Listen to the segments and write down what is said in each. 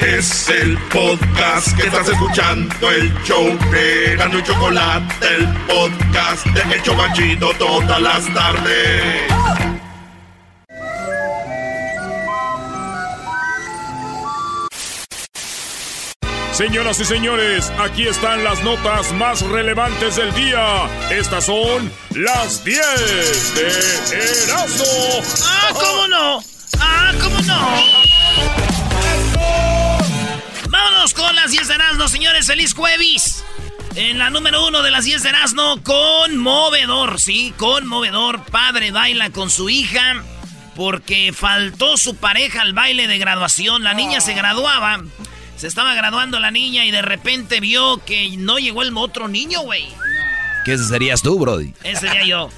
Es el podcast que estás escuchando, el show de Gano y Chocolate, el podcast de El Chocachito todas las tardes. Señoras y señores, aquí están las notas más relevantes del día. Estas son las 10 de Erasmo. ¡Ah, cómo no! ¡Ah, cómo no! Vámonos con las 10 de Erasmo, señores. ¡Feliz jueves! En la número uno de las 10 de Erasmo, conmovedor, ¿sí? Conmovedor. Padre baila con su hija porque faltó su pareja al baile de graduación. La niña se graduaba se estaba graduando la niña y de repente vio que no llegó el otro niño, güey. ¿Qué ese serías tú, Brody? Ese sería yo.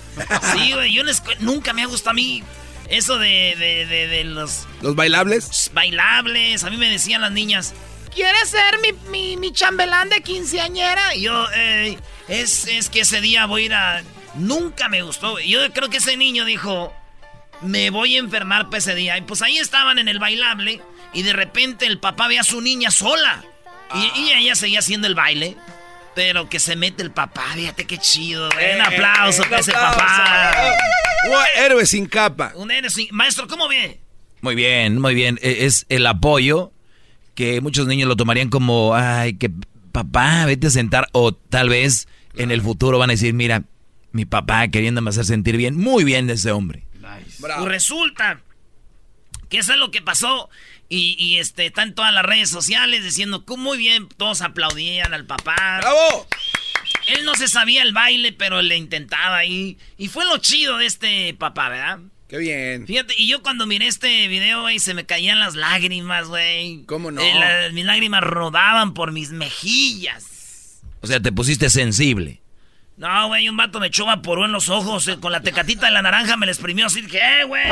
Sí, güey, yo nunca me ha gustado a mí eso de, de, los... ¿Los bailables? Bailables. A mí me decían las niñas, ¿quieres ser mi, mi, chambelán de quinceañera? Y yo, eh, es, es que ese día voy a ir a... Nunca me gustó. Yo creo que ese niño dijo, me voy a enfermar para ese día. Y pues ahí estaban en el bailable y de repente el papá ve a su niña sola. Y, ella seguía haciendo el baile. Pero que se mete el papá, fíjate qué chido. un eh, aplauso para ese papá. Un héroe sin capa. Un héroe sin... Maestro, ¿cómo ve? Muy bien, muy bien. E, es el apoyo que muchos niños lo tomarían como, ay, que papá, vete a sentar. O tal vez en el futuro van a decir, mira, mi papá queriéndome hacer sentir bien. Muy bien de ese hombre. Nice. Pues resulta que eso es lo que pasó y, y, este, están todas las redes sociales diciendo que muy bien, todos aplaudían al papá. ¡Bravo! Él no se sabía el baile, pero le intentaba ahí. Y fue lo chido de este papá, ¿verdad? Qué bien. Fíjate, y yo cuando miré este video, güey, se me caían las lágrimas, güey. ¿Cómo no? Eh, mis lágrimas rodaban por mis mejillas. O sea, te pusiste sensible. No, güey, un vato me echó por en los ojos. Eh, con la tecatita de la naranja me la exprimió así. Dije, ¡eh, güey!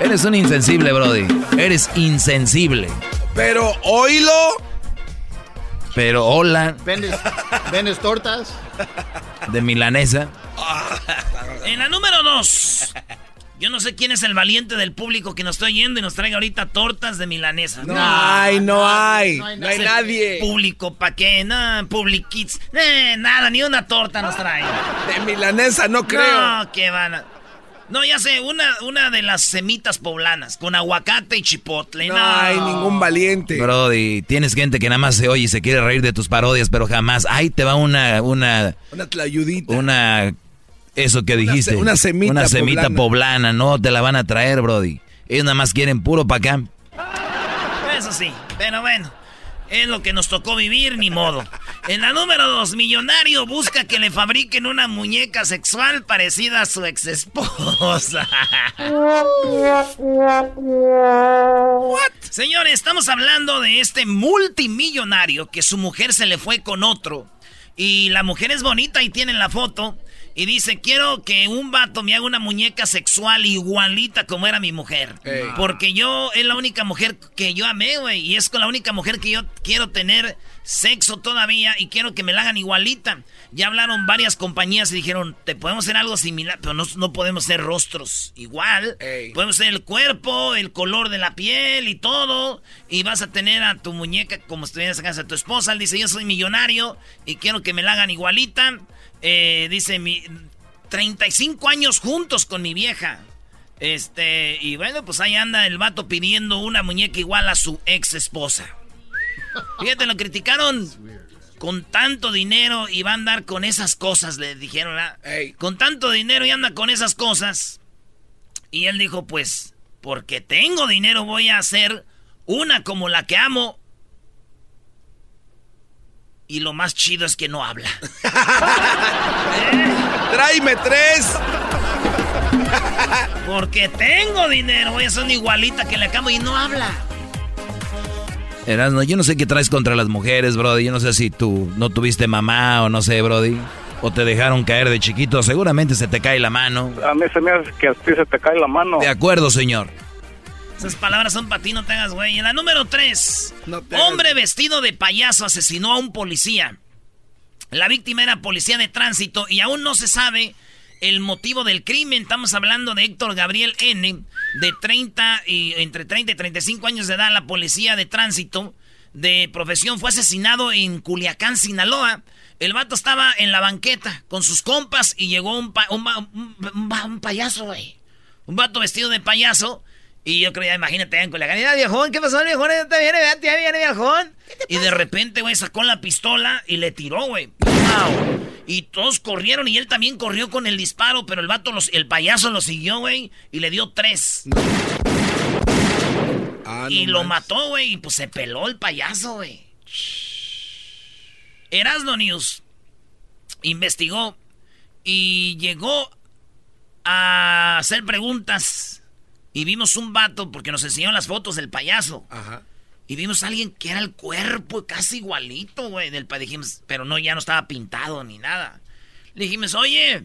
Eres un insensible, Brody. Eres insensible. Pero oílo. Pero hola. ¿Vendes, tortas? De milanesa. En la número dos. Yo no sé quién es el valiente del público que nos está yendo y nos traiga ahorita tortas de milanesa. No, hay, no hay. No hay, nadie. Público, ¿pa' qué? No, Public Kids. Eh, nada, ni una torta nos trae. De milanesa, no creo. No, que van a... No, ya sé, una, una de las semitas poblanas, con aguacate y chipotle. No, hay ningún valiente. Brody, tienes gente que nada más se oye y se quiere reír de tus parodias, pero jamás. Ahí te va una. Una, una tlayudita. Una. Eso que dijiste. Una, semita Una semita poblana. no te la van a traer, Brody. Ellos nada más quieren puro pa' acá. Eso sí, pero bueno. Es lo que nos tocó vivir, ni modo. En la número dos, millonario busca que le fabriquen una muñeca sexual parecida a su ex esposa. Señores, estamos hablando de este multimillonario que su mujer se le fue con otro. Y la mujer es bonita y tienen la foto. Y dice, quiero que un vato me haga una muñeca sexual igualita como era mi mujer. Porque yo es la única mujer que yo amé, güey. Y es con la única mujer que yo quiero tener sexo todavía y quiero que me la hagan igualita. Ya hablaron varias compañías y dijeron, te podemos hacer algo similar, pero no, podemos ser rostros igual. Podemos ser el cuerpo, el color de la piel y todo. Y vas a tener a tu muñeca como si estuvieras en casa de tu esposa. Él dice, yo soy millonario y quiero que me la hagan igualita. Eh, dice, mi, 35 años juntos con mi vieja. Este, y bueno, pues ahí anda el vato pidiendo una muñeca igual a su ex esposa. Fíjate, lo criticaron con tanto dinero y va a andar con esas cosas, le dijeron. Con tanto dinero y anda con esas cosas. Y él dijo, pues, porque tengo dinero voy a hacer una como la que amo y lo más chido es que no habla. ¡Tráeme tres! Porque tengo dinero. Voy a ser una igualita que le acabo y no habla. Erasno, yo no sé qué traes contra las mujeres, Brody. Yo no sé si tú no tuviste mamá o no sé, Brody. O te dejaron caer de chiquito. Seguramente se te cae la mano. A mí se me hace que a ti se te cae la mano. De acuerdo, señor. Esas palabras son para ti, no te hagas güey. En la número 3, hombre vestido de payaso asesinó a un policía. La víctima era policía de tránsito y aún no se sabe el motivo del crimen. Estamos hablando de Héctor Gabriel N., de 30 y entre 30 y 35 años de edad, la policía de tránsito de profesión fue asesinado en Culiacán, Sinaloa. El vato estaba en la banqueta con sus compas y llegó un, un, payaso, güey. Un vato vestido de payaso. Y yo creía, imagínate, en Culiacán. viejón, ¿qué pasó, viejón? ¿Te viene, ¿Te viene, viejón? Y de repente, güey, sacó la pistola y le tiró, güey. Y todos corrieron y él también corrió con el disparo, pero el vato, los, el payaso lo siguió, güey, y le dio tres. Ah, y lo mató, güey, y pues se peló el payaso, güey. Erasno News investigó y llegó a hacer preguntas y vimos un vato porque nos enseñó las fotos del payaso. Ajá. Y vimos a alguien que era el cuerpo casi igualito, güey, del payaso. Dijimos, pero no, ya no estaba pintado ni nada. Le dijimos, oye,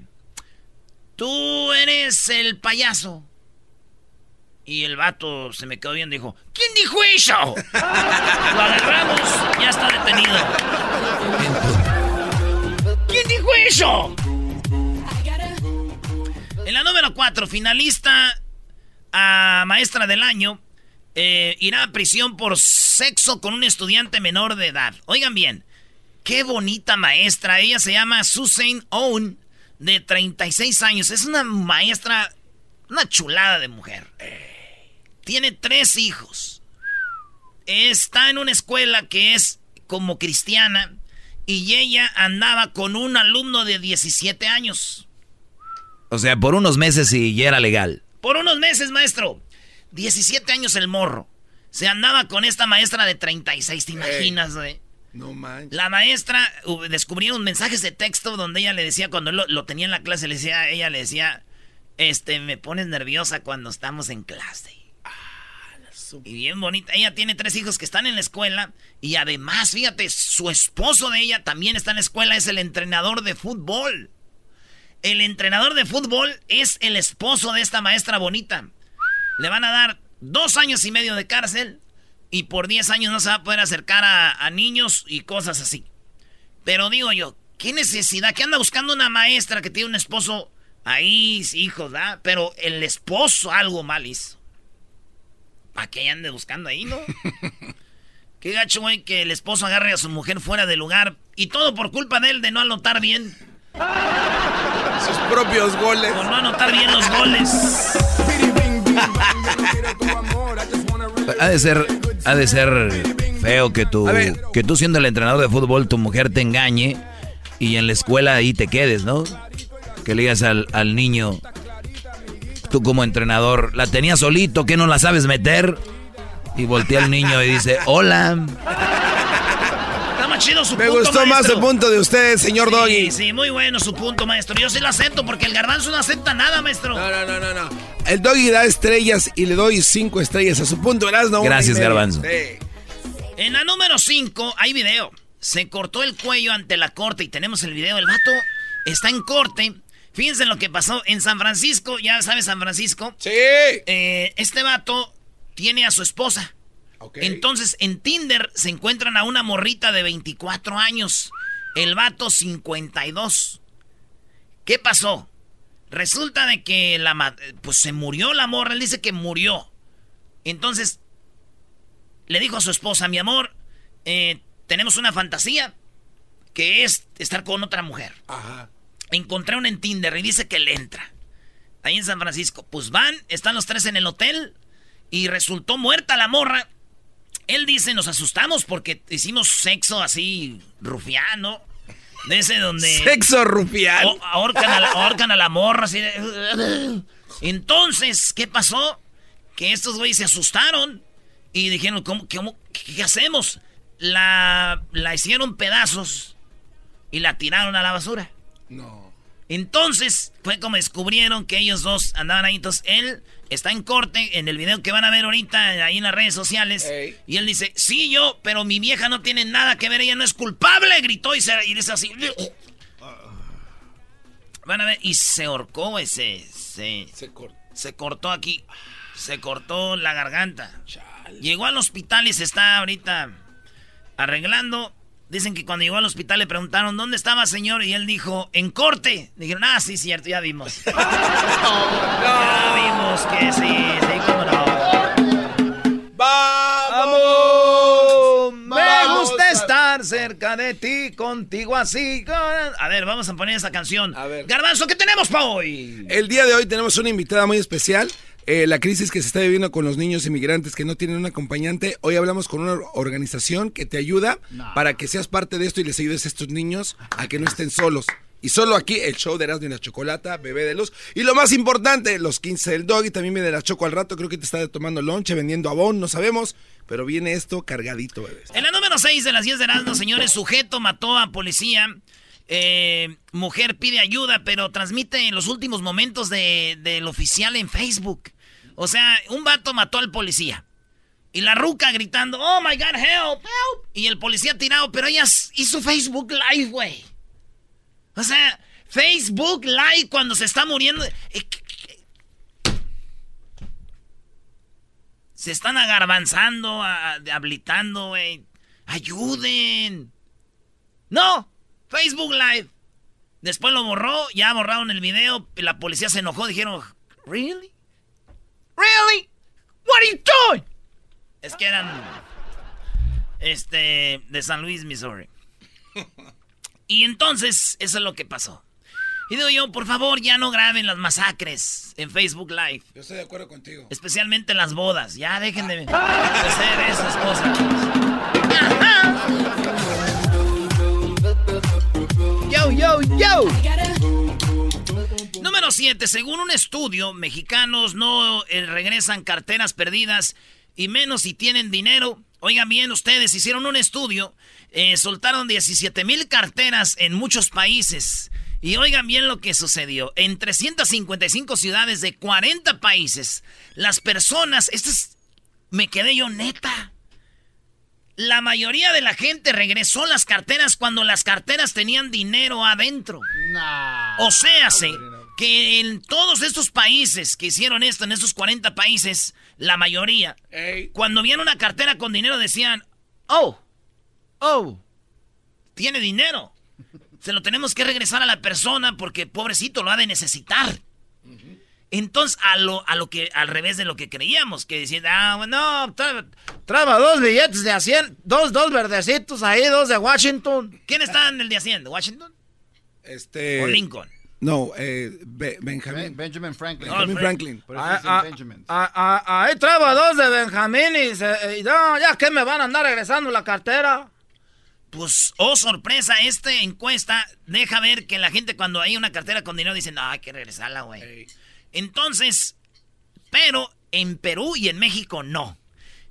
tú eres el payaso. Y el vato se me quedó viendo y dijo, ¿quién dijo eso? Lo agarramos, ya está detenido. ¿Quién dijo eso? En la número 4, finalista a maestra del año, eh, irá a prisión por sexo con un estudiante menor de edad. Oigan bien, qué bonita maestra. Ella se llama Susan Owen, de 36 años. Es una maestra, una chulada de mujer. Tiene tres hijos. Está en una escuela que es como cristiana y ella andaba con un alumno de 17 años. O sea, por unos meses y ya era legal. Por unos meses, maestro. 17 años el morro. Se andaba con esta maestra de 36, ¿te imaginas, güey? No manches. La maestra descubrieron mensajes de texto donde ella le decía, cuando lo, lo, tenía en la clase, le decía, ella le decía, este, me pones nerviosa cuando estamos en clase. Y bien bonita. Ella tiene tres hijos que están en la escuela. Y además, fíjate, su esposo de ella también está en la escuela. Es el entrenador de fútbol. El entrenador de fútbol es el esposo de esta maestra bonita. Le van a dar dos años y medio de cárcel. Y por diez años no se va a poder acercar a, niños y cosas así. Pero digo yo, ¿qué necesidad? ¿Qué anda buscando una maestra que tiene un esposo ahí, hijos, ¿verdad? Pero el esposo algo mal hizo. ¿Para que ande buscando ahí, no? Qué gacho, güey, que el esposo agarre a su mujer fuera de lugar. Y todo por culpa de él de no anotar bien. Sus propios goles. Por no anotar bien los goles. Ha de ser, ha de ser feo que tú, que tú siendo el entrenador de fútbol, tu mujer te engañe y en la escuela ahí te quedes, ¿no? Que le digas al, al niño, tú como entrenador, la tenías solito, que no la sabes meter? Y voltea al niño y dice, hola. Más chido su Me gustó más el punto de usted, señor sí, Doggy. Sí, muy bueno su punto, maestro. Yo sí lo acepto porque el garbanzo no acepta nada, maestro. No, no, no, no, no. El Doggy da estrellas y le doy cinco estrellas a su punto, ¿verdad? No, Gracias, garbanzo. En la número cinco hay video. Se cortó el cuello ante la corte y tenemos el video. El vato está en corte Fíjense lo que pasó en San Francisco. ¿Ya sabes San Francisco? Sí. Eh, este vato tiene a su esposa. Entonces en Tinder se encuentran a una morrita de 24 años. El vato 52. ¿Qué pasó? Resulta de que la pues se murió la morra. Él dice que murió. Entonces le dijo a su esposa, mi amor, eh, tenemos una fantasía que es estar con otra mujer. Ajá. Encontré un en Tinder y dice que le entra. Ahí en San Francisco. Pues van, están los tres en el hotel y resultó muerta la morra. Él dice, nos asustamos porque hicimos sexo así rufiano. De ese donde... Sexo rufiano. Ahorcan a, la, morra así Entonces, ¿qué pasó? Que estos güeyes se asustaron y dijeron, ¿cómo, qué, hacemos? La, la hicieron pedazos y la tiraron a la basura. No. Entonces, fue como descubrieron que ellos dos andaban ahí. Entonces, él está en corte en el video que van a ver ahorita ahí en las redes sociales. Y él dice, sí, yo, pero mi vieja no tiene nada que ver, ella no es culpable. Gritó y, se, y dice así. Van a ver, y se ahorcó ese. Se, se, cortó aquí. Se cortó la garganta. Llegó al hospital y se está ahorita arreglando. Dicen que cuando llegó al hospital le preguntaron, ¿dónde estaba, señor? Y él dijo, en corte. Dijeron, ah, sí, cierto, ya vimos. ya vimos que sí, sí, cómo no. ¡Vamos! Me gusta estar cerca de ti, contigo así. A ver, vamos a poner esa canción. A ver. Garbanzo, ¿qué tenemos para hoy? El día de hoy tenemos una invitada muy especial. Eh, la crisis que se está viviendo con los niños inmigrantes que no tienen un acompañante. Hoy hablamos con una organización que te ayuda para que seas parte de esto y les ayudes a estos niños a que no estén solos. Y solo aquí el show de Erasmo y la Chocolata, Bebé de Luz. Y lo más importante, los 15 del Dog y también viene la Choco al rato. Creo que te está tomando lonche, vendiendo abón, no sabemos. Pero viene esto cargadito, bebés. En la número 6 de las 10 de Erasmo, señores, sujeto mató a policía. Eh, mujer pide ayuda, pero transmite en los últimos momentos de- del oficial en Facebook. O sea, un vato mató al policía. Y la ruca gritando, oh my god, help, help. Y el policía tirado, pero ella hizo Facebook Live, güey. O sea, Facebook Live cuando se está muriendo. eh, Se están agarbanzando, habilitando, güey. Ayuden. No, Facebook Live. Después lo borró, ya borraron el video, y la policía se enojó, dijeron, ¿really? ¿Really? What are you doing? Es que eran, este, de San Luis, Missouri. Y entonces, eso es lo que pasó. Y digo yo, por favor, ya no graben las masacres en Facebook Live. Yo estoy de acuerdo contigo. Especialmente las bodas. Ya dejen de de hacer esas cosas. Yo, yo, yo. Número 7. Según un estudio, mexicanos no eh, regresan carteras perdidas y menos si tienen dinero. Oigan bien, ustedes hicieron un estudio, eh, soltaron 17 mil carteras en muchos países. Y oigan bien lo que sucedió. En 355 ciudades de 40 países, las personas, esto es, me quedé yo neta. La mayoría de la gente regresó las carteras cuando las carteras tenían dinero adentro. O sea, sé que en todos estos países que hicieron esto, en estos 40 países, la mayoría, Ey. cuando vieron una cartera con dinero decían, oh, oh, tiene dinero. Se lo tenemos que regresar a la persona porque pobrecito lo ha de necesitar. Entonces, a lo, a lo que, al revés de lo que creíamos, que decían, ah, bueno, tra- traba dos billetes de a 100, dos, dos verdecitos ahí, dos de Washington. ¿Quién está en el de a 100? ¿De Washington? Este. ¿O Lincoln? No, eh, Be- Benjamín. Ben- Benjamin Franklin. No, Benjamin Franklin. Por eso dicen Benjamin. ahí traba dos de Benjamín y, no, ya que me van a andar regresando la cartera. Pues, oh sorpresa, esta encuesta deja ver que la gente cuando hay una cartera con dinero dicen, no, hay que regresarla, güey. Entonces, pero en Perú y en México no.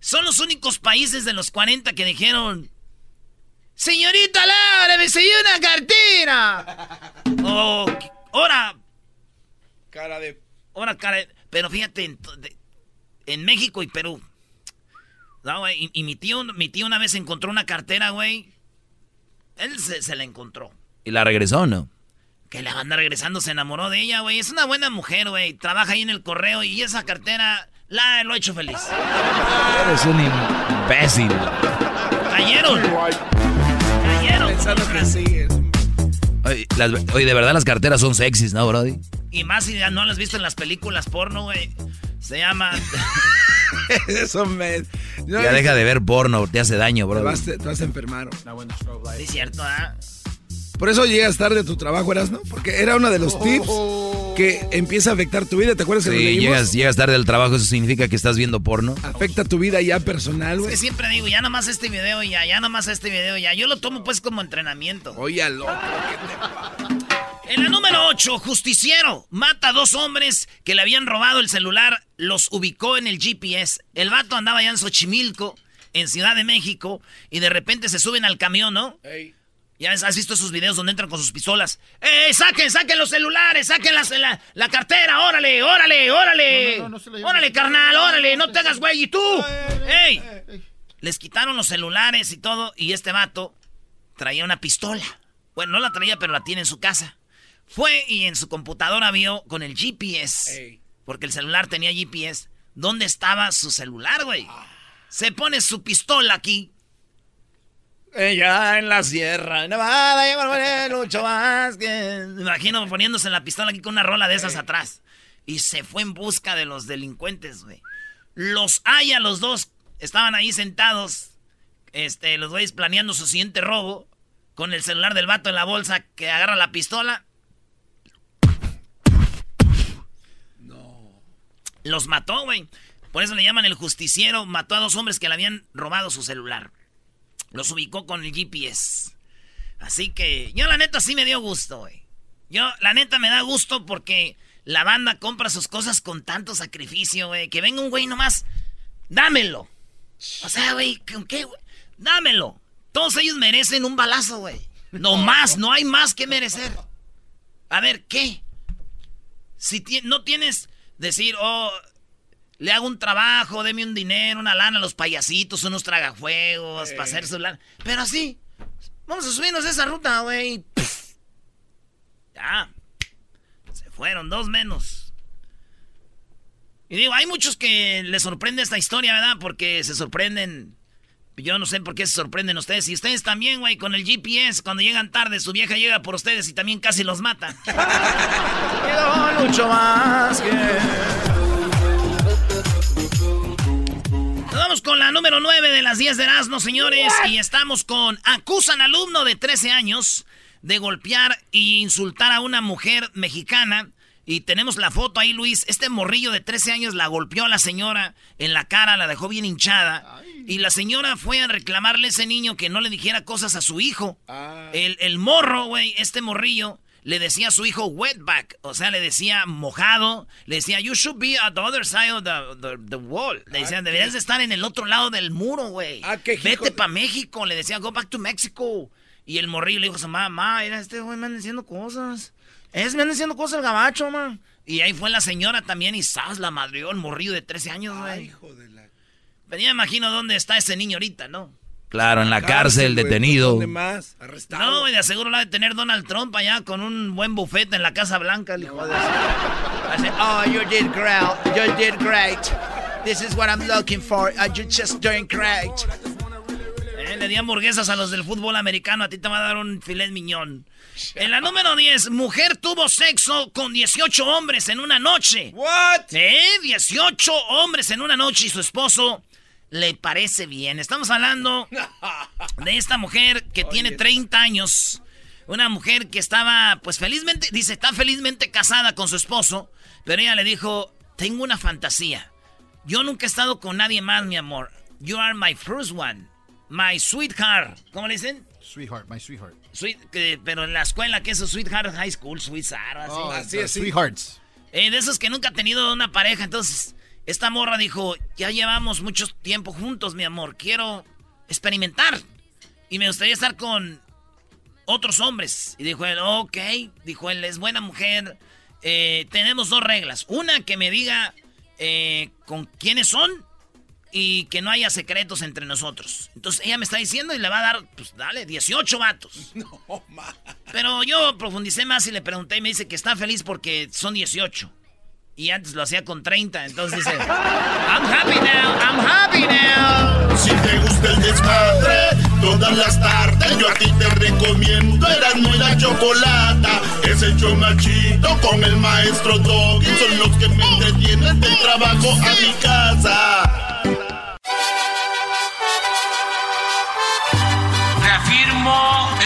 Son los únicos países de los 40 que dijeron, señorita Laura, me siguió una cartera. Ahora, Cara de. Ahora, cara, pero fíjate, en, de- en México y Perú. No, y, y mi, tío, mi tío una vez encontró una cartera, güey. Él se, se la encontró. ¿Y la regresó o no? Que la anda regresando, se enamoró de ella, güey. Es una buena mujer, güey. Trabaja ahí en el correo y esa cartera la lo ha hecho feliz. Eres un imbécil. Cayeron. Cayeron. Pensando que sí. es un- Oye, las- oye, de verdad las carteras son sexys, ¿no, Brody? Y más si ya no las has visto en las películas porno, güey. Se llama... Eso me. no, Ya deja de ver porno, te hace daño, Te Brody. vas, te vas a enfermar. Sí, cierto, ¿ah? Por eso llegas tarde a tu trabajo, ¿eras, no? Porque era uno de los tips que empieza a afectar tu vida. ¿Te acuerdas que lo Sí, leímos? llegas, llegas tarde al trabajo, eso significa que estás viendo porno. Afecta tu vida ya personal, Es güey. que siempre digo, ya nomás este video y ya, ya nomás este video ya. Yo lo tomo pues como entrenamiento. Oye, al otro, ¿qué te En la número 8, justiciero. Mata a dos hombres que le habían robado el celular. Los ubicó en el GPS. El vato andaba allá en Xochimilco, en Ciudad de México. Y de repente se suben al camión, ¿no? Ey. Ya ves, has visto esos videos donde entran con sus pistolas. ¡Eh, saquen, saquen los celulares! ¡Saquen las- la, la cartera! ¡Órale, órale, órale! No, no, no, no se la lleven. ¡Órale, carnal, órale! ¡No te hagas güey! ¿Y tú? ¡Ey! Les quitaron los celulares y todo. Y este vato traía una pistola. Bueno, no la traía, pero la tiene en su casa. Fue y en su computadora vio con el GPS. Porque el celular tenía GPS. ¿Dónde estaba su celular, güey? Se pone su pistola aquí. Ella en la sierra, Nevada, llegó mucho más que... Me imagino poniéndose la pistola aquí con una rola de esas atrás. Y se fue en busca de los delincuentes, güey. Los haya los dos. Estaban ahí sentados. Este, los güeyes planeando su siguiente robo. Con el celular del vato en la bolsa que agarra la pistola. No. Los mató, güey. Por eso le llaman el justiciero. Mató a dos hombres que le habían robado su celular. Los ubicó con el GPS. Así que yo la neta sí me dio gusto, güey. Yo la neta me da gusto porque la banda compra sus cosas con tanto sacrificio, güey. Que venga un güey nomás, dámelo. O sea, güey, ¿con qué, güey? Dámelo. Todos ellos merecen un balazo, güey. No más, no hay más que merecer. A ver, ¿qué? Si no tienes decir, oh, le hago un trabajo, deme un dinero, una lana a los payasitos, unos tragafuegos, para hacer su lana. Pero así, vamos a subirnos esa ruta, güey. Ya. Se fueron, dos menos. Y digo, hay muchos que les sorprende esta historia, ¿verdad? Porque se sorprenden. Yo no sé por qué se sorprenden ustedes. Y ustedes también, güey, con el GPS, cuando llegan tarde, su vieja llega por ustedes y también casi los mata. mucho más que... vamos con la número 9 de las 10 de Erasmo, señores. Y estamos con. Acusan alumno de 13 años de golpear e insultar a una mujer mexicana. Y tenemos la foto ahí, Luis. Este morrillo de 13 años la golpeó a la señora en la cara, la dejó bien hinchada. Y la señora fue a reclamarle a ese niño que no le dijera cosas a su hijo. Ah. El, el morro, güey, este morrillo, le decía a su hijo wetback, o sea, le decía mojado, le decía, you should be at the other side of the, wall. Le decían, deberías de estar en el otro lado del muro, güey. Ah, Vete para México, le decía, go back to Mexico. Y el morrillo le dijo a su mamá, mamá, era este güey me anda diciendo cosas. Es, me anda diciendo cosas el gabacho, man. Y ahí fue la señora también y sas la madrió el morrillo de 13 años, güey. hijo de la... Pero ya imagino dónde está ese niño ahorita, ¿no? Claro, en la cárcel, detenido. ¿Dónde más? Arrestado. No, y de seguro la de tener Donald Trump allá con un buen bufete en la Casa Blanca, el hijo de Oh, you did great. You did great. This is what I'm looking for. Uh, you're just doing great. Eh, le di hamburguesas a los del fútbol americano. A ti te va a dar un filet miñón. En la número 10, mujer tuvo sexo con 18 hombres en una noche. ¿What? Eh, 18 hombres en una noche y su esposo le parece bien. Estamos hablando de esta mujer que tiene 30 años. Una mujer que estaba, pues felizmente, dice, está felizmente casada con su esposo, pero ella le dijo, tengo una fantasía. Yo nunca he estado con nadie más, mi amor. You are my first one. My sweetheart. ¿Cómo le dicen? Sweetheart, my sweetheart. Sweet, pero en la escuela, ¿qué es eso? Sweetheart High School, sweetheart. Así, oh, así, así. Sweethearts. Eh, de esos que nunca ha tenido una pareja, entonces esta morra dijo, ya llevamos mucho tiempo juntos, mi amor, quiero experimentar. Y me gustaría estar con otros hombres. Y dijo él, ok, dijo él, es buena mujer. Eh, tenemos dos reglas. Una, que me diga eh, con quiénes son y que no haya secretos entre nosotros. Entonces ella me está diciendo y le va a dar, pues dale, 18 vatos. No, Pero yo profundicé más y le pregunté y me dice que está feliz porque son 18. Y antes lo hacía con 30, entonces dice, I'm happy now, I'm happy now. Si te gusta el desmadre, todas las tardes yo a ti te recomiendo Eran muy la chocolata. Es el chomachito con el maestro Doggy, son los que me entretienen del trabajo a mi casa.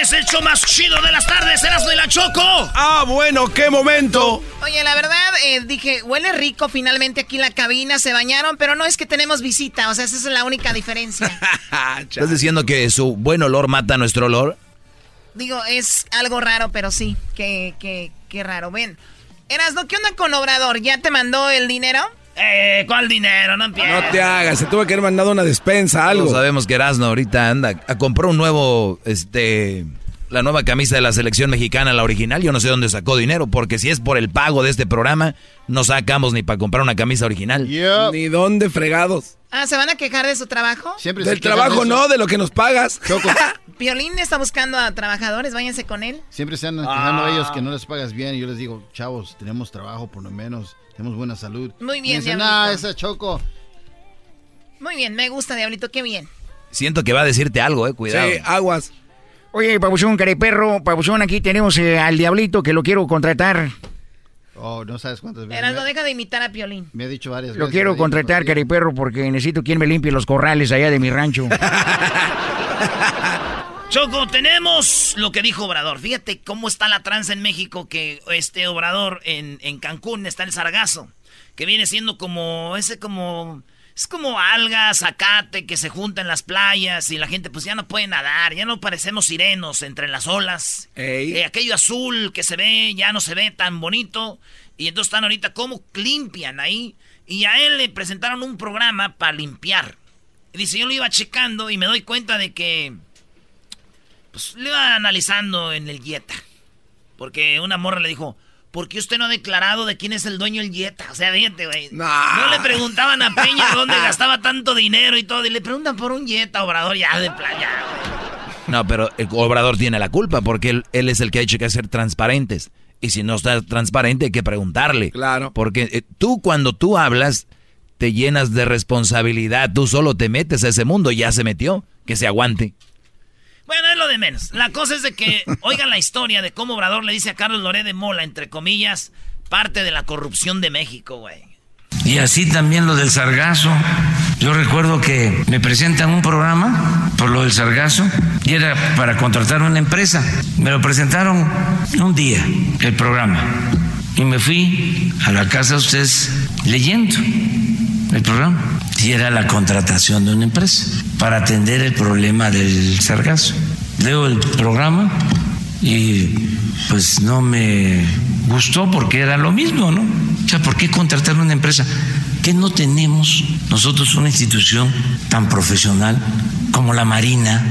el show más chido de las tardes, Erasmo y la Choco. Ah, bueno, qué momento. Oye, la verdad, eh, dije, huele rico finalmente aquí en la cabina, se bañaron, pero no es que tenemos visita, o sea, esa es la única diferencia. ¿Estás diciendo que su buen olor mata nuestro olor? Digo, es algo raro, pero sí, qué, qué, qué raro. Ven, Erasmo, ¿qué onda con Obrador? ¿Ya te mandó el dinero? Eh, ¿cuál dinero? No empieces. No te hagas, se tuvo que haber mandado una despensa, algo. Todos sabemos que Erasmo ahorita anda a comprar un nuevo, este, la nueva camisa de la selección mexicana, la original. Yo no sé dónde sacó dinero, porque si es por el pago de este programa, no sacamos ni para comprar una camisa original. Ni dónde fregados. Ah, ¿se van a quejar de su trabajo? Siempre se Del trabajo no, de lo que nos pagas. Piolín está buscando a trabajadores, váyanse con él. Siempre se andan quejando a ellos que no les pagas bien. Y yo les digo, chavos, tenemos trabajo por lo menos. Tenemos buena salud. Muy bien, dicen, Diablito. ah, esa Choco. Muy bien, me gusta, Diablito, qué bien. Siento que va a decirte algo, eh, cuidado. Sí, aguas. Oye, Pabuchón, careperro, Pabuchón, aquí tenemos eh, al Diablito que lo quiero contratar. Oh, no sabes cuántas veces. Erasmo, Me, deja de imitar a Piolín. me ha dicho varias Lo veces. quiero ahí, contratar, careperro, porque necesito quien me limpie los corrales allá de mi rancho. Choco, tenemos lo que dijo Obrador. Fíjate cómo está la tranza en México, que este Obrador en, en Cancún está el sargazo, que viene siendo como, ese como, es como algas, zacate, que se junta en las playas y la gente pues ya no puede nadar, ya no parecemos sirenos entre las olas. Eh, aquello azul que se ve, ya no se ve tan bonito. Y entonces están ahorita como limpian ahí. Y a él le presentaron un programa para limpiar. Y dice, yo lo iba checando y me doy cuenta de que pues le iba analizando en el Jetta. Porque una morra le dijo, ¿por qué usted no ha declarado de quién es el dueño del Jetta? O sea, fíjate, güey. Nah. No le preguntaban a Peña dónde gastaba tanto dinero y todo. Y le preguntan por un Jetta, Obrador, ya de playa, güey. No, pero el Obrador tiene la culpa porque él, él es el que ha dicho que hay que ser transparentes. Y si no está transparente hay que preguntarle. Claro. Porque eh, tú cuando tú hablas te llenas de responsabilidad. Tú solo te metes a ese mundo. Ya se metió. Que se aguante. Lo de menos. La cosa es de que oigan la historia de cómo Obrador le dice a Carlos Loré de Mola, entre comillas, parte de la corrupción de México, güey. Y así también lo del sargazo. Yo recuerdo que me presentan un programa por lo del sargazo y era para contratar una empresa. Me lo presentaron un día, el programa. Y me fui a la casa de ustedes leyendo el programa. Y era la contratación de una empresa para atender el problema del sargazo. Leo el programa y pues no me gustó porque era lo mismo, ¿no? O sea, ¿por qué contratar una empresa? que no tenemos nosotros una institución tan profesional como la Marina,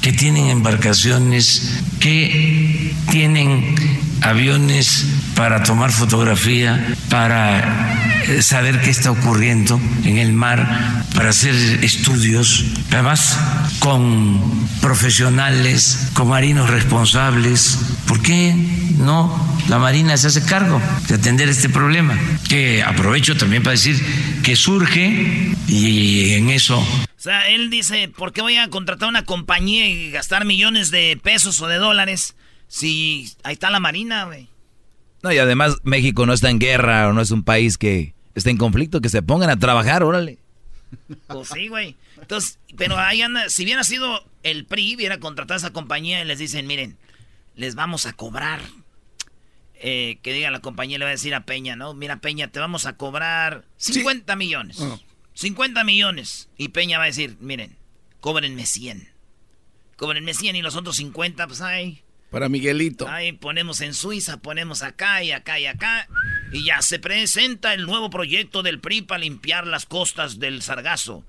que tienen embarcaciones, que tienen aviones para tomar fotografía, para saber qué está ocurriendo en el mar, para hacer estudios, además con profesionales, con marinos responsables. ¿Por qué no la Marina se hace cargo de atender este problema? Que aprovecho también para decir que surge y en eso O sea, él dice, ¿por qué voy a contratar una compañía y gastar millones de pesos o de dólares si ahí está la Marina, güey? No, y además México no está en guerra o no es un país que está en conflicto, que se pongan a trabajar, órale. Pues sí, güey. Entonces, pero ahí anda, si hubiera sido el PRI, hubiera contratado a esa compañía y les dicen, miren, les vamos a cobrar. Eh, que diga la compañía, le va a decir a Peña, ¿no? Mira, Peña, te vamos a cobrar 50 millones. 50 millones. Y Peña va a decir, miren, cóbrenme 100. Cóbrenme 100 y los otros 50, pues ahí. Para Miguelito. Ahí ponemos en Suiza, ponemos acá y acá y acá. Y ya se presenta el nuevo proyecto del PRI para limpiar las costas del Sargazo.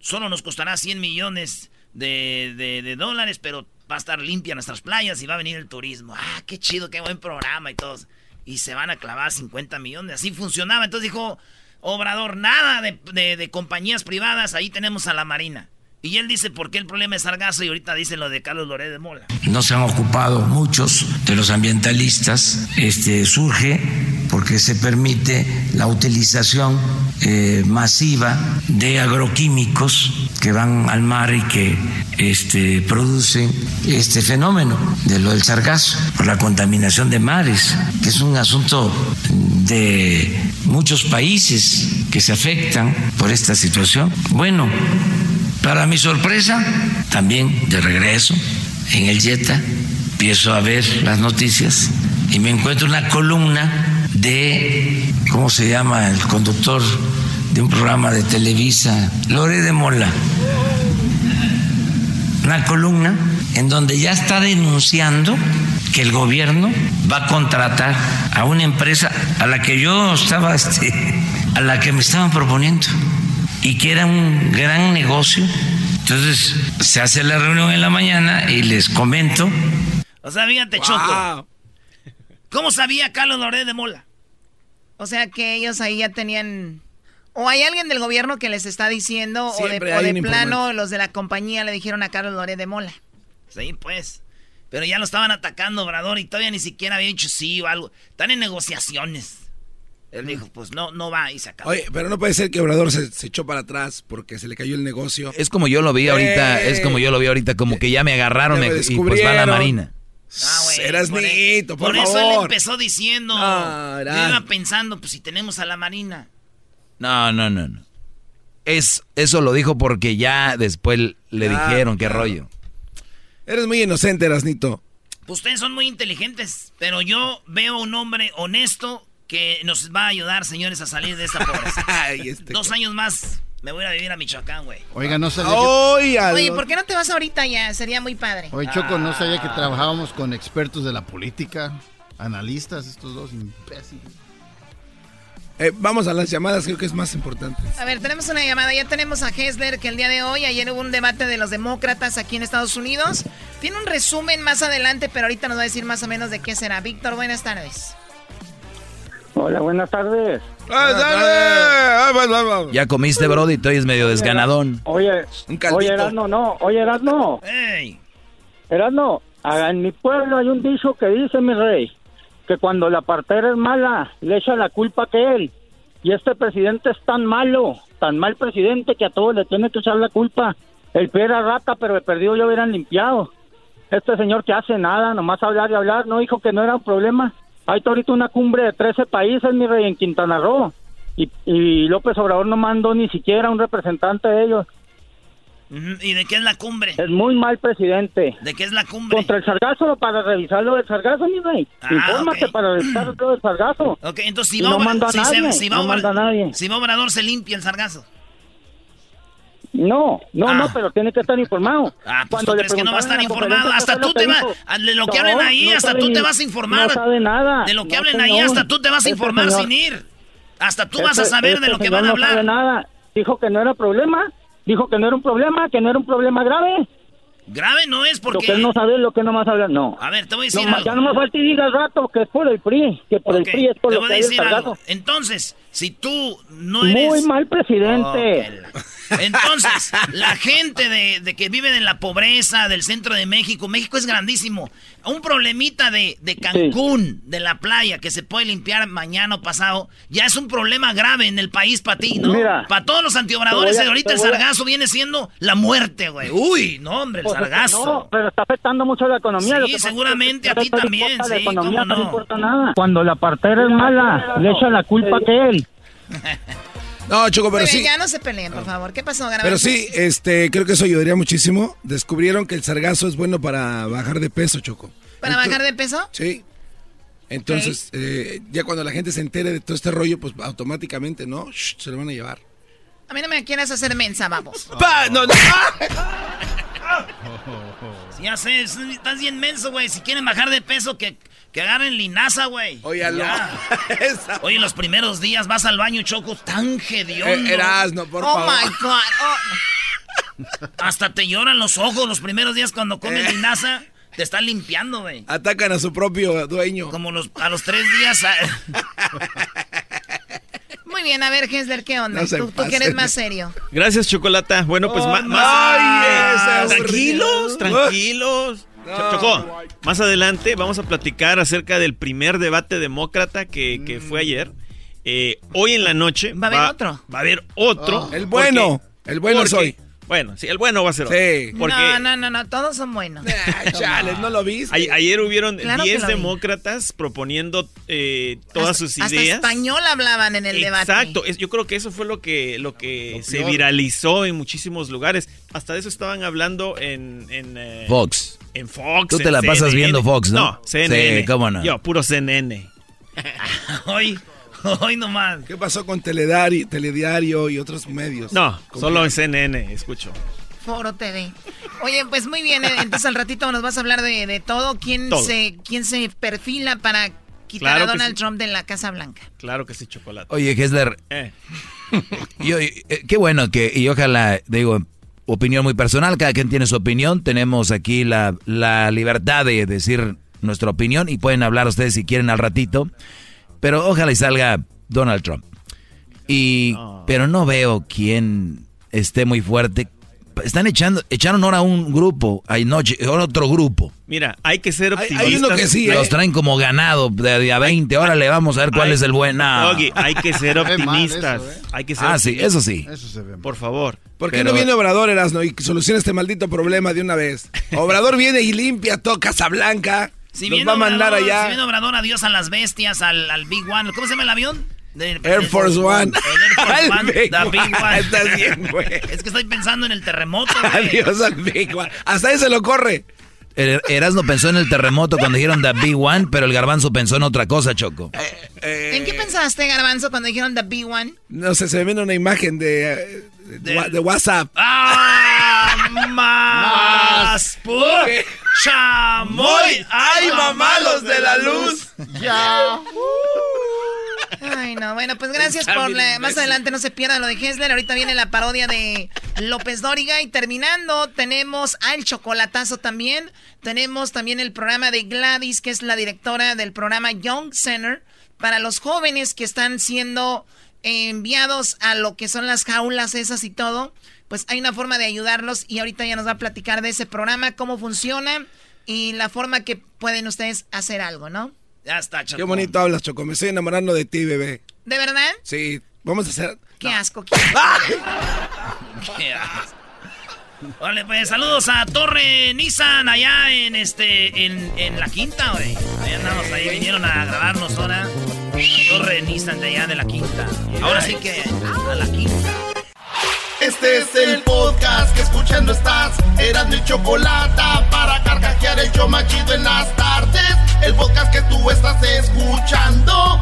Solo nos costará 100 millones de, de- de dólares, pero va a estar limpia nuestras playas y va a venir el turismo. Ah, qué chido, qué buen programa y todos. Y se van a clavar 50 millones. Así funcionaba. Entonces dijo Obrador, nada de, de- de compañías privadas, ahí tenemos a la Marina. Y él dice, ¿por qué el problema es Sargazo? Y ahorita dice lo de Carlos Loré de Mola. no se han ocupado muchos de los ambientalistas, este, surge porque se permite la utilización eh, masiva de agroquímicos que van al mar y que este, producen este fenómeno de lo del sargazo, por la contaminación de mares, que es un asunto de muchos países que se afectan por esta situación. Bueno, para mi sorpresa, también de regreso en el Jetta, empiezo a ver las noticias y me encuentro una columna de, ¿cómo se llama? El conductor de un programa de Televisa, Lore de Mola. Una columna en donde ya está denunciando que el gobierno va a contratar a una empresa a la que yo estaba este, a la que me estaban proponiendo y que era un gran negocio. Entonces se hace la reunión en la mañana y les comento. O sea, fíjate, Choco. ¿Cómo sabía Carlos Loret de Mola? O sea que ellos ahí ya tenían... ¿O hay alguien del gobierno que les está diciendo, o de, plano los de la compañía le dijeron a Carlos Loret de Mola? Sí, pues. Pero ya lo estaban atacando, Obrador, y todavía ni siquiera había dicho sí o algo. Están en negociaciones. Él dijo, pues no, no va y se acabó. Oye, pero no puede ser que Obrador se, echó para atrás porque se le cayó el negocio. Es como yo lo vi ahorita, es como yo lo vi ahorita, como que ya me agarraron y pues va a la marina. Ah, güey. Eras por, e- por, por eso él empezó diciendo. No, iba pensando, pues si tenemos a la Marina. No, no, no, no. Es, eso lo dijo porque ya después le dijeron qué rollo. Eres muy inocente, Erasnito. Pues ustedes son muy inteligentes, pero yo veo un hombre honesto que nos va a ayudar, señores, a salir de esta pobreza. Este Dos años más me voy a vivir a Michoacán, güey. Oiga, no sabía que... Oye, ¿por qué no te vas ahorita ya? Sería muy padre. Oye, Choco, no sabía que trabajábamos con expertos de la política, analistas, estos dos imbéciles. Eh, vamos a las llamadas, creo que es más importante. A ver, tenemos una llamada. Ya tenemos a Hessler, que el día de hoy, ayer hubo un debate de los demócratas aquí en Estados Unidos. Tiene un resumen más adelante, pero ahorita nos va a decir más o menos de qué será. Víctor, buenas tardes. Hola, buenas tardes. Ya comiste, Brody, tú eres medio desganadón. Oye, oye, Erasno, no, oye, Erasno. Erasno, en mi pueblo hay un dicho que dice, mi rey, que cuando la partera es mala, le echa la culpa que él. Y este presidente es tan malo, tan mal presidente, que a todos le tiene que echar la culpa. El pie era rata, pero el perdido ya hubieran limpiado. Este señor que hace nada, nomás hablar y hablar, no dijo que no era un problema. Hay ahorita una cumbre de 13 países, mi rey, en Quintana Roo. Y, y López Obrador no mandó ni siquiera un representante de ellos. ¿Y de qué es la cumbre? Es muy mal presidente. ¿De qué es la cumbre? Contra el sargazo, para revisar lo del sargazo, mi rey. Ah, Infórmate para revisar lo del sargazo. Ok, entonces si no manda si, nadie, si no manda nadie. Si va Obrador se limpia el sargazo. No, no, no, ah. pero tiene que estar informado. Ah, pues Cuando tú que no va a estar informado. Hasta tú te vas, de lo que hablen ahí, hasta tú te vas a informar. No sabe nada. De lo que hablen ahí, hasta tú te vas a informar sin ir. Hasta tú vas a saber de lo que van a hablar. No sabe nada. Dijo que no era problema. Dijo que no era un problema, que no era un problema grave. Grave no es porque... Lo que él no sabe, lo que no más habla, no. A ver, te voy a decir no, algo. Ya no me falta y diga al rato que es por el PRI, que por el PRI es por te lo voy que a decir algo. Entonces, si tú no eres... Muy mal presidente. Entonces, la gente de, de, que vive en la pobreza del centro de México, México es grandísimo. Un problemita de, de Cancún, de la playa, que se puede limpiar mañana o pasado, ya es un problema grave en el país para ti, ¿no? Para todos los antiobradores, ahorita el sargazo viene siendo la muerte, güey. Uy, no, hombre, el pues, sargazo. No, pero está afectando mucho la economía. Sí, seguramente a ti también, sí, cómo no. importa nada. Cuando la partera es mala, le echa la culpa que él. No, Choco, pero sí. Ya no se peleen, por favor. ¿Qué pasó, Pero sí, este, creo que eso ayudaría muchísimo. Descubrieron que el sargazo es bueno para bajar de peso, Choco. ¿Para bajar de peso? Sí. Entonces, eh, ya cuando la gente se entere de todo este rollo, pues automáticamente, ¿no? se lo van a llevar. A mí no me quieras hacer mensa, vamos. ¡Pa! ¡No, no! ya sé, estás bien menso, güey. Si quieren bajar de peso, que que agarren linaza, güey. Oye, Oye, los primeros días vas al baño, Choco, tan hediondo. Eh, no, por oh favor. My God. Oh. Hasta te lloran los ojos los primeros días cuando comes eh. linaza. Te están limpiando, güey. Atacan a su propio dueño. Como los, a los tres días. Muy bien, a ver, Hesler, ¿qué onda? tú, tú que eres más serio. Gracias, Chocolata. Bueno, pues más... Ay, tranquilos, tranquilos. Chocó, más adelante vamos a platicar acerca del primer debate demócrata que, fue ayer. Eh, hoy en la noche. ¿Va a haber otro? Va a haber otro. el bueno. el bueno soy. Bueno, sí, el bueno va a ser sí. no, no, no, no, todos son buenos. chales, no lo viste. ayer hubieron 10 demócratas proponiendo eh, todas sus ideas. Hasta español hablaban en el debate. Exacto, yo creo que eso fue lo que, lo que se viralizó en muchísimos lugares. Hasta de eso estaban hablando en... en eh, Fox. En Fox. Tú te la pasas viendo Fox, ¿no? No, CNN. Sí, cómo no. Yo, puro CNN. Hoy... Hoy nomás. ¿Qué pasó con Telediario, Telediario y otros medios? No, solo en CNN, escucho. Foro TV. Oye, pues muy bien, eh, entonces al ratito nos vas a hablar de, todo. ¿Quién, Se, ¿Quién se perfila para quitar a Donald Trump de la Casa Blanca. Claro que sí, chocolate. Oye, Hessler. Eh. eh. qué bueno que, y ojalá, digo, opinión muy personal, cada quien tiene su opinión. Tenemos aquí la, la libertad de decir nuestra opinión y pueden hablar ustedes si quieren al ratito. Pero ojalá y salga Donald Trump. Y, pero no veo quién esté muy fuerte están echando, echaron ahora un grupo, hay noche, ahora otro grupo. Mira, hay que ser optimistas. Hay, uno que sí, Los ¿eh? traen como ganado de día 20, ahora le vamos a ver cuál es el buen. hay que ser optimistas. ¿eh? Hay que ser ah, sí, eso sí. Por favor. ¿Por qué no viene Obrador, Erasno, y soluciona este maldito problema de una vez? Obrador viene y limpia todo Casablanca. Si va a mandar allá. Si viene Obrador, adiós a las bestias, al, al Big One. ¿Cómo se llama el avión? Air Force One. El Air Force One. Big One. Estás bien, güey. Es que estoy pensando en el terremoto, güey. Adiós al Big One. Hasta ahí se lo corre. Er, Erasmo pensó en el terremoto cuando dijeron The Big One, pero el garbanzo pensó en otra cosa, Choco. Eh, eh, ¿En qué pensaste, garbanzo, cuando dijeron The Big One? No sé, se me viene una imagen de, de, WhatsApp. ¡Ah! ¡Más! ¡Chamoy! ¡Ay, mamá, los de la luz! ¡Ya! Ay, no, bueno, pues gracias por la... Más adelante no se pierda lo de Hessler. Ahorita viene la parodia de López Dóriga. Y terminando, tenemos al chocolatazo también. Tenemos también el programa de Gladys, que es la directora del programa Young Center, para los jóvenes que están siendo enviados a lo que son las jaulas esas y todo. Pues hay una forma de ayudarlos y ahorita ya nos va a platicar de ese programa, cómo funciona y la forma que pueden ustedes hacer algo, ¿no? Ya está, Choco. Qué bonito hablas, Choco. Me estoy enamorando de ti, bebé. ¿De verdad? Sí. Vamos a hacer... Qué asco. Qué asco. Vale, pues saludos a Torre Nissan allá en este en, en la quinta, güey. Ahí andamos, ahí vinieron a grabarnos ahora. Torre Nissan de allá de la quinta. Ahora sí que a la quinta. Este es el podcast que escuchando estás. Eran mi chocolate para carcajear el yo machido en las tardes. El podcast que tú estás escuchando.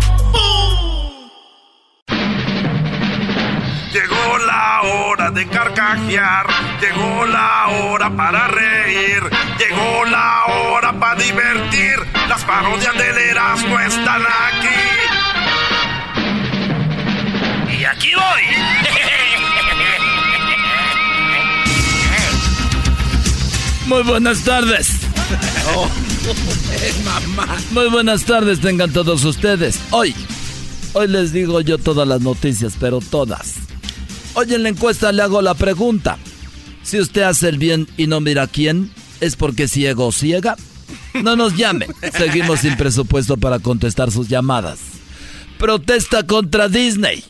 Llegó la hora de carcajear. Llegó la hora para reír. Llegó la hora para divertir. Las parodias del Erasmo están aquí. Y aquí voy. Muy buenas tardes. Oh, Muy buenas tardes tengan todos ustedes. Hoy, hoy les digo yo todas las noticias, pero todas. Hoy en la encuesta le hago la pregunta. Si usted hace el bien y no mira a quién, ¿es porque ciego o ciega? No nos llame. Seguimos sin presupuesto para contestar sus llamadas. Protesta contra Disney.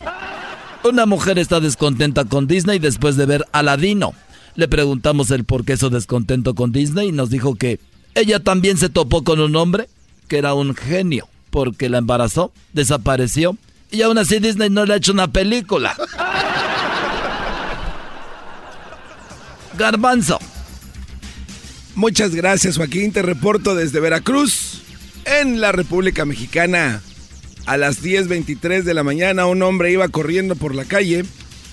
Una mujer está descontenta con Disney después de ver Aladino le preguntamos el por qué su descontento con Disney y nos dijo que ella también se topó con un hombre que era un genio porque la embarazó, desapareció y aún así Disney no le ha hecho una película. Garbanzo. Muchas gracias Joaquín, te reporto desde Veracruz, en la República Mexicana. A las 10.23 de la mañana un hombre iba corriendo por la calle.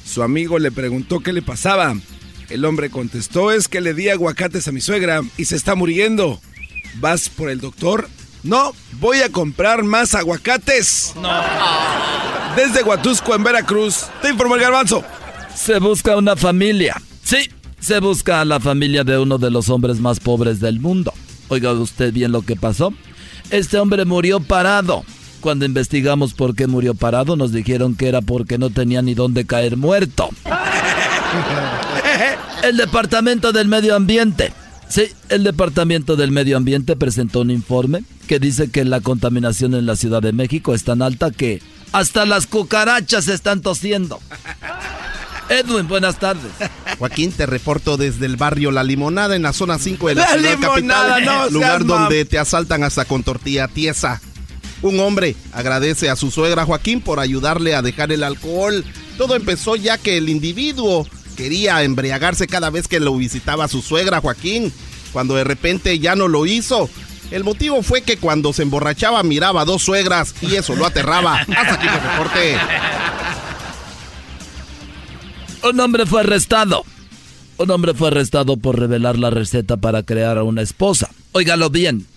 Su amigo le preguntó qué le pasaba. El hombre contestó, es que le di aguacates a mi suegra y se está muriendo. ¿Vas por el doctor? No, voy a comprar más aguacates. No. Desde Huatusco, en Veracruz, te informó el garbanzo. Se busca una familia. Sí, se busca a la familia de uno de los hombres más pobres del mundo. Oiga usted bien lo que pasó. Este hombre murió parado. Cuando investigamos por qué murió parado, nos dijeron que era porque no tenía ni dónde caer muerto. El Departamento del Medio Ambiente. Sí, el Departamento del Medio Ambiente presentó un informe que dice que la contaminación en la Ciudad de México es tan alta que hasta las cucarachas están tosiendo. Edwin, buenas tardes. Joaquín, te reporto desde el barrio La Limonada en la zona 5 de la, ciudad capital, lugar donde te asaltan hasta con tortilla tiesa. Un hombre agradece a su suegra Joaquín por ayudarle a dejar el alcohol. Todo empezó ya que el individuo quería embriagarse cada vez que lo visitaba su suegra Joaquín, cuando de repente ya no lo hizo. El motivo fue que cuando se emborrachaba miraba a dos suegras y eso lo aterraba. Hasta aquí reporte. Un hombre fue arrestado. Un hombre fue arrestado por revelar la receta para crear a una esposa. Óigalo bien.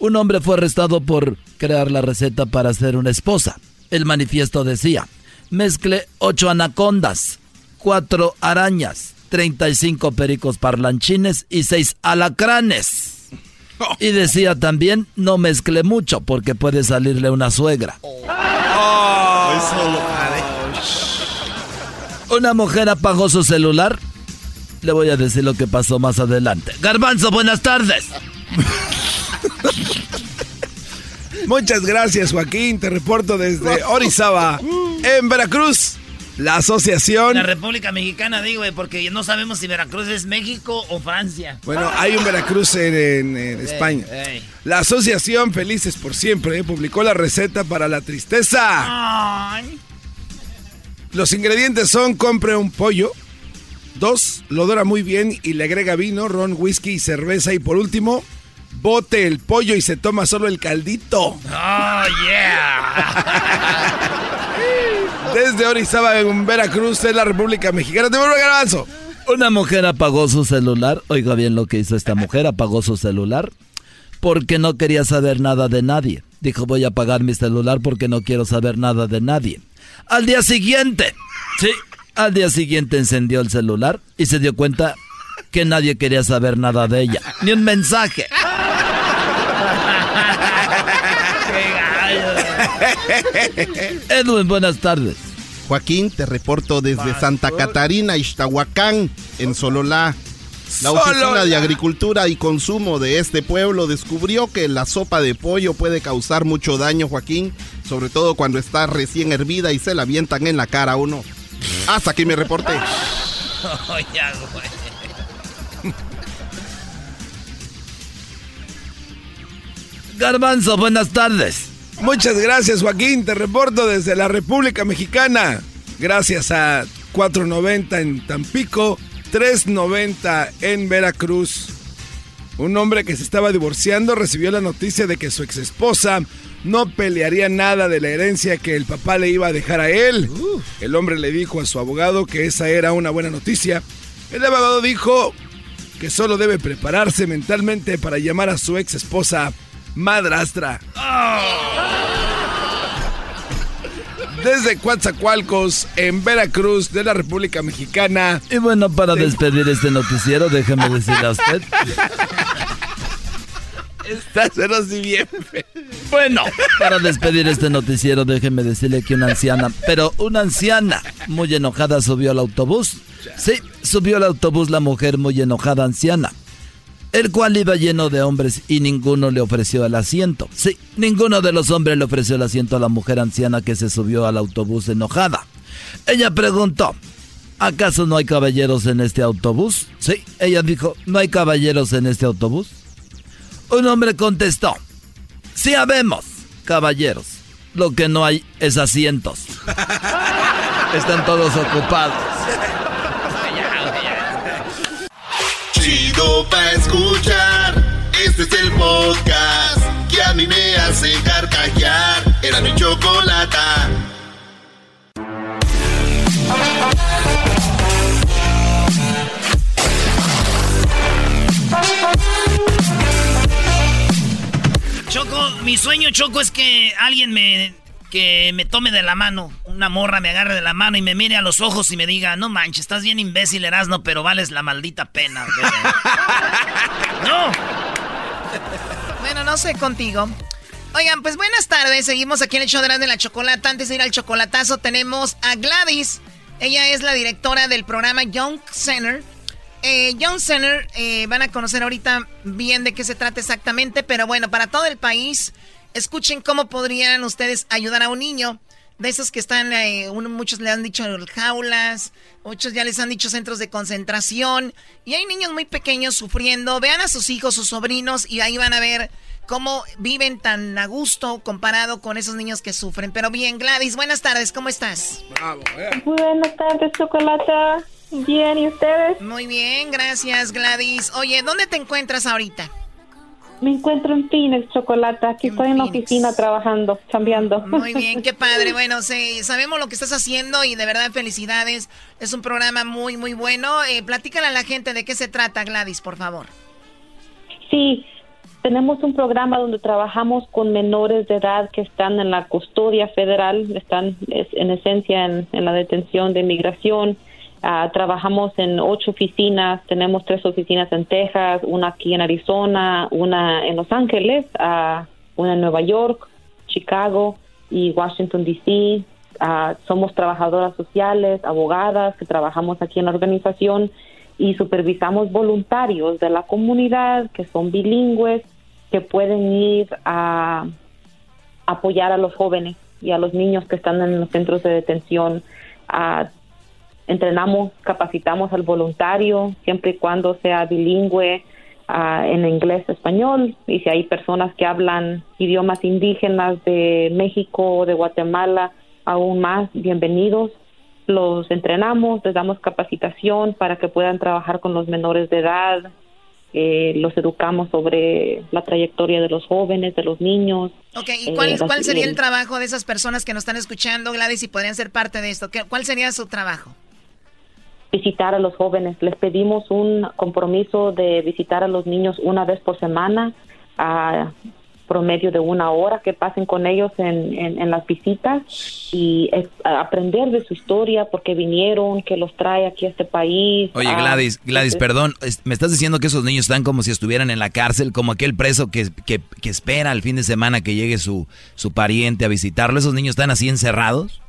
Un hombre fue arrestado por crear la receta para hacer una esposa. El manifiesto decía, mezcle ocho anacondas, cuatro arañas, 35 pericos parlanchines y seis alacranes. Y decía también, no mezcle mucho porque puede salirle una suegra. Una mujer apagó su celular. Le voy a decir lo que pasó más adelante. Garbanzo, buenas tardes. Muchas gracias, Joaquín. Te reporto desde Orizaba, en Veracruz. La asociación. La República Mexicana, digo, eh, porque no sabemos si Veracruz es México o Francia. Bueno, hay un Veracruz en, España. La asociación Felices por Siempre eh, publicó la receta para la tristeza. Los ingredientes son: compre un pollo. Dos, lo dora muy bien y le agrega vino, ron, whisky y cerveza. Y por último, bote el pollo y se toma solo el caldito. ¡Oh, yeah! Desde Orizaba, en Veracruz, en la República Mexicana. ¡Te vuelvo garbanzo! Una mujer apagó su celular. Oiga bien lo que hizo esta mujer. Apagó su celular porque no quería saber nada de nadie. Dijo, voy a apagar mi celular porque no quiero saber nada de nadie. Al día siguiente, sí, al día siguiente encendió el celular y se dio cuenta que nadie quería saber nada de ella. Ni un mensaje. Edwin, buenas tardes. Joaquín, te reporto desde Santa Catarina, Ixtahuacán, en Sololá. La Oficina de Agricultura y Consumo de este pueblo descubrió que la sopa de pollo puede causar mucho daño, Joaquín, sobre todo cuando está recién hervida y se la avientan en la cara a uno. Hasta aquí me reporte. Garbanzo, buenas tardes. Muchas gracias, Joaquín. Te reporto desde la República Mexicana. Gracias a 490 en Tampico, 390 en Veracruz. Un hombre que se estaba divorciando recibió la noticia de que su exesposa no pelearía nada de la herencia que el papá le iba a dejar a él. El hombre le dijo a su abogado que esa era una buena noticia. El abogado dijo que solo debe prepararse mentalmente para llamar a su ex esposa madrastra. Desde Coatzacoalcos, en Veracruz, de la República Mexicana. Y bueno, para despedir este noticiero, déjeme decirle a usted. Está así bien. Bueno, para despedir este noticiero, déjeme decirle que una anciana, pero una anciana muy enojada subió al autobús. Sí, subió al autobús la mujer muy enojada anciana el cual iba lleno de hombres y ninguno le ofreció el asiento. Sí, ninguno de los hombres le ofreció el asiento a la mujer anciana que se subió al autobús enojada. Ella preguntó, ¿acaso no hay caballeros en este autobús? Sí, ella dijo, ¿no hay caballeros en este autobús? Un hombre contestó, sí habemos caballeros, lo que no hay es asientos. Están todos ocupados. Chido pa' escuchar. Este es el podcast que a mí me hace carcajear. Era mi chocolata. Choco, mi sueño, Choco, es que alguien me que me tome de la mano, una morra me agarre de la mano y me mire a los ojos y me diga, no manches, estás bien imbécil, Erasno, pero vales la maldita pena. no. Bueno, no sé contigo. Oigan, pues buenas tardes, seguimos aquí en el show de la chocolata. Antes de ir al chocolatazo tenemos a Gladys. Ella es la directora del programa Young Center. Eh, Young Center, eh, van a conocer ahorita bien de qué se trata exactamente, pero bueno, para todo el país Escuchen cómo podrían ustedes ayudar a un niño de esos que están, eh, muchos le han dicho jaulas, muchos ya les han dicho centros de concentración, y hay niños muy pequeños sufriendo. Vean a sus hijos, sus sobrinos, y ahí van a ver cómo viven tan a gusto comparado con esos niños que sufren. Pero bien, Gladys, buenas tardes, ¿cómo estás? Bravo, eh. Buenas tardes, Chocolata. Bien, ¿y ustedes? Muy bien, gracias, Gladys. Oye, ¿dónde te encuentras ahorita? Me encuentro en Phoenix, Chocolata. Aquí estoy en la oficina trabajando, cambiando. Muy bien, qué padre. Bueno, sí, sabemos lo que estás haciendo y de verdad felicidades. Es un programa muy, muy bueno. Eh, platícale a la gente de qué se trata, Gladys, por favor. Sí, tenemos un programa donde trabajamos con menores de edad que están en la custodia federal, están en esencia en, la detención de inmigración. Ah, trabajamos en ocho oficinas, tenemos tres oficinas en Texas, una aquí en Arizona, una en Los Ángeles, uh, una en Nueva York, Chicago y Washington, D.C. Ah, somos trabajadoras sociales, abogadas que trabajamos aquí en la organización y supervisamos voluntarios de la comunidad que son bilingües, que pueden ir a apoyar a los jóvenes y a los niños que están en los centros de detención. Entrenamos, capacitamos al voluntario, siempre y cuando sea bilingüe en inglés, español, y si hay personas que hablan idiomas indígenas de México o de Guatemala, aún más bienvenidos los entrenamos, les damos capacitación para que puedan trabajar con los menores de edad, eh, los educamos sobre la trayectoria de los jóvenes, de los niños. Ok, ¿y cuál, cuál sería el trabajo de esas personas que nos están escuchando, Gladys, y podrían ser parte de esto? ¿Cuál sería su trabajo? Visitar a los jóvenes. Les pedimos un compromiso de visitar a los niños una vez por semana, a promedio de una hora que pasen con ellos en, en, las visitas y aprender de su historia, porque vinieron, que los trae aquí a este país. Oye, Gladys, Gladys, perdón, me estás diciendo que esos niños están como si estuvieran en la cárcel, como aquel preso que, que, que espera el fin de semana que llegue su, su pariente a visitarlo. ¿Esos niños están así encerrados?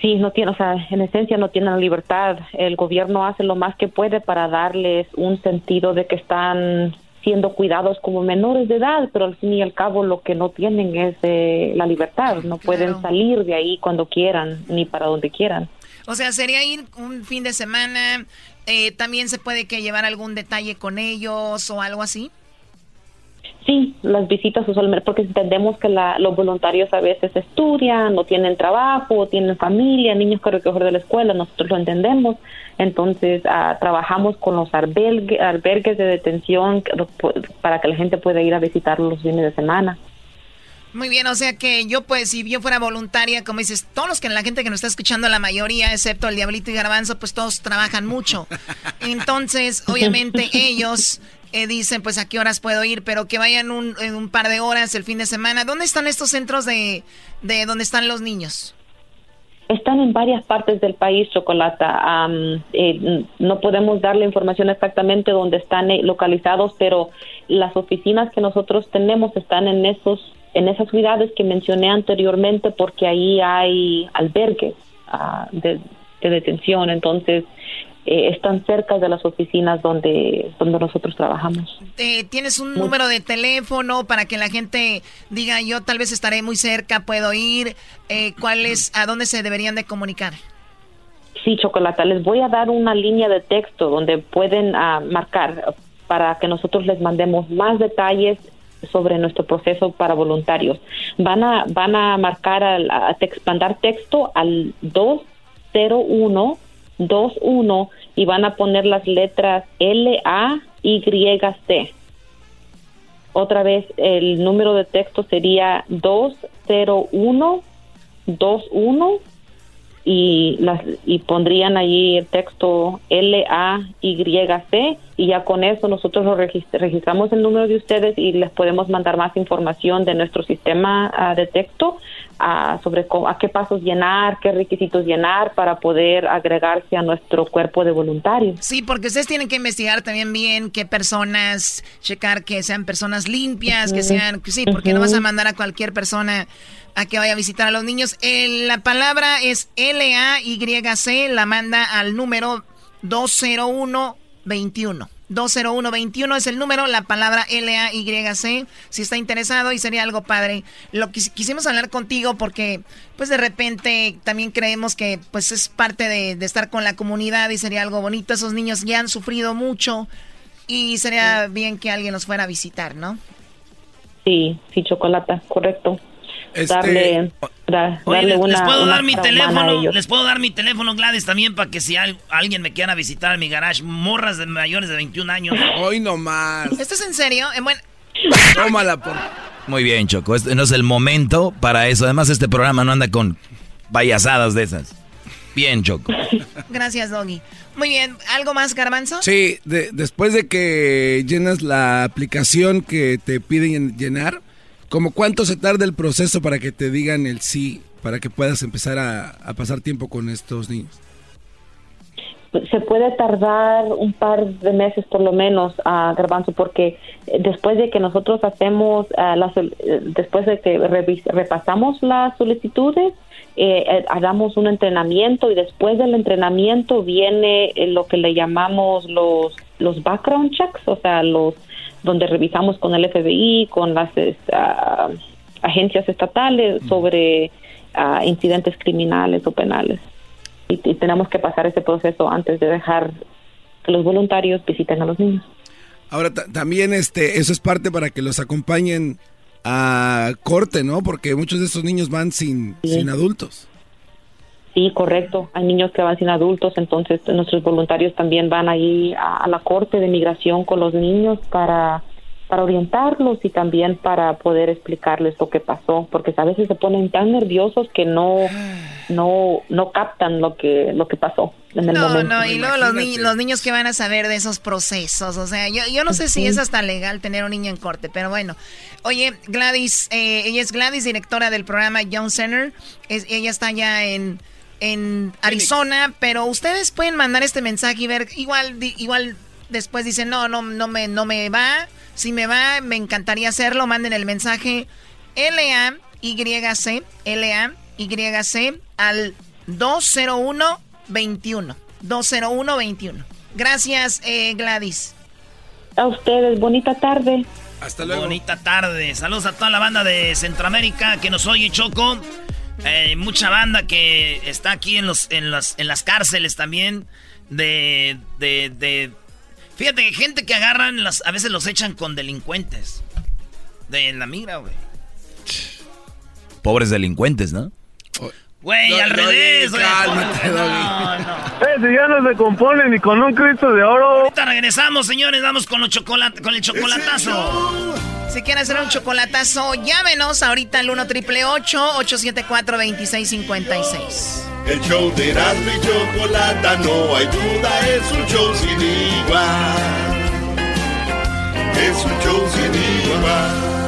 Sí, no tiene, o sea, en esencia no tienen libertad. El gobierno hace lo más que puede para darles un sentido de que están siendo cuidados como menores de edad, pero al fin y al cabo lo que no tienen es eh, la libertad, no pueden salir de ahí cuando quieran ni para donde quieran. O sea, sería ir un fin de semana, eh, también se puede que llevar algún detalle con ellos o algo así. Sí, las visitas usualmente, porque entendemos que los voluntarios a veces estudian, no tienen trabajo, tienen familia, niños que recoger de la escuela, nosotros lo entendemos. Entonces, ah, trabajamos con los albergues de detención para que la gente pueda ir a visitarlos los fines de semana. Muy bien, o sea que yo pues si yo fuera voluntaria, como dices, todos los que la gente que nos está escuchando, la mayoría, excepto el Diablito y Garbanzo, pues todos trabajan mucho. Entonces, obviamente ellos eh, dicen pues a qué horas puedo ir, pero que vayan un, en un par de horas el fin de semana. ¿Dónde están estos centros de, de donde están los niños? Están en varias partes del país, Chocolata. Eh, no podemos darle información exactamente dónde están eh, localizados, pero las oficinas que nosotros tenemos están en esos en esas ciudades que mencioné anteriormente porque ahí hay albergues ah, de, detención. Entonces, eh, están cerca de las oficinas donde, donde nosotros trabajamos. ¿Tienes un número de teléfono para que la gente diga yo tal vez estaré muy cerca, puedo ir? Eh, ¿Cuál es, a dónde se deberían de comunicar? Sí, Chocolata, les voy a dar una línea de texto donde pueden ah, marcar para que nosotros les mandemos más detalles sobre nuestro proceso para voluntarios. Van a, van a marcar, al, a mandar texto al 201 21 y van a poner las letras L A Y C. Otra vez el número de texto sería 201 21 y las y pondrían allí el texto L A Y C y ya con eso nosotros lo registramos el número de ustedes y les podemos mandar más información de nuestro sistema ah, de texto ah, sobre a qué pasos llenar, qué requisitos llenar para poder agregarse a nuestro cuerpo de voluntarios. Sí, porque ustedes tienen que investigar también bien qué personas, checar que sean personas limpias, que sean, sí, porque no vas a mandar a cualquier persona a que vaya a visitar a los niños. la palabra es L-A-Y-C, la manda al número 20121. 20121 es el número, la palabra L-A-Y-C, si está interesado y sería algo padre. Lo que quisimos hablar contigo porque pues de repente también creemos que pues es parte de, de estar con la comunidad y sería algo bonito. Esos niños ya han sufrido mucho y sería bien que alguien los fuera a visitar, ¿no? Sí, sí, chocolate, correcto. Este, darle, les, puedo dar mi teléfono, les puedo dar mi teléfono Gladys también para que si alguien me quiera visitar en mi garage, morras de mayores de 21 años. Hoy no más. ¿Esto es en serio? En buen... Tómala por... Muy bien, Choco, este no es el momento para eso. Además este programa no anda con payasadas de esas. Bien, Choco. Gracias, Doggy. Muy bien, ¿algo más, Garbanzo? Sí, después de que llenas la aplicación que te piden llenar, ¿como cuánto se tarda el proceso para que te digan el sí, para que puedas empezar a pasar tiempo con estos niños? se puede tardar un par de meses por lo menos a Garbanzo porque eh, después de que nosotros hacemos uh, después de que repasamos las solicitudes eh, hagamos un entrenamiento y después del entrenamiento viene lo que le llamamos los los background checks o sea los donde revisamos con el FBI con las ah, agencias estatales sobre incidentes criminales o penales y, tenemos que pasar ese proceso antes de dejar que los voluntarios visiten a los niños. Ahora también este eso es parte para que los acompañen a corte, ¿no? Porque muchos de esos niños van sin, sin adultos. Sí, correcto. Hay niños que van sin adultos, entonces nuestros voluntarios también van ahí a la corte de migración con los niños para para orientarlos y también para poder explicarles lo que pasó, porque a veces se ponen tan nerviosos que no no no captan lo que lo que pasó en el no, No, y luego los, los, niños que van a saber de esos procesos, o sea, yo, yo no sé si es hasta legal tener un niño en corte, pero bueno. Oye, Gladys, eh, ella es Gladys, directora del programa Young Center, es, ella está ya en en Arizona, pero ustedes pueden mandar este mensaje y ver igual igual después dicen, "No, no no me no me va." Si me va, me encantaría hacerlo. Manden el mensaje L-A-Y-C, L-A-Y-C al 201-21. 201-21. Gracias, eh, Gladys. A ustedes, bonita tarde. Hasta luego. Bonita tarde. Saludos a toda la banda de Centroamérica que nos oye, Choco. Eh, mucha banda que está aquí en, los, en, las, en las cárceles también. De, de, de Fíjate, gente que agarran, las, a veces los echan con delincuentes. De la migra, güey. Pobres delincuentes, ¿no? Güey, al revés, güey. Cálmate, no, no. Eh, si ya no se compone ni con un Cristo de oro. Ahorita regresamos, señores, vamos con, los chocolate, con el chocolatazo. Si quieren hacer un chocolatazo, llámenos ahorita al 1 triple 874 2656 el show de Erasmo y Chocolata, no hay duda, es un show sin igual. Es un show sin igual.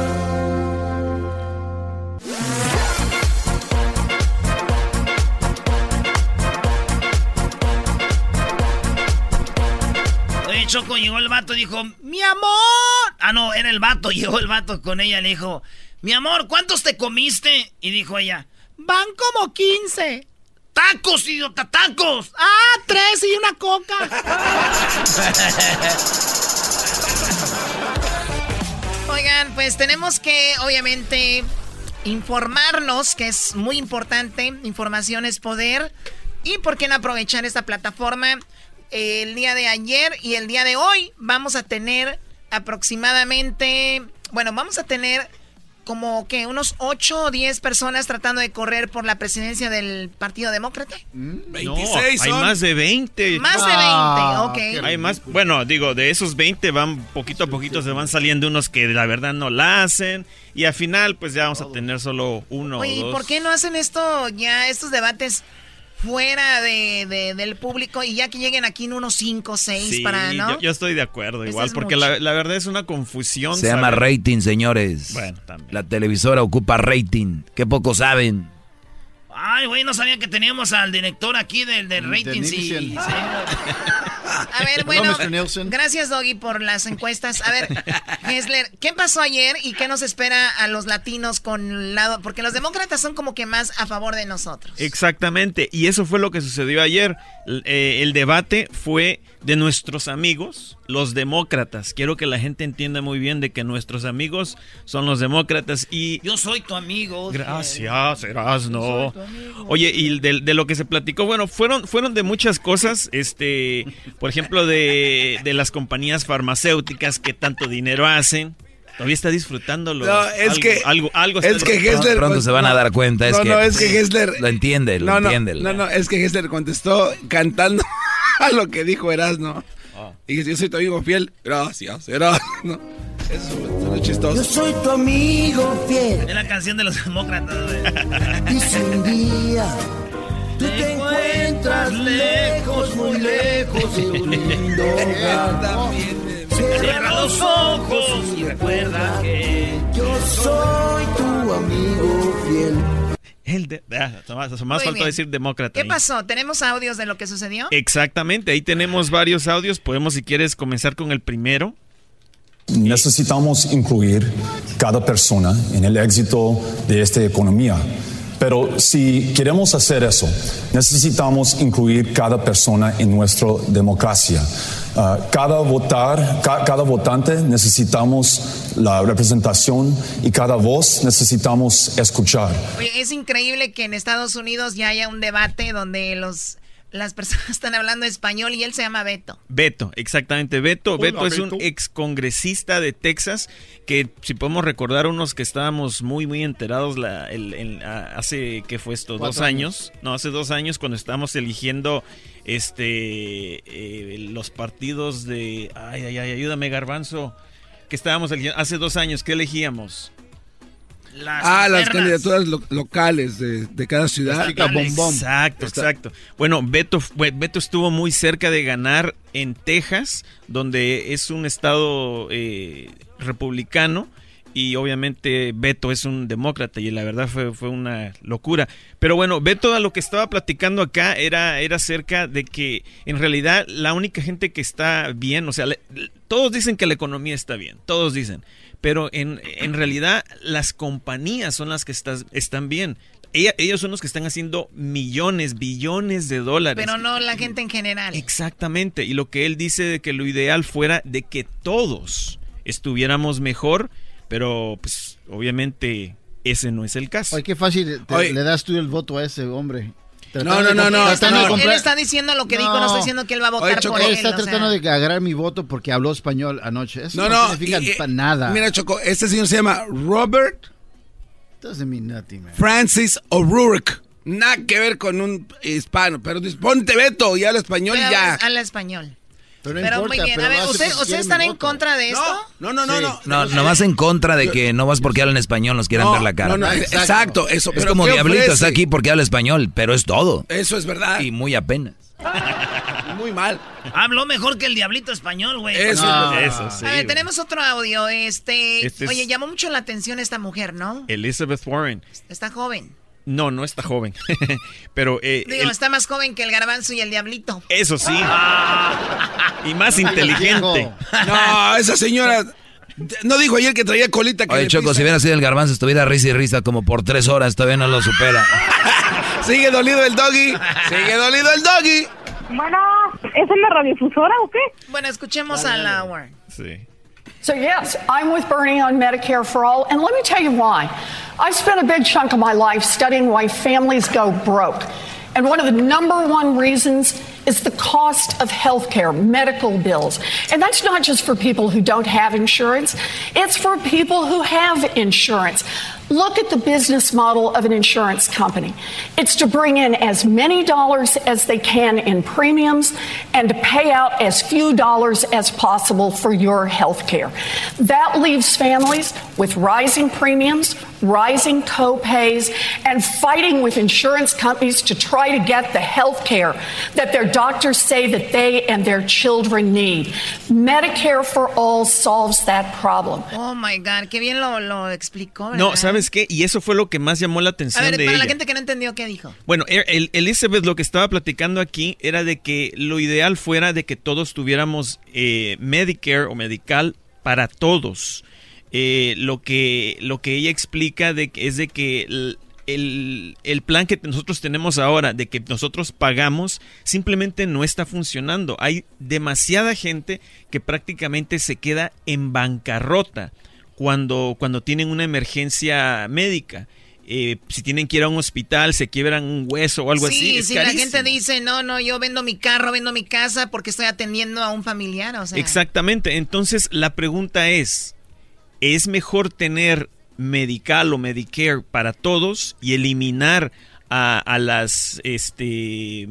Choco, llegó el vato y dijo, mi amor. Ah, no, era el vato, llegó el vato con ella, le dijo, mi amor, ¿cuántos te comiste? Y dijo ella, van como 15. ¡Tacos, idiota! ¡Tacos! ¡Ah, tres y una coca! Oigan, pues tenemos que, obviamente, informarnos, que es muy importante. Información es poder. ¿Y por qué no aprovechar esta plataforma? El día de ayer y el día de hoy vamos a tener aproximadamente, bueno, vamos a tener como que unos 8 o 10 personas tratando de correr por la presidencia del Partido Demócrata. 26 mm, hay más de 20. Más de 20, ah, ok. Hay más, bueno, digo, de esos 20 van poquito a poquito se van saliendo unos que la verdad no la hacen y al final pues ya vamos a tener solo uno Oye, ¿y por qué no hacen esto ya estos debates fuera de, del público y ya que lleguen aquí en unos 5 o 6 para, ¿no? Yo, estoy de acuerdo, igual, porque la, verdad es una confusión. Se llama rating, señores. Bueno, también. La televisora ocupa rating. Qué poco saben. Ay, güey, no sabía que teníamos al director aquí del, del rating. Sí, A ver, bueno, gracias Doggy por las encuestas. A ver, Hessler, ¿qué pasó ayer y qué nos espera a los latinos con lado? Porque los demócratas son como que más a favor de nosotros. Exactamente, y eso fue lo que sucedió ayer. Eh, el debate fue de nuestros amigos, los demócratas. Quiero que la gente entienda muy bien de que nuestros amigos son los demócratas y... Yo soy tu amigo. Gracias, Erasno. Oye, y de, de, lo que se platicó, bueno, fueron, fueron de muchas cosas, este, por ejemplo, de, de las compañías farmacéuticas que tanto dinero hacen. Todavía está disfrutándolo. No, es algo, que. Algo, algo es que Gessler. Pronto se van a dar cuenta. Es no, que, no, es que Gessler. Lo entiende, lo entiende. No, no, es que Gessler contestó cantando a lo que dijo Erasmo. Oh. Y dice: Yo soy tu amigo fiel. Gracias, Erasmo. Eso es chistoso. Yo soy tu amigo fiel. Es la canción de los demócratas, Y si un día tú te encuentras lejos, muy lejos de tu lindo hogar. Cierra los ojos y recuerda que yo soy tu amigo fiel. El de, ah, más, más faltó decir demócrata. ¿Qué ahí. pasó? ¿Tenemos audios de lo que sucedió? Exactamente, ahí tenemos varios audios. Podemos, si quieres, comenzar con el primero. Necesitamos incluir cada persona en el éxito de esta economía. Pero si queremos hacer eso, necesitamos incluir cada persona en nuestra democracia. Ah, cada votar, ca- cada votante necesitamos la representación y cada voz necesitamos escuchar. Oye, es increíble que en Estados Unidos ya haya un debate donde los las personas están hablando español y él se llama Beto. Beto, exactamente. Beto, Hola, Beto es un Beto. ex congresista de Texas que, si podemos recordar, unos que estábamos muy, muy enterados la, el- el- a- hace, ¿qué fue esto? Dos años. No, hace dos años cuando estábamos eligiendo este eh, los partidos de... Ay, ay, ay, ayúdame, Garbanzo. Que estábamos eligiendo, hace dos años, ¿qué elegíamos? Ah, las candidaturas lo- locales de, de cada ciudad. Exacto, exacto. Bueno, Beto, Beto estuvo muy cerca de ganar en Texas, donde es un estado eh, republicano. Y obviamente Beto es un demócrata y la verdad fue, fue una locura. Pero bueno, Beto a lo que estaba platicando acá era, era acerca de que en realidad la única gente que está bien, o sea, le- todos dicen que la economía está bien, todos dicen, pero en, en realidad las compañías son las que estás- están bien. Ella- ellos son los que están haciendo millones, billones de dólares. Pero no la gente en general. Exactamente, y lo que él dice de que lo ideal fuera de que todos estuviéramos mejor, pero pues obviamente ese no es el caso. Oye, qué fácil te- le das tú el voto a ese hombre. No, no, no, no, no. Él está diciendo lo que dijo, no está diciendo que él va a votar por él él. está o sea. tratando de agarrar mi voto porque habló español anoche. Eso No, no, no, significa y- y- nada. Mira, Choco, este señor se llama Robert Doesn't mean nothing, man. Francis O'Rourke. Nada que ver con un hispano, pero ponte Beto y habla español y Pero ya. Habla español. Pero, Pero muy bien, a ver, ¿usted- ¿ustedes están en contra de esto? No, no, no, no. No, nomás en contra de que no vas porque hablan español, nos quieran No, ver la cara. no, no, exacto, eso, Es como ¿qué Diablito ofrece? está aquí porque habla español, pero es todo. Eso es verdad. Y muy apenas. Muy mal. Habló mejor que el diablito español, güey. Eso No. es verdad. Eso sí, a ver, güey. tenemos otro audio. Este, Este es- oye, llamó mucho la atención esta mujer, ¿no? Elizabeth Warren. Está joven. No, no está joven. pero eh, Digo, el- está más joven que el garbanzo y el diablito. eso sí. y más inteligente. No, esa señora no dijo ayer que traía colita que Oye, Choco, pisa. si hubiera sido el garbanzo, estuviera risa y risa como por tres horas, todavía no lo supera. Sigue dolido el doggy. Sigue dolido el doggy. Bueno, ¿es en la radiofusora o qué? Bueno, escuchemos a la Warren. Sí. So, yes, I'm with Bernie on Medicare for All, and let me tell you why. I've spent a big chunk of my life studying why families go broke. And one of the number one reasons is the cost of health care, medical bills. And that's not just for people who don't have insurance, it's for people who have insurance. Look at the business model of an insurance company. It's to bring in as many dollars as they can in premiums and to pay out as few dollars as possible for your health care. That leaves families with rising premiums, rising co-pays, and fighting with insurance companies to try to get the health care that their doctors say that they and their children need. Medicare for All solves that problem. Oh my God, qué bien lo, lo explicó. No, ¿verdad? ¿Sabes qué? Y eso fue lo que más llamó la A atención ver, de para ella. la gente que no entendió qué dijo. Bueno, el- el- Elizabeth lo que estaba platicando aquí era de que lo ideal fuera de que todos tuviéramos eh, Medicare o Medical para todos. Eh, lo que lo que ella explica de es de que el, el- el plan que nosotros tenemos ahora de que nosotros pagamos simplemente no está funcionando. Hay demasiada gente que prácticamente se queda en bancarrota cuando cuando tienen una emergencia médica. Eh, si tienen que ir a un hospital, se quiebran un hueso o algo sí, así. es si la gente dice, no, no, yo vendo mi carro, vendo mi casa porque estoy atendiendo a un familiar, o sea. Exactamente. Entonces la pregunta es, ¿es mejor tener medical o Medicare para todos y eliminar a, a las este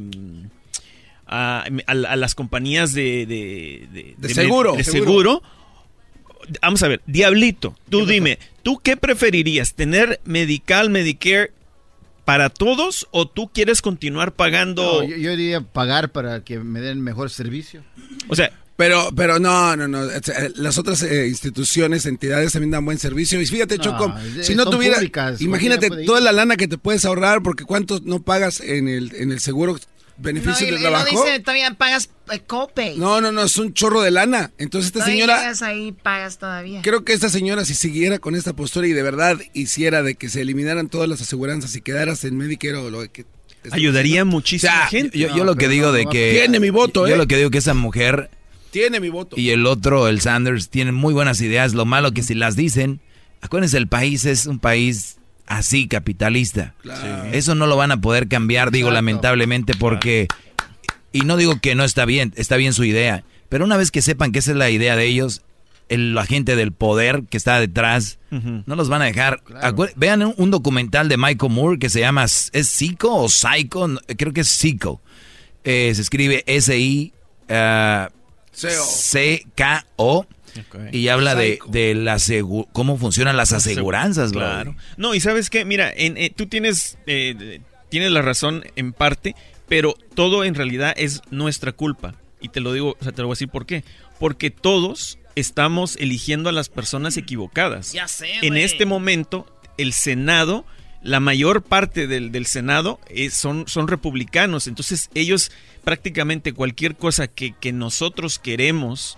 a, a- a las compañías de, de, de- De de- seguro. de Seguro. Vamos a ver, Diablito, tú dime, ¿tú qué preferirías? ¿Tener medical, Medicare para todos o tú quieres continuar pagando? yo, yo diría pagar para que me den mejor servicio. O sea, pero, pero no, no, no. Las otras eh, instituciones, entidades también dan buen servicio. Y fíjate, No, Choco, es- si no son tuviera, públicas, imagínate toda la lana que te puedes ahorrar, porque cuánto no pagas en el, en el seguro No, beneficio y, de y no trabajo. dice, todavía pagas eh, copay. No, no, no, es un chorro de lana. Entonces esta Todavía señora, llegas ahí, pagas todavía. creo que esta señora si siguiera con esta postura y de verdad hiciera de que se eliminaran todas las aseguranzas y quedaras en Medicare o lo que... Ayudaría muchísima O sea, gente. Yo, yo lo que digo de que... Tiene mi voto, Yo ¿eh? lo que digo que esa mujer Tiene mi voto. y el otro, el Sanders, tienen muy buenas ideas. Lo malo que si las dicen, acuérdense, el país es un país así, capitalista. Eso no lo van a poder cambiar, digo, lamentablemente, porque... Y no digo que no está bien, está bien su idea. Pero una vez que sepan que esa es la idea de ellos, el, la gente del poder que está detrás, no los van a dejar. Vean un, un documental de Michael Moore que se llama, ¿es Psycho o Psycho? No, Creo que es Psycho. Eh, se escribe S-I... ah, Y habla de, de la cómo funcionan las aseguranzas, bro. Claro. No, y sabes qué, mira, en, eh, tú tienes, eh, tienes la razón en parte, pero todo en realidad es nuestra culpa. Y te lo digo, o sea, te lo voy a decir por qué. Porque todos estamos eligiendo a las personas equivocadas. Ya sé, En este momento, el Senado, la mayor parte del, del Senado es- son, son republicanos. Entonces, ellos prácticamente cualquier cosa que, que nosotros queremos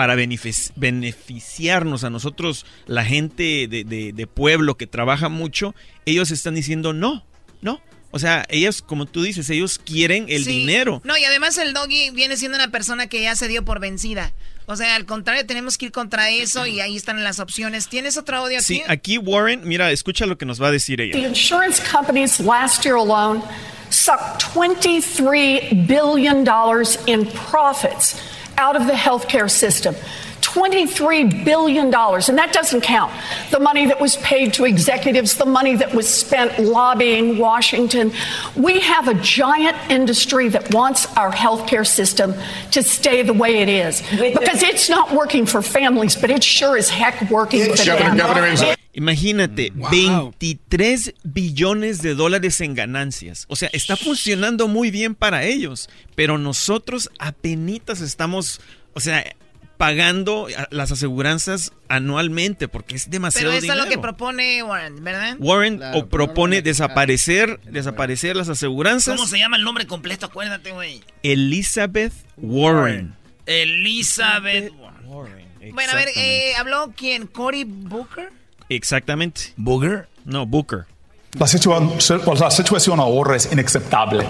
para benefic- beneficiarnos a nosotros, la gente de, de- de pueblo que trabaja mucho, ellos están diciendo no, no. O sea, ellos, como tú dices, ellos quieren el Sí. dinero. No, y además el doggy viene siendo una persona que ya se dio por vencida. O sea, al contrario, tenemos que ir contra eso y ahí están las opciones. ¿Tienes otro audio aquí? Sí, aquí Warren, mira, escucha lo que nos va a decir The ella. insurance companies last year alone sucked $23 billion in profits out of the healthcare system. $23 billion. And that doesn't count the money that was paid to executives, the money that was spent lobbying Washington. We have a giant industry that wants our healthcare system to stay the way it is. Because it's not working for families, but it sure as heck working for them. Imagínate, 23 billones de dólares en ganancias. O sea, está funcionando muy bien para ellos, pero nosotros apenitas estamos, o sea, pagando las aseguranzas anualmente porque es demasiado Pero eso es lo que propone Warren, ¿verdad? Warren o propone desaparecer, desaparecer las aseguranzas. ¿Cómo se llama el nombre completo? Acuérdate, güey. Elizabeth Warren. Elizabeth. Bueno, a ver, eh, ¿habló quién? ¿Cory Booker? Exactamente. ¿Booger? No, Booker. La, situa- la situación ahora es inaceptable.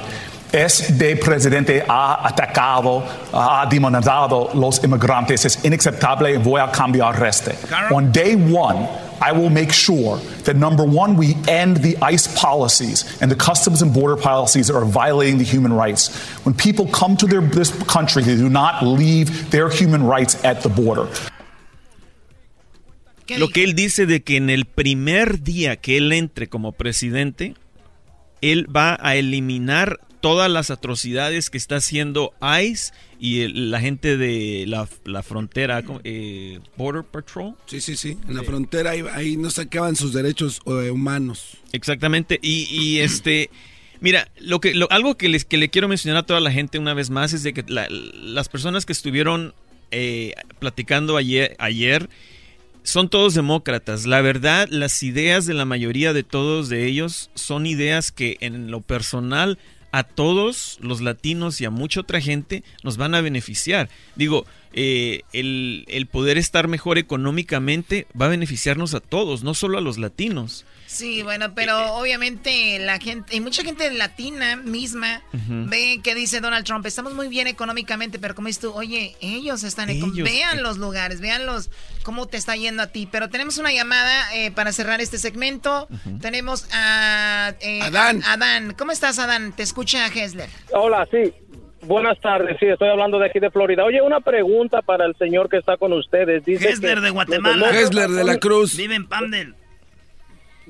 Este presidente ha atacado, ha demonizado los inmigrantes. Es inaceptable y voy a cambiar este. On day one, I will make sure that number one, we end the ICE policies and the customs and border policies that are violating the human rights. When people come to their, this country, they do not leave their human rights at the border. Lo que él dice de que en el primer día que él entre como presidente, él va a eliminar todas las atrocidades que está haciendo ICE y el- la gente de la, la frontera. Eh, Border Patrol. Sí, sí, sí. En la frontera ahí, ahí no sacaban sus derechos eh, humanos. Exactamente. Y, y, este, mira, lo que, lo- algo que les que le quiero mencionar a toda la gente una vez más es de que la- las personas que estuvieron eh, platicando ayer, ayer son todos demócratas. La verdad, las ideas de la mayoría de todos de ellos son ideas que en lo personal a todos los latinos y a mucha otra gente nos van a beneficiar. Digo, eh, el, el poder estar mejor económicamente va a beneficiarnos a todos, no solo a los latinos. Sí, bueno, pero obviamente la gente, y mucha gente latina misma ve que dice Donald Trump, estamos muy bien económicamente, pero como dices tú, oye, ellos están, Ellos, vean eh. los lugares, vean los, cómo te está yendo a ti. Pero tenemos una llamada eh, para cerrar este segmento. Tenemos a eh, Adán. Adán, ¿cómo estás, Adán? Te escucha Hesler. Hola, sí. Buenas tardes, sí, estoy hablando de aquí de Florida. Oye, una pregunta para el señor que está con ustedes. Dice Hessler que de Guatemala. Hessler de la Cruz. Vive en Pandel.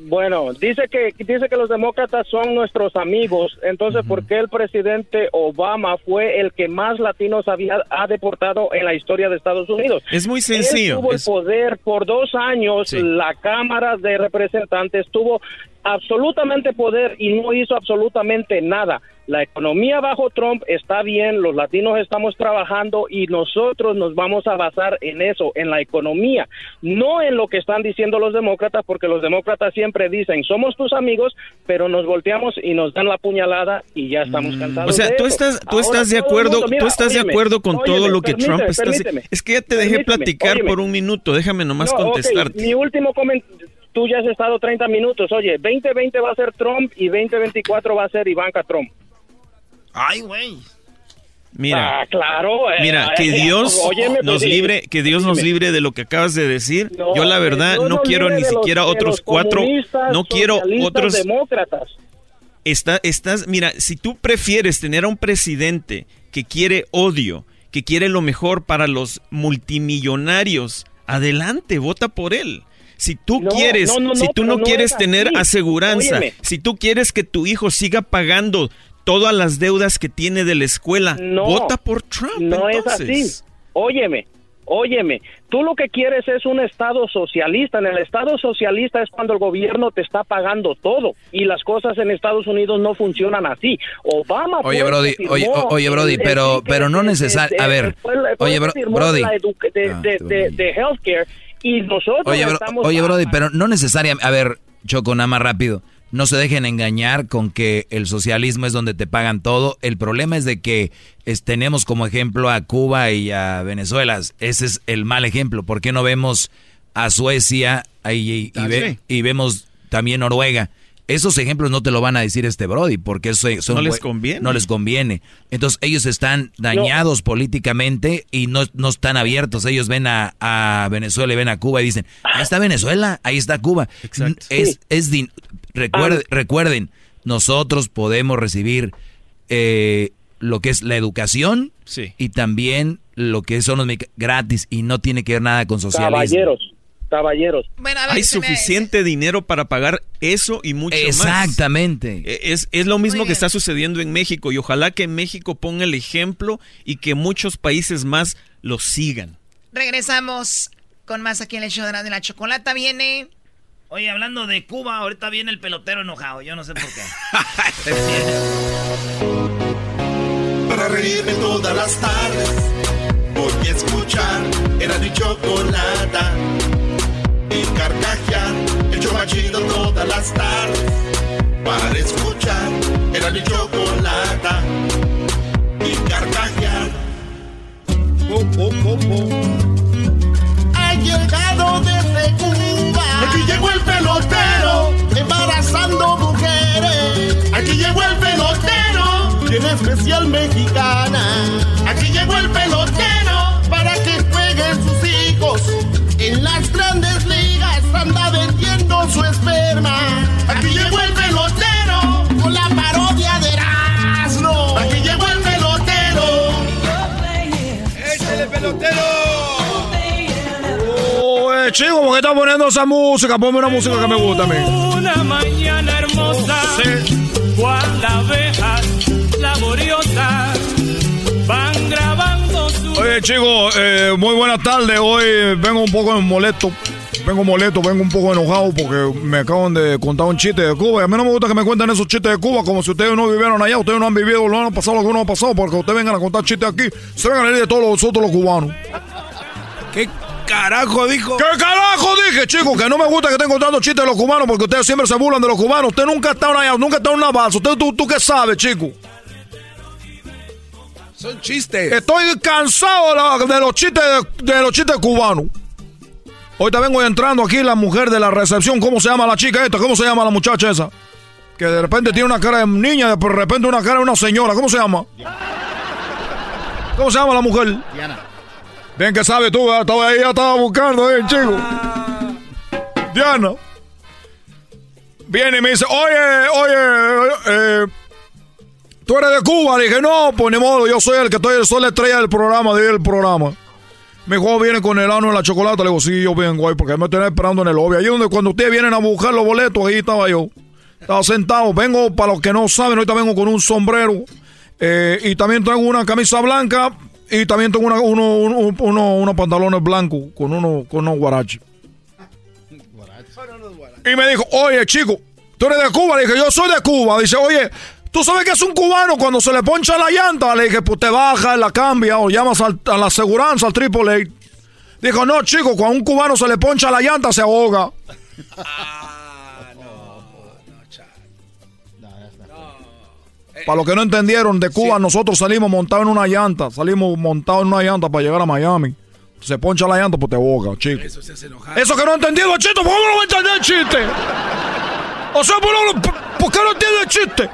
Bueno, dice que dice que los demócratas son nuestros amigos. Entonces, ¿por qué el presidente Obama fue el que más latinos había ha deportado en la historia de Estados Unidos? Es muy Él sencillo. tuvo es- el poder por dos años. Sí. La Cámara de Representantes tuvo absolutamente poder y no hizo absolutamente nada. La economía bajo Trump está bien, los latinos estamos trabajando y nosotros nos vamos a basar en eso, en la economía, no en lo que están diciendo los demócratas, porque los demócratas siempre dicen, somos tus amigos, pero nos volteamos y nos dan la puñalada y ya estamos cansados. O sea, de tú eso. estás, tú Ahora estás de acuerdo, mundo- mira, tú estás de acuerdo con todo lo que Trump está haciendo. Es que ya te dejé platicar óyeme. por un minuto, déjame nomás No, contestarte. Mi último comentario. Tú ya has estado 30 minutos. Oye, 2020 va a ser Trump y 2024 va a ser Ivanka Trump. Ay, güey. Mira, Ah, claro. eh, Mira, que eh, Dios óyeme, pues, nos libre, que Dios nos libre de lo que acabas de decir. No, Yo la verdad no quiero ni los- siquiera otros cuatro, no quiero otros demócratas. Está, estás, mira, si tú prefieres tener a un presidente que quiere odio, que quiere lo mejor para los multimillonarios, adelante, vota por él. Si tú No, quieres, no, no, si tú no no quieres es tener así. aseguranza, Óyeme. si tú quieres que tu hijo siga pagando todas las deudas que tiene de la escuela, No, vota por Trump. No entonces. es así. Óyeme, óyeme. Tú lo que quieres es un Estado socialista. En el Estado socialista es cuando el gobierno te está pagando todo. Y las cosas en Estados Unidos no funcionan así. Obama Oye, Brody, oye, o- oye, Brody, pero, pero no necesario. A ver, oye, Brody. de, Ah, de, de- de healthcare. Y nosotros Oye, bro- estamos... oye, Brody, pero no necesariamente. A ver, Choco, nada más rápido. No se dejen engañar con que el socialismo es donde te pagan todo. El problema es de que es- tenemos como ejemplo a Cuba y a Venezuela. Ese es el mal ejemplo. ¿Por qué no vemos a Suecia y, y- y ve- y vemos también Noruega? Esos ejemplos no te lo van a decir este Brody, porque eso son No les conviene. No les conviene. Entonces ellos están dañados políticamente y no, no están abiertos. Ellos ven a, a Venezuela y ven a Cuba y dicen, ahí está Venezuela, ahí está Cuba. Es, es din- recuerde- recuerden, nosotros podemos recibir eh, lo que es la educación Sí. y también lo que son los gratis y no tiene que ver nada con socialismo. Caballeros, caballeros. Hay suficiente dinero para pagar eso y mucho más. Exactamente. E- Es, es lo mismo que está sucediendo en México y ojalá que México ponga el ejemplo y que muchos países más lo sigan. Regresamos con más aquí en el show de la, de la chocolata. Viene. Oye, hablando de Cuba, ahorita viene el pelotero enojado. Yo no sé por qué. Para reírme todas las tardes, voy a escuchar era mi chocolata y carcajear el chido todas las tardes. Para escuchar era mi chocolata y carcajear. Ha llegado desde Cuba. Aquí llegó el pelotero, embarazando mujeres. Aquí llegó el pelotero, bien especial mexicana. Aquí llegó el pelotero para que jueguen sus hijos. Oye, chico, ¿por qué estás poniendo esa música? Ponme una música que me gusta a mí. Una mañana hermosa, cual abejas laboriosas van grabando su... Oye, chicos, eh, muy buenas tardes. Hoy vengo un poco molesto. Vengo molesto, vengo un poco enojado porque me acaban de contar un chiste de Cuba. Y a mí no me gusta que me cuenten esos chistes de Cuba como si ustedes no vivieron allá. Ustedes no han vivido, no han pasado lo que uno ha pasado. Porque ustedes vengan a contar chistes aquí. Se vengan a ir de todos los otros los cubanos. ¿Qué carajo dijo? ¿Qué carajo dije, chicos? Que no me gusta que estén contando chistes de los cubanos porque ustedes siempre se burlan de los cubanos. Usted nunca estado allá, nunca estado en una balsa. ¿Usted, tú, ¿Tú qué sabes, chico? Son chistes. Estoy cansado de, los chistes de, de los chistes cubanos. Ahorita vengo entrando aquí la mujer de la recepción. ¿Cómo se llama la chica esta? ¿Cómo se llama la muchacha esa? Que de repente tiene una cara de niña, de repente una cara de una señora. ¿Cómo se llama? ¿Cómo se llama la mujer? Diana. Bien que sabe tú, ¿verdad? estaba ahí, ya estaba buscando, eh, chico. Diana. Viene y me dice, oye, oye, eh, tú eres de Cuba. Le dije, no, pues ni modo, yo soy el que estoy, soy la estrella del programa, de el programa. Me dijo, "Oh, viene con el ano en la chocolate. Le digo, sí, yo vengo ahí, porque me tenía esperando en el lobby. Ahí donde cuando ustedes vienen a buscar los boletos, ahí estaba yo. Estaba sentado. Vengo, para los que no saben, ahorita vengo con un sombrero. eh, y también tengo una camisa blanca. Y también tengo una- uno- uno- uno- unos pantalones blancos con, uno, con unos guaraches. Y me dijo, oye, chico, tú eres de Cuba. Le dije, yo soy de Cuba. Dice, oye, ¿tú sabes que es un cubano cuando se le poncha la llanta? Le dije, pues te baja, la cambia o llamas a la aseguranza, al Triple Dijo, no, chico, cuando a un cubano se le poncha la llanta, se ahoga. Para los que no entendieron, de Cuba nosotros salimos montados en una llanta. Salimos montados en una llanta para llegar a Miami. Se poncha la llanta, pues te boca, chico. Eso se hace enojar. Eso que no he entendido, chiste, ¿por qué no lo entender el chiste? O sea, ¿por, qué no entiende el chiste?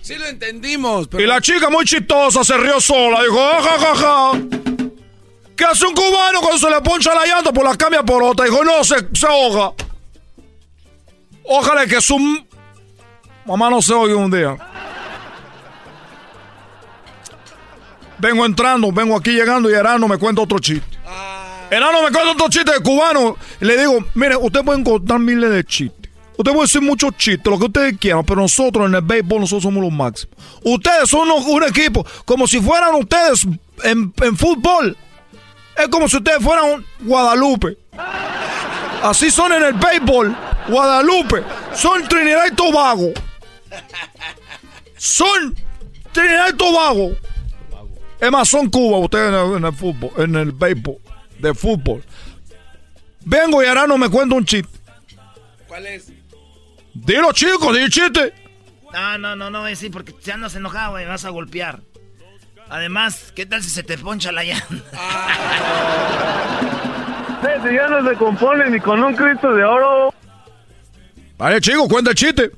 Sí lo entendimos, Y la chica muy chistosa se rió sola. Dijo, jajaja. Ja, ja. ¿Qué hace un cubano cuando se le poncha la llanta? Pues la cambia por otra. Dijo, no, se, se ahoga. Ojalá que su mamá no se oiga un día. Vengo entrando, vengo aquí llegando y Erano me cuenta otro chiste. Ah. Me cuenta otro chiste de cubano. Y le digo, mire, usted puede contar miles de chistes. Usted puede decir muchos chistes, lo que ustedes quieran, pero nosotros en el béisbol nosotros somos los máximos. Ustedes son un equipo como si fueran ustedes en fútbol. Es como si ustedes fueran Guadalupe. Así son en el béisbol. Guadalupe. Son Trinidad y Tobago. Son Trinidad y Tobago. Es más, son Cuba ustedes en el, fútbol, en el béisbol de fútbol. Vengo y ahora no me cuento un chiste. ¿Cuál es? Dilo, chicos, di chiste. No, no, no, no voy a decir porque si andas enojado, güey, vas a golpear. Además, ¿qué tal si se te poncha la llanta? si ya no se compone ni con un Cristo de oro. Vale, chico, cuenta el chiste.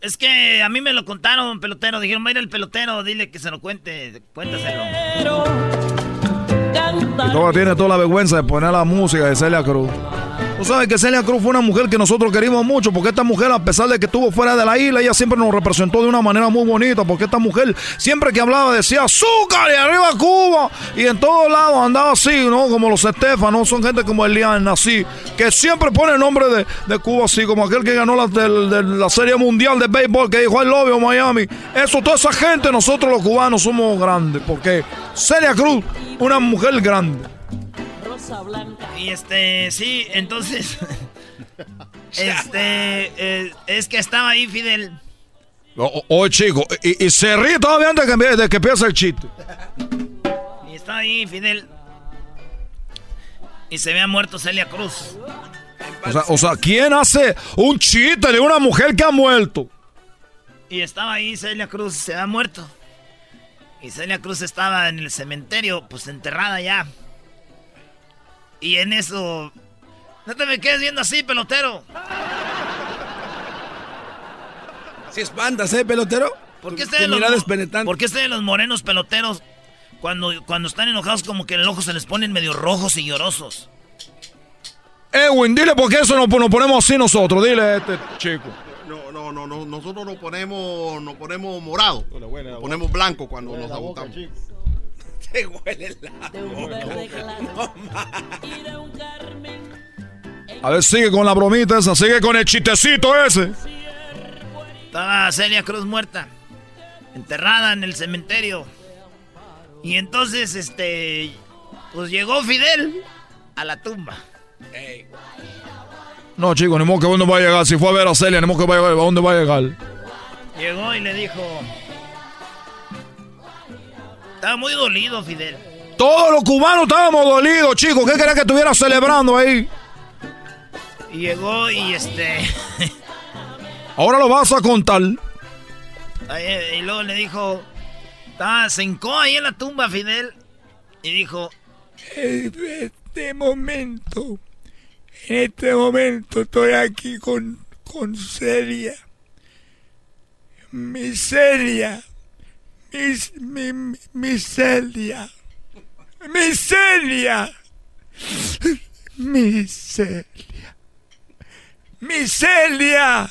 Es que a mí me lo contaron, pelotero. Dijeron, va a ir el pelotero, dile que se lo cuente, cuéntaselo. Y todo tiene toda la vergüenza de poner la música de Celia Cruz. Tú sabes que Celia Cruz fue una mujer que nosotros querimos mucho, porque esta mujer, a pesar de que estuvo fuera de la isla, ella siempre nos representó de una manera muy bonita, porque esta mujer siempre que hablaba decía azúcar y arriba Cuba, y en todos lados andaba así, ¿no? Como los ¿no? son gente como Elian, así, que siempre pone el nombre de, Cuba así, como aquel que ganó la, la Serie Mundial de Béisbol, que dijo, I love Miami. Eso, toda esa gente, nosotros los cubanos somos grandes, porque Celia Cruz, una mujer grande. Y este, sí, entonces. este, eh, es que estaba ahí Fidel. Oye, chico, y, se ríe todavía antes de que, empiece el chiste. Y estaba ahí Fidel. Y se había muerto Celia Cruz. O sea, o sea, ¿quién hace un chiste de una mujer que ha muerto? Y estaba ahí Celia Cruz, se ha muerto. Y Celia Cruz estaba en el cementerio, pues enterrada ya. Y en eso. No te me quedes viendo así, pelotero. Si espantas, ¿eh, pelotero? ¿Por qué ustedes los, ¿Por qué los morenos peloteros, cuando, cuando están enojados, como que los ojos se les ponen medio rojos y llorosos? Edwin, dile por qué eso nos, ponemos así nosotros. Dile a este chico. No, no, no, no nosotros nos ponemos, nos ponemos morado. Nos ponemos blanco cuando nos agotamos. Te huele A ver, sigue con la bromita esa, sigue con el chistecito ese. Estaba Celia Cruz muerta, enterrada en el cementerio. Y entonces, este, pues llegó Fidel a la tumba. No, chico, ni modo que dónde va a llegar. Si fue a ver a Celia, ni modo que va a llegar. ¿A dónde va a llegar? Llegó y le dijo, estaba muy dolido, Fidel. Todos los cubanos estábamos dolidos, chicos. ¿Qué quería que estuviera celebrando ahí? Y llegó y este. Ahora lo vas a contar. y luego le dijo. Estaba, se hincó ahí en la tumba, Fidel. Y dijo. En este momento. En este momento estoy aquí con. con Celia. Miseria mis, mi, miseria. Miseria. Miseria. Miseria.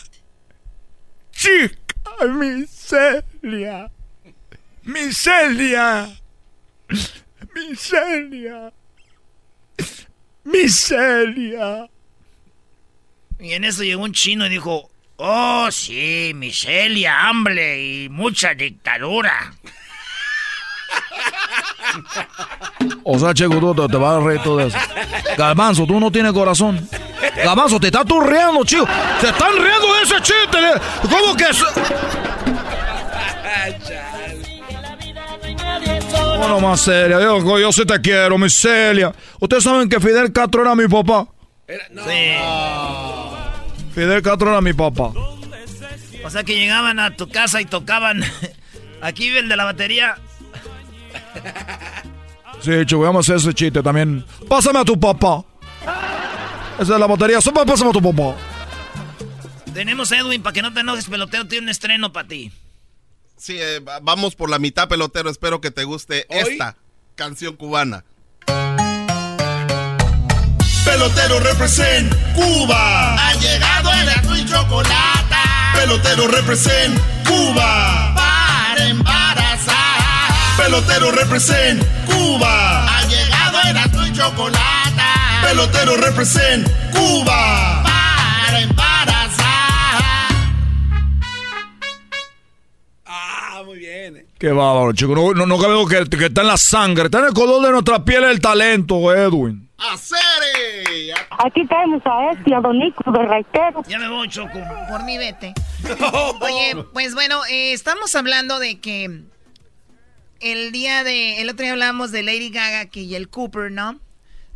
Chica, miseria. Miseria. Miseria. Miseria. Y en eso llegó un chino y dijo, Oh, sí, miseria, hambre y mucha dictadura. O sea, Checo, tú te, vas a reír todo eso. Galmanzo, tú no tienes corazón. Gabazo, te estás tú riendo, chico. Se están riendo de ese chiste. ¿Cómo que eso? Bueno, más seria, yo, yo sí te quiero, mi Celia. Ustedes saben que Fidel Castro era mi papá. Sí. Fidel Castro era mi papá. O sea que llegaban a tu casa y tocaban. Aquí el de la batería. Sí, chico, vamos a hacer ese chiste también. Pásame a tu papá. Esa es la batería. Pásame a tu papá. Tenemos Edwin, para que no te enojes, pelotero, tiene un estreno para ti. Sí, eh, vamos por la mitad, pelotero. Espero que te guste esta canción cubana. Pelotero represent Cuba. Ha llegado el azul y chocolate. Pelotero represent Cuba. Para embarazar. Pelotero represent Cuba. Ha llegado el azul y chocolate. Pelotero represent Cuba. Para embarazar. Ah, muy bien. Qué bárbaro, chico. No, no, no que, que está en la sangre. Está en el color de nuestra piel el talento, Edwin. ¡Acere! Aquí tenemos a este, a Don Nico de Reitero. Ya me voy, Choco. Por mi vete. Oye, pues bueno, eh, estamos hablando de que el día de... El otro día hablamos de Lady Gaga que y el Cooper, ¿no?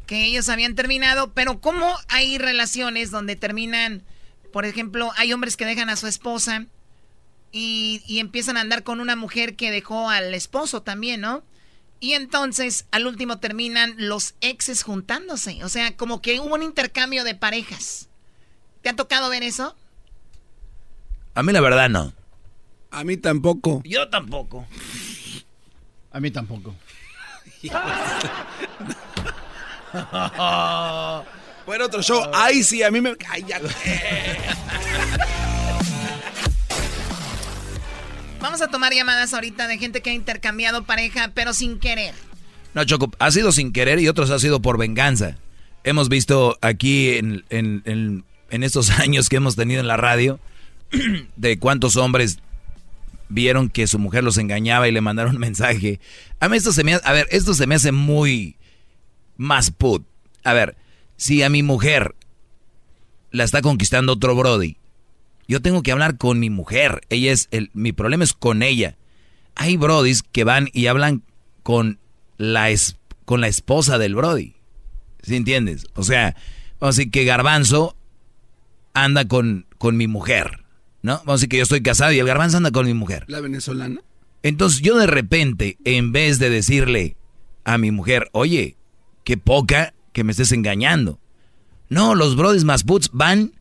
Que ellos habían terminado, pero ¿cómo hay relaciones donde terminan... Por ejemplo, hay hombres que dejan a su esposa y, y empiezan a andar con una mujer que dejó al esposo también, ¿no? Y entonces al último terminan los exes juntándose. O sea, como que hubo un intercambio de parejas. ¿Te ha tocado ver eso? A mí la verdad no. A mí tampoco. Yo tampoco. A mí tampoco. bueno, otro show. Ay, sí, a mí me. Ay, ya. Vamos a tomar llamadas ahorita de gente que ha intercambiado pareja, pero sin querer. No, Choco, ha sido sin querer y otros ha sido por venganza. Hemos visto aquí en, en, en, estos años que hemos tenido en la radio de cuántos hombres vieron que su mujer los engañaba y le mandaron un mensaje. A mí esto se me a ver, esto se me hace muy más put. A ver, si a mi mujer la está conquistando otro Brody, yo tengo que hablar con mi mujer. Ella es el, mi problema es con ella. Hay Brodis que van y hablan con la es, con la esposa del Brody. ¿Sí entiendes? O sea, vamos a decir que Garbanzo anda con, con mi mujer. ¿No? Vamos a decir que yo estoy casado y el Garbanzo anda con mi mujer. ¿La venezolana? Entonces yo de repente, en vez de decirle a mi mujer, oye, qué poca que me estés engañando. No, los Brodis más puts van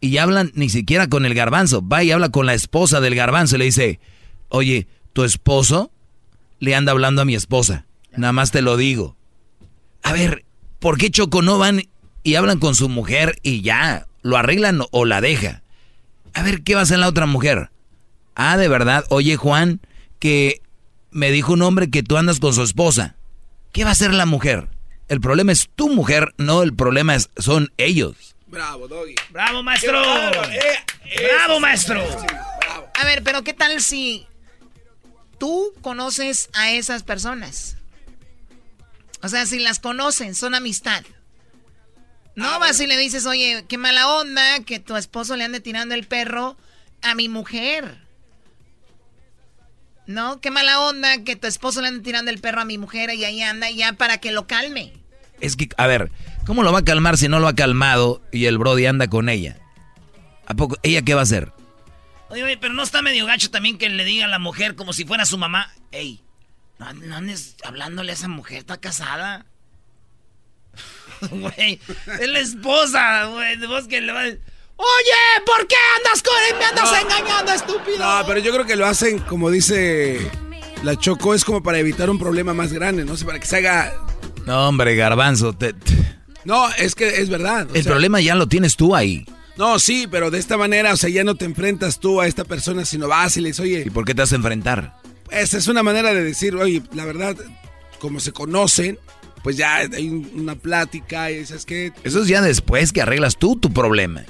y hablan ni siquiera con el garbanzo. Va y habla con la esposa del garbanzo y le dice, oye, tu esposo le anda hablando a mi esposa. Nada más te lo digo. A ver, ¿por qué Choco no van y hablan con su mujer y ya? ¿Lo arreglan o la deja? A ver, ¿qué va a hacer la otra mujer? Ah, de verdad, oye Juan, que me dijo un hombre que tú andas con su esposa. ¿Qué va a hacer la mujer? El problema es tu mujer, no el problema es, son ellos. Bravo, Doggy. Bravo, maestro. Eh, Bravo, maestro. A ver, pero ¿qué tal si tú conoces a esas personas? O sea, si las conocen, son amistad. No vas y le dices, oye, qué mala onda que tu esposo le ande tirando el perro a mi mujer. No, qué mala onda que tu esposo le ande tirando el perro a mi mujer y ahí anda ya para que lo calme. Es que, a ver, ¿cómo lo va a calmar si no lo ha calmado y el Brody anda con ella? ¿A poco? ¿Ella qué va a hacer? Oye, oye, pero no está medio gacho también que le diga a la mujer como si fuera su mamá, ey, no, no andes hablándole a esa mujer, está casada. Güey, es la esposa, güey, vos que le. Oye, ¿por qué andas con él? Me andas engañando, estúpido. No, pero yo creo que lo hacen, como dice la Choco, es como para evitar un problema más grande, no sé, para que se haga... No, hombre, garbanzo. te- te- No, es que es verdad. el sea, problema ya lo tienes tú ahí. No, sí, pero de esta manera, o sea, ya no te enfrentas tú a esta persona, sino vas y le dices, oye, ¿Y por qué te vas a enfrentar? esa es una manera de decir, oye, la verdad, como se conocen, pues ya hay un- una plática y dices que... Eso es ya después que arreglas tú tu problema.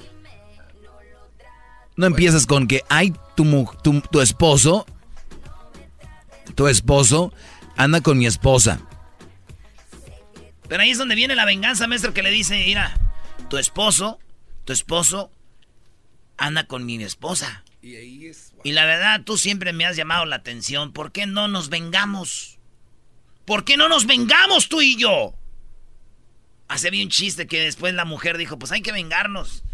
No empiezas con que, ay, tu, tu, tu esposo, tu esposo anda con mi esposa. Pero ahí es donde viene la venganza, maestro, que le dice, mira, tu esposo tu esposo anda con mi esposa. Y la verdad, tú siempre me has llamado la atención. ¿Por qué no nos vengamos? ¿Por qué no nos vengamos tú y yo? Hace bien un chiste que después la mujer dijo, pues hay que vengarnos.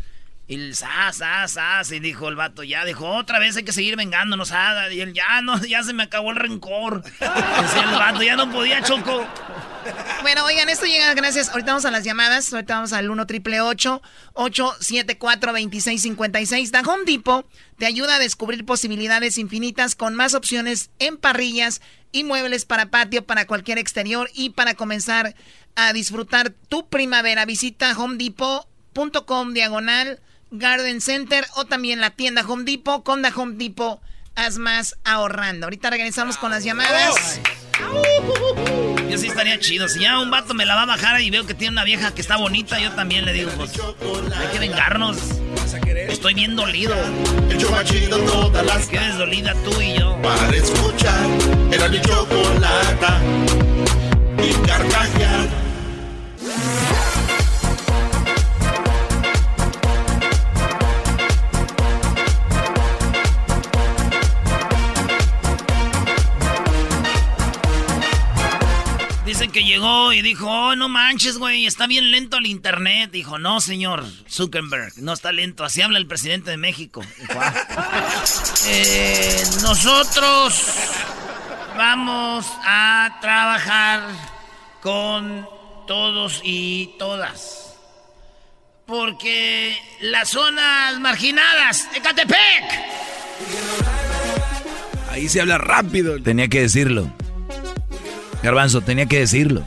Y el sas, sas, sas, y dijo el vato, ya dijo, otra vez hay que seguir vengándonos, ah, y él, ya no, ya se me acabó el rencor. Decía el vato, ya no podía, Choco. Bueno, oigan, esto llega gracias. Ahorita vamos a las llamadas. Ahorita vamos al 1 triple 874 2656. Da Home Depot te ayuda a descubrir posibilidades infinitas con más opciones en parrillas y muebles para patio, para cualquier exterior y para comenzar a disfrutar tu primavera. Visita homedepot.com diagonal Garden Center o también la tienda Home Depot. Con la Home Depot, haz más ahorrando. Ahorita regresamos con las llamadas. Yo sí estaría chido. Si ya un vato me la va a bajar y veo que tiene una vieja que está bonita, yo también le digo, pues, hay que vengarnos. Estoy bien dolido. Quedes dolida tú y yo. Para escuchar, era mi chocolata y carcajear. Que llegó y dijo, oh, no manches, güey, está bien lento el internet. Dijo, no, señor Zuckerberg, no está lento. Así habla el presidente de México. Ah". Eh, nosotros vamos a trabajar con todos y todas. Porque las zonas marginadas, Ecatepec. Ahí se habla rápido. Tenía que decirlo. Garbanzo, tenía que decirlo.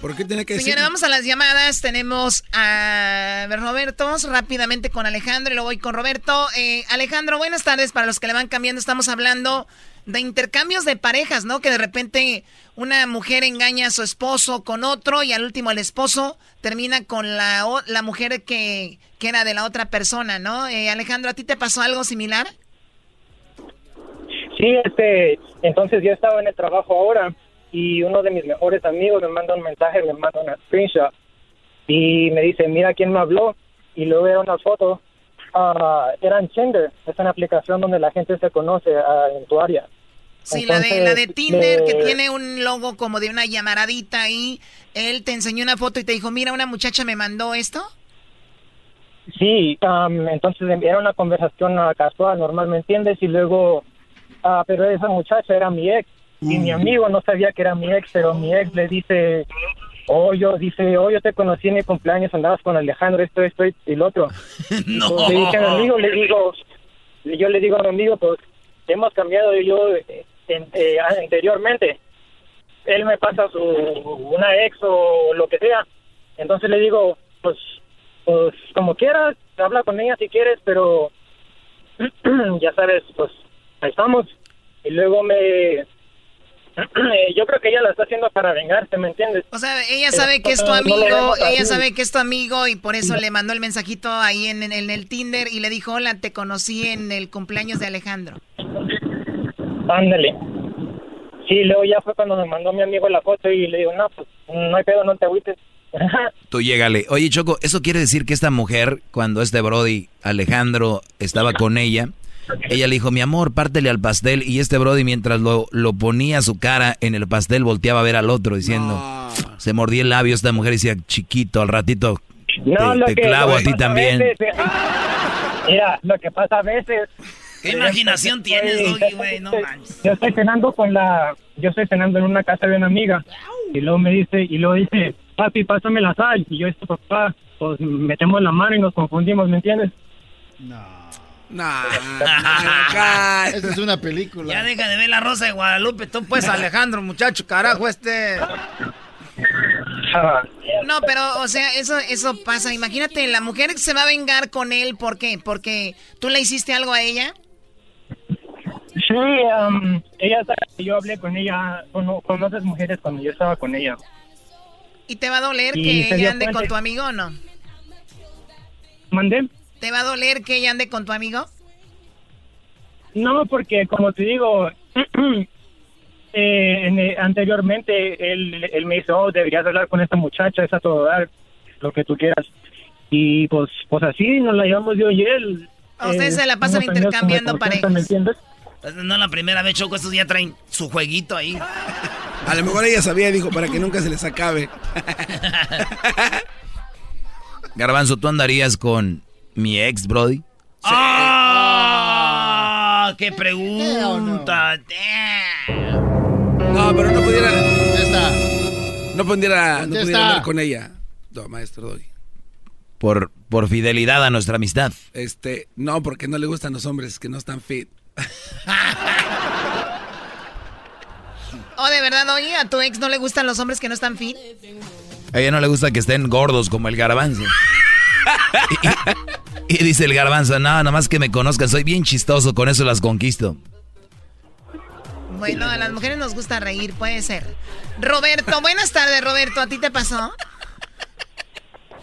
¿Por qué tenía que decirlo? Señora, vamos a las llamadas. Tenemos a Roberto, rápidamente con Alejandro y luego voy con Roberto. Eh, Alejandro, buenas tardes. Para los que le van cambiando, estamos hablando de intercambios de parejas, ¿no? Que de repente una mujer engaña a su esposo con otro y al último el esposo termina con la, la mujer que, que era de la otra persona, ¿no? Eh, Alejandro, ¿a ti te pasó algo similar? Sí, este, entonces yo estaba en el trabajo ahora y uno de mis mejores amigos me manda un mensaje, me manda una screenshot y me dice, mira quién me habló y luego era una foto. Uh, era en Tinder, es una aplicación donde la gente se conoce uh, en tu área. Sí, la, de, la de Tinder que tiene un logo como de una llamaradita ahí. Él te enseñó una foto y te dijo, mira, una muchacha me mandó esto. Sí, um, entonces era una conversación casual, normal, ¿me entiendes? Y luego Ah, pero esa muchacha era mi ex. Y mi amigo no sabía que era mi ex, pero mi ex le dice, oh, yo, dice, oh, yo te conocí en mi cumpleaños, andabas con Alejandro, esto, esto y el otro. no. Le dije a mi amigo, le digo, yo le digo a mi amigo, pues, hemos cambiado yo eh, eh, anteriormente. Él me pasa su, una ex o lo que sea. Entonces le digo, pues, pues, como quieras, habla con ella si quieres, pero ya sabes, pues, estamos. Y luego me... Yo creo que ella la está haciendo para vengarse, ¿me entiendes? O sea, ella sabe que es tu amigo, ella sabe que es tu amigo y por eso le mandó el mensajito ahí en, en, el Tinder y le dijo, hola, te conocí en el cumpleaños de Alejandro. Ándale. Sí, luego ya fue cuando me mandó mi amigo la foto y le digo, no, pues no hay pedo, no te agüites. Tú llégale. Oye, Choco, ¿eso quiere decir que esta mujer, cuando este Brody, Alejandro, estaba con ella, ella le dijo, mi amor, pártele al pastel. Y este Brody, mientras lo, lo ponía su cara en el pastel, volteaba a ver al otro diciendo, se mordía el labio esta mujer y decía, chiquito, al ratito te, clavo a ti también. Eh, mira, lo que pasa a veces... ¿Qué imaginación tienes, güey? No manches. Yo estoy cenando con la... Yo estoy cenando en una casa de una amiga. Y luego me dice, y luego dice, papi, pásame la sal. Y yo, esto, papá, pues metemos la mano y nos confundimos, ¿me entiendes? No. Nah, Esa es una película. Ya deja de ver la Rosa de Guadalupe. Tú pues, Alejandro, muchacho, carajo, este... No, pero, o sea, eso, eso pasa. Imagínate, la mujer se va a vengar con él, ¿por qué? Porque tú le hiciste algo a ella. Sí, um, ella yo hablé con ella, con, con, otras mujeres cuando yo estaba con ella. ¿Y te va a doler que ella ande con tu amigo o no? ¿Mandé? ¿Te va a doler que ella ande con tu amigo? No, porque como te digo, eh, eh, anteriormente él, él, me dijo, oh, deberías hablar con esta muchacha, es a todo dar, lo que tú quieras. Y pues, pues así nos la llevamos yo y él. A ustedes Eh, se la pasan intercambiando parejas. ¿Me entiendes? Pues no la primera vez, Choco, estos ya traen su jueguito ahí. A lo mejor ella sabía y dijo, para que nunca se les acabe. Garbanzo, ¿tú andarías con mi ex, Brody? ¡Ah! ¡Qué pregunta! No, pero no pudiera. No pudiera, no pudiera hablar con ella. No, maestro Doggy. Por, por fidelidad a nuestra amistad. Este, no, porque no le gustan los hombres que no están fit. Oh, de verdad, oye, a tu ex no le gustan los hombres que no están fit. A ella no le gusta que estén gordos como el garbanzo. Y, y dice el garbanzo, no, nada más que me conozcan, soy bien chistoso, con eso las conquisto. Bueno, a las mujeres nos gusta reír, puede ser. Roberto, buenas tardes, Roberto. ¿A ti te pasó?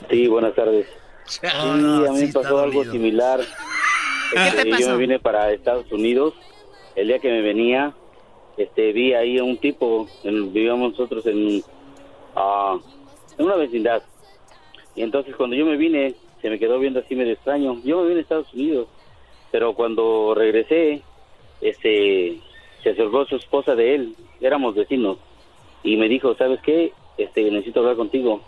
Sí, buenas tardes. Sí, a mí me pasó algo similar. ¿Qué Este, te pasó? Yo me vine para Estados Unidos. El día que me venía, este, vi ahí a un tipo, en- vivíamos nosotros en, ah, en una vecindad. Y entonces cuando yo me vine, se me quedó viendo así medio extraño. Yo me vine a Estados Unidos, pero cuando regresé, este, se acercó su esposa de él, éramos vecinos, y me dijo, ¿sabes qué? Este, necesito hablar contigo.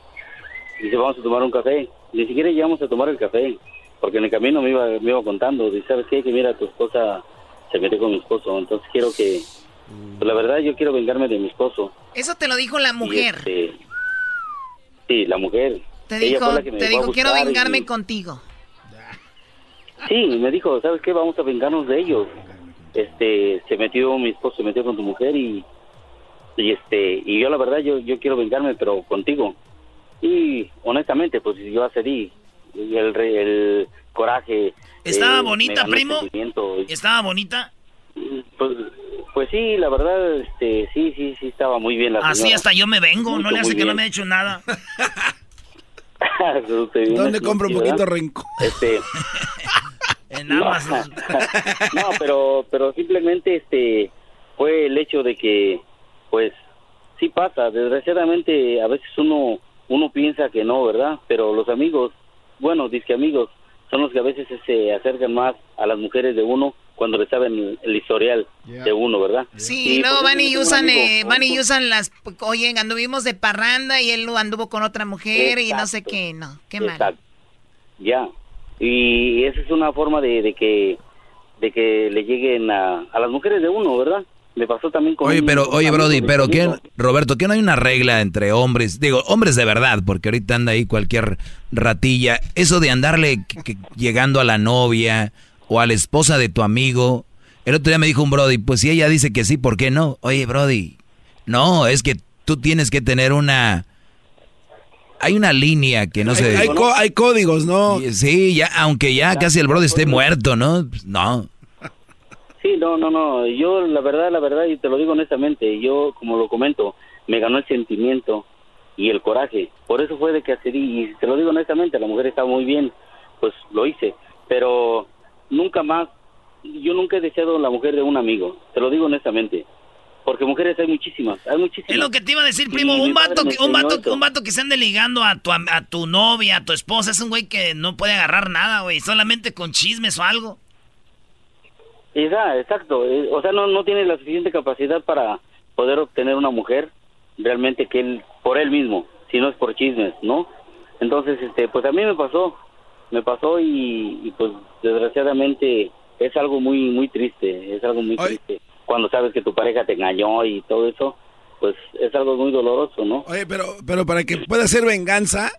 Dice, vamos a tomar un café. Ni siquiera llegamos a tomar el café, porque en el camino me iba, me iba contando. Dice, ¿sabes qué? Que mira, tu esposa se metió con mi esposo. Entonces quiero que, pues la verdad, yo quiero vengarme de mi esposo. Eso te lo dijo la mujer. este, sí, la mujer. Te Ella dijo, te dijo, quiero vengarme y- contigo. Sí, me dijo, ¿sabes qué? Vamos a vengarnos de ellos. Este, se metió, mi esposo se metió con tu mujer y, y este, y yo la verdad, yo, yo quiero vengarme, pero contigo. Y honestamente, pues yo accedí. Y el, el coraje. ¿Estaba eh, bonita, primo? ¿Estaba bonita? Pues, pues sí, la verdad, este, sí, sí, sí, estaba muy bien la Así señora. hasta yo me vengo, no le hace que no me ha hecho nada. ¿Dónde compro un ¿verdad? poquito rencor? Este, En no, Amazon. no, pero, pero simplemente este fue el hecho de que, pues, sí pasa. Desgraciadamente, a veces uno uno piensa que no, ¿verdad? Pero los amigos, bueno, disque amigos, son los que a veces se acercan más a las mujeres de uno cuando le saben el, el historial de uno, ¿verdad? Sí, y luego pues, van y usan, amigo, eh, van y usan las, oye, anduvimos de parranda y él anduvo con otra mujer y no sé qué, no, qué mal. Exacto. Ya. Y esa es una forma de, de que de que le lleguen a, a las mujeres de uno, ¿verdad? Me pasó también con Oye, pero, un oye, Brody, pero conmigo. ¿qué, Roberto, ¿qué no hay una regla entre hombres? Digo, hombres de verdad, porque ahorita anda ahí cualquier ratilla. Eso de andarle que- que llegando a la novia o a la esposa de tu amigo. El otro día me dijo un Brody, pues si ella dice que sí, ¿por qué no? Oye, Brody, no, es que tú tienes que tener una... Hay una línea que no hay, se... hay códigos, ¿no? Sí, ya, aunque ya casi el Brody esté muerto, ¿no? Pues, No. Sí, no, no, no. Yo, la verdad, la verdad, y te lo digo honestamente, yo, como lo comento, me ganó el sentimiento y el coraje. Por eso fue de que accedí. Y te lo digo honestamente, la mujer estaba muy bien, pues lo hice. Pero nunca más, yo nunca he deseado la mujer de un amigo. Te lo digo honestamente. Porque mujeres hay muchísimas, hay muchísimas. Es lo que te iba a decir, primo. Un vato, que, un, vato, un vato que se ande ligando a tu, a tu novia, a tu esposa, es un güey que no puede agarrar nada, güey. Solamente con chismes o algo. Esa, exacto. Eh, O sea, no, no tiene la suficiente capacidad para poder obtener una mujer realmente que él, por él mismo, si no es por chismes, ¿no? Entonces, este, pues a mí me pasó, me pasó y, y, pues desgraciadamente es algo muy, muy triste, es algo muy triste. Cuando sabes que tu pareja te engañó y todo eso, pues es algo muy doloroso, ¿no? Oye, pero, pero para que pueda ser venganza,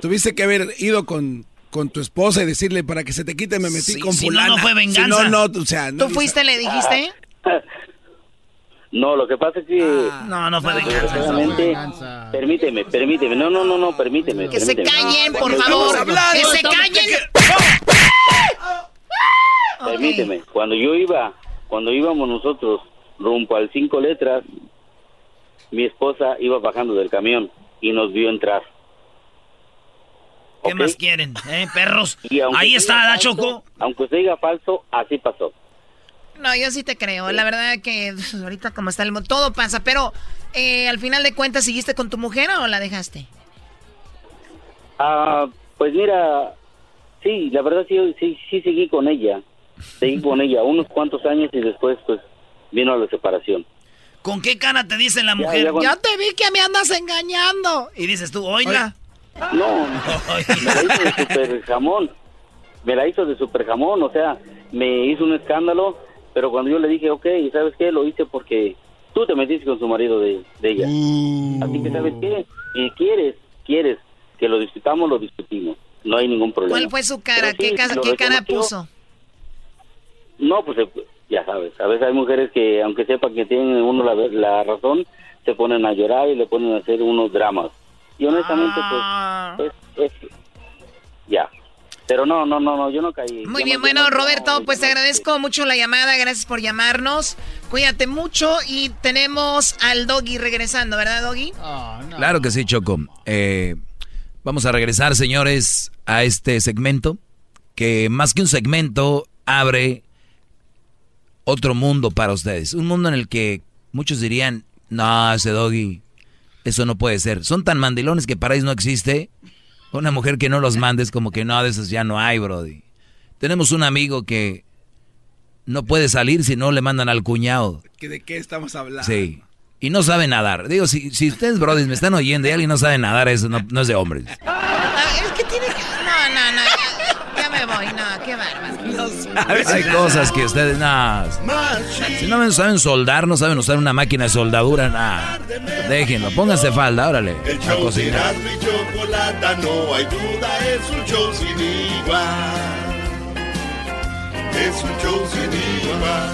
tuviste que haber ido con, con tu esposa y decirle para que se te quite me metí Sí, con si no, fulana. no fue Si venganza. no, no, o sea, no- ¿Tú fuiste, le dijiste? No, lo que pasa es que... No, no fue venganza. Permíteme, permíteme, no, no, no, no, permíteme. Que se callen, por favor. Que se callen. Permíteme, cuando yo iba, cuando íbamos nosotros rumbo al cinco letras, mi esposa iba bajando del camión y nos vio entrar. ¿Qué más quieren, eh, perros? Y aunque Ahí está, ¿da, falso, Choco? Aunque se diga falso, así pasó. No, yo sí te creo. La verdad que uf, ahorita como está el mundo, todo pasa. Pero eh, al final de cuentas, ¿seguiste con tu mujer o la dejaste? Ah, Pues mira, sí, la verdad sí, sí, sí seguí con ella. Seguí con ella unos cuantos años y después pues vino la separación. ¿Con qué cara te dice la mujer? ya Ya, te vi que me andas engañando. Y dices tú, oiga. No, me la hizo de super jamón. Me la hizo de super jamón, o sea, me hizo un escándalo, pero cuando yo le dije, ok, ¿sabes qué? Lo hice porque tú te metiste con su marido de, de ella. Así que, ¿sabes qué? Si quieres, quieres que lo discutamos, lo discutimos. No hay ningún problema. ¿Cuál fue su cara? Pero ¿Qué, sí, ca- lo qué cara puso? No, pues eh, ya sabes, a veces hay mujeres que, aunque sepan que tienen uno la, la razón, se ponen a llorar y le ponen a hacer unos dramas. Y honestamente, Ah. pues, es, es- ya. Pero no, no, no, no, yo no caí. Muy Yo bien, no- bueno, no- Roberto, pues te agradezco mucho la llamada, gracias por llamarnos. Cuídate mucho y tenemos al Doggy regresando, ¿verdad, Doggy? Claro que sí, Choco. Eh, vamos a regresar, señores, a este segmento que más que un segmento abre otro mundo para ustedes. Un mundo en el que muchos dirían, no, ese doggy, eso no puede ser. Son tan mandilones que para ellos no existe. Una mujer que no los mande es como que no, de esos ya no hay, brody. Tenemos un amigo que no puede salir si no le mandan al cuñado. ¿Que ¿De qué estamos hablando? Sí. Y no sabe nadar. Digo, si, si ustedes, brody, me están oyendo y alguien no sabe nadar, eso no, no es de hombres. Ah, es que tiene que... No, no, no, ya, ya me voy, no, qué bárbaro. Hay cosas que ustedes, no. Si no me saben soldar, no saben usar una máquina de soldadura, nada. Déjenlo, pónganse falda, órale. El A show de cocinar. Erasmo y Chocolata, no hay duda, es un show sin igual. Es un show sin igual.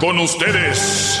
Con ustedes.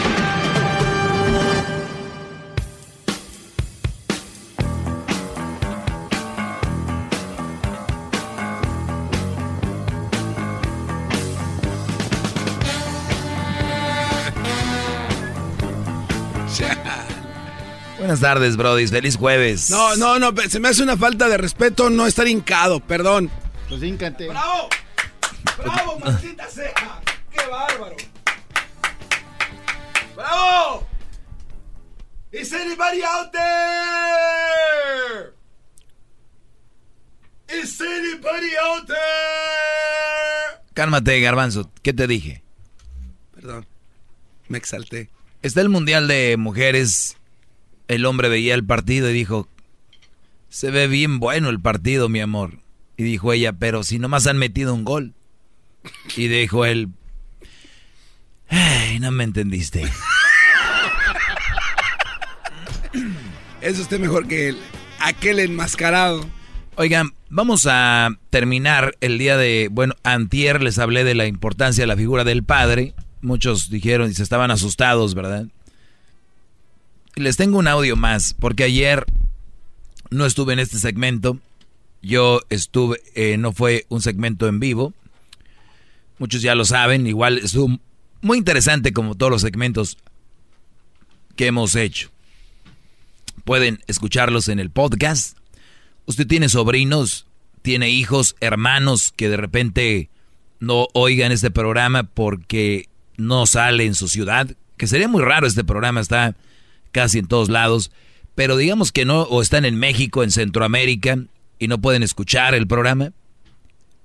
Buenas tardes, Brody. Feliz jueves. No, no, no, se me hace una falta de respeto no estar hincado, perdón. Pues híncate. ¡Bravo! ¡Bravo, maldita sea! ¡Qué bárbaro! ¡Bravo! Is anybody out there? Is anybody out there? Cálmate, Garbanzo. ¿Qué te dije? Perdón, me exalté. Está el Mundial de Mujeres. El hombre veía el partido y dijo, se ve bien bueno el partido, mi amor. Y dijo ella, pero si nomás han metido un gol. Y dijo él, ay, no me entendiste. Es usted mejor que él. Aquel enmascarado. Oigan, vamos a terminar el día de, bueno, antier les hablé de la importancia de la figura del padre. Muchos dijeron y se estaban asustados, ¿verdad? Les tengo un audio más, porque ayer no estuve en este segmento. Yo estuve, eh, no fue un segmento en vivo. Muchos ya lo saben, igual estuvo muy interesante como todos los segmentos que hemos hecho. Pueden escucharlos en el podcast. Usted tiene sobrinos, tiene hijos, hermanos que de repente no oigan este programa porque no sale en su ciudad. Que sería muy raro este programa, está casi en todos lados. Pero digamos que no, o están en México, en Centroamérica, y no pueden escuchar el programa.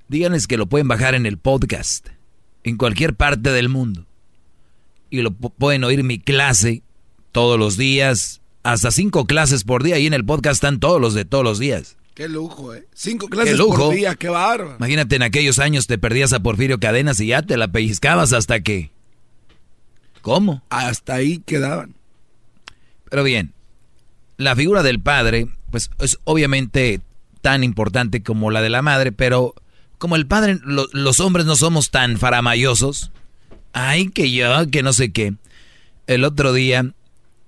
Díganles que lo pueden bajar en el podcast, en cualquier parte del mundo. Y lo pu- pueden oír mi clase todos los días, hasta cinco clases por día. Y en el podcast están todos los de todos los días. Qué lujo, ¿eh? Cinco clases Qué lujo. por día, qué bárbaro. Imagínate en aquellos años te perdías a Porfirio Cadenas y ya te la pellizcabas hasta que... ¿Cómo? Hasta ahí quedaban. Pero bien, la figura del padre, pues es obviamente tan importante como la de la madre, pero como el padre, lo- los hombres no somos tan faramayosos. Ay, que yo, que no sé qué. El otro día,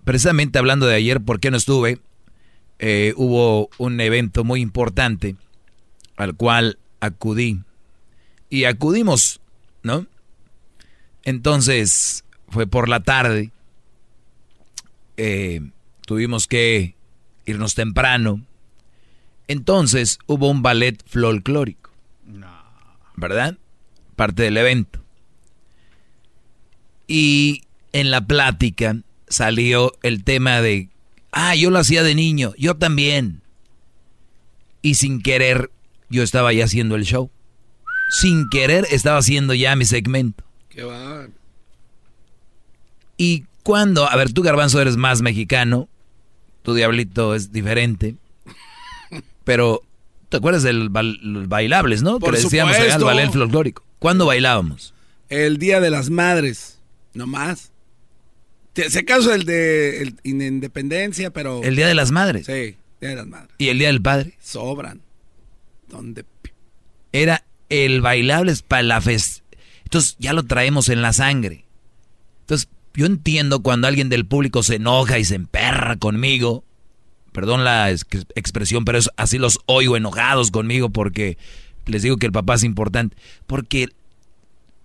precisamente hablando de ayer, ¿por qué no estuve? Eh, hubo un evento muy importante al cual acudí. Y acudimos, ¿no? Entonces, fue por la tarde. Eh, tuvimos que irnos temprano. Entonces hubo un ballet folclórico. ¿Verdad? Parte del evento. Y en la plática salió el tema de, ah, yo lo hacía de niño, yo también. Y sin querer, yo estaba ya haciendo el show. Sin querer, estaba haciendo ya mi segmento. Qué va. Y cuando, a ver, tú garbanzo eres más mexicano, tu diablito es diferente, pero ¿te acuerdas del los bailables, no? Por que le decíamos allá al ballet folclórico. ¿Cuándo bailábamos? El Día de las Madres, no más. Se acaso el de el Independencia, pero... ¿El Día de las Madres? Sí, Día de las Madres. ¿Y el Día del Padre? Sobran. ¿Dónde? Era el bailable para la fest... Entonces ya lo traemos en la sangre. Entonces yo entiendo cuando alguien del público se enoja y se emperra conmigo. Perdón la expresión, pero así los oigo enojados conmigo porque les digo que el papá es importante. Porque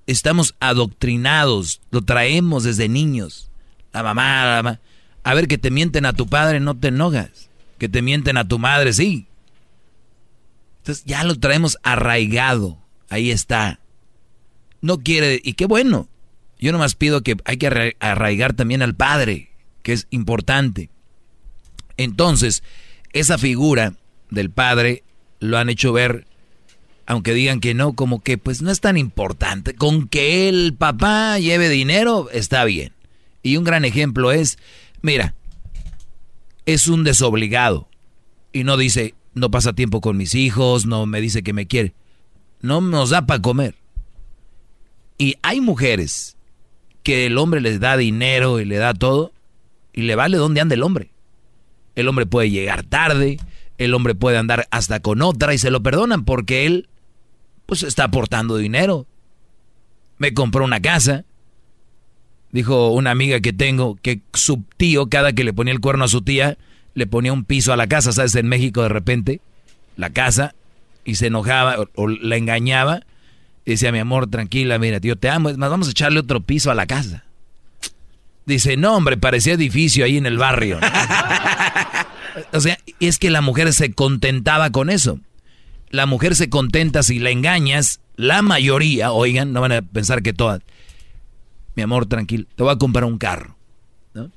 estamos adoctrinados, lo traemos desde niños la mamá, la mamá. A ver, que te mienten a tu padre, no te enojas. Que te mienten a tu madre, sí. Entonces ya lo traemos arraigado. Ahí está. No quiere, y qué bueno. Yo nomás pido que hay que arraigar también al padre, que es importante. Entonces, esa figura del padre lo han hecho ver, aunque digan que no, como que pues no es tan importante. Con que el papá lleve dinero, está bien. Y un gran ejemplo es, mira, es un desobligado. Y no dice, no pasa tiempo con mis hijos, no me dice que me quiere. No nos da para comer. Y hay mujeres que el hombre les da dinero y le da todo y le vale dónde anda el hombre. El hombre puede llegar tarde, el hombre puede andar hasta con otra y se lo perdonan porque él pues está aportando dinero. Me compró una casa, Dijo una amiga que tengo que su tío, cada que le ponía el cuerno a su tía, le ponía un piso a la casa, ¿sabes? En México de repente, la casa, y se enojaba o, la engañaba. Decía, mi amor, tranquila, mira, tío, te amo, es más, vamos a echarle otro piso a la casa. Dice, no, hombre, parecía edificio ahí en el barrio. o sea, es que la mujer se contentaba con eso. La mujer se contenta si la engañas, la mayoría, oigan, no van a pensar que todas, mi amor, tranquilo, te voy a comprar un carro. ¿no?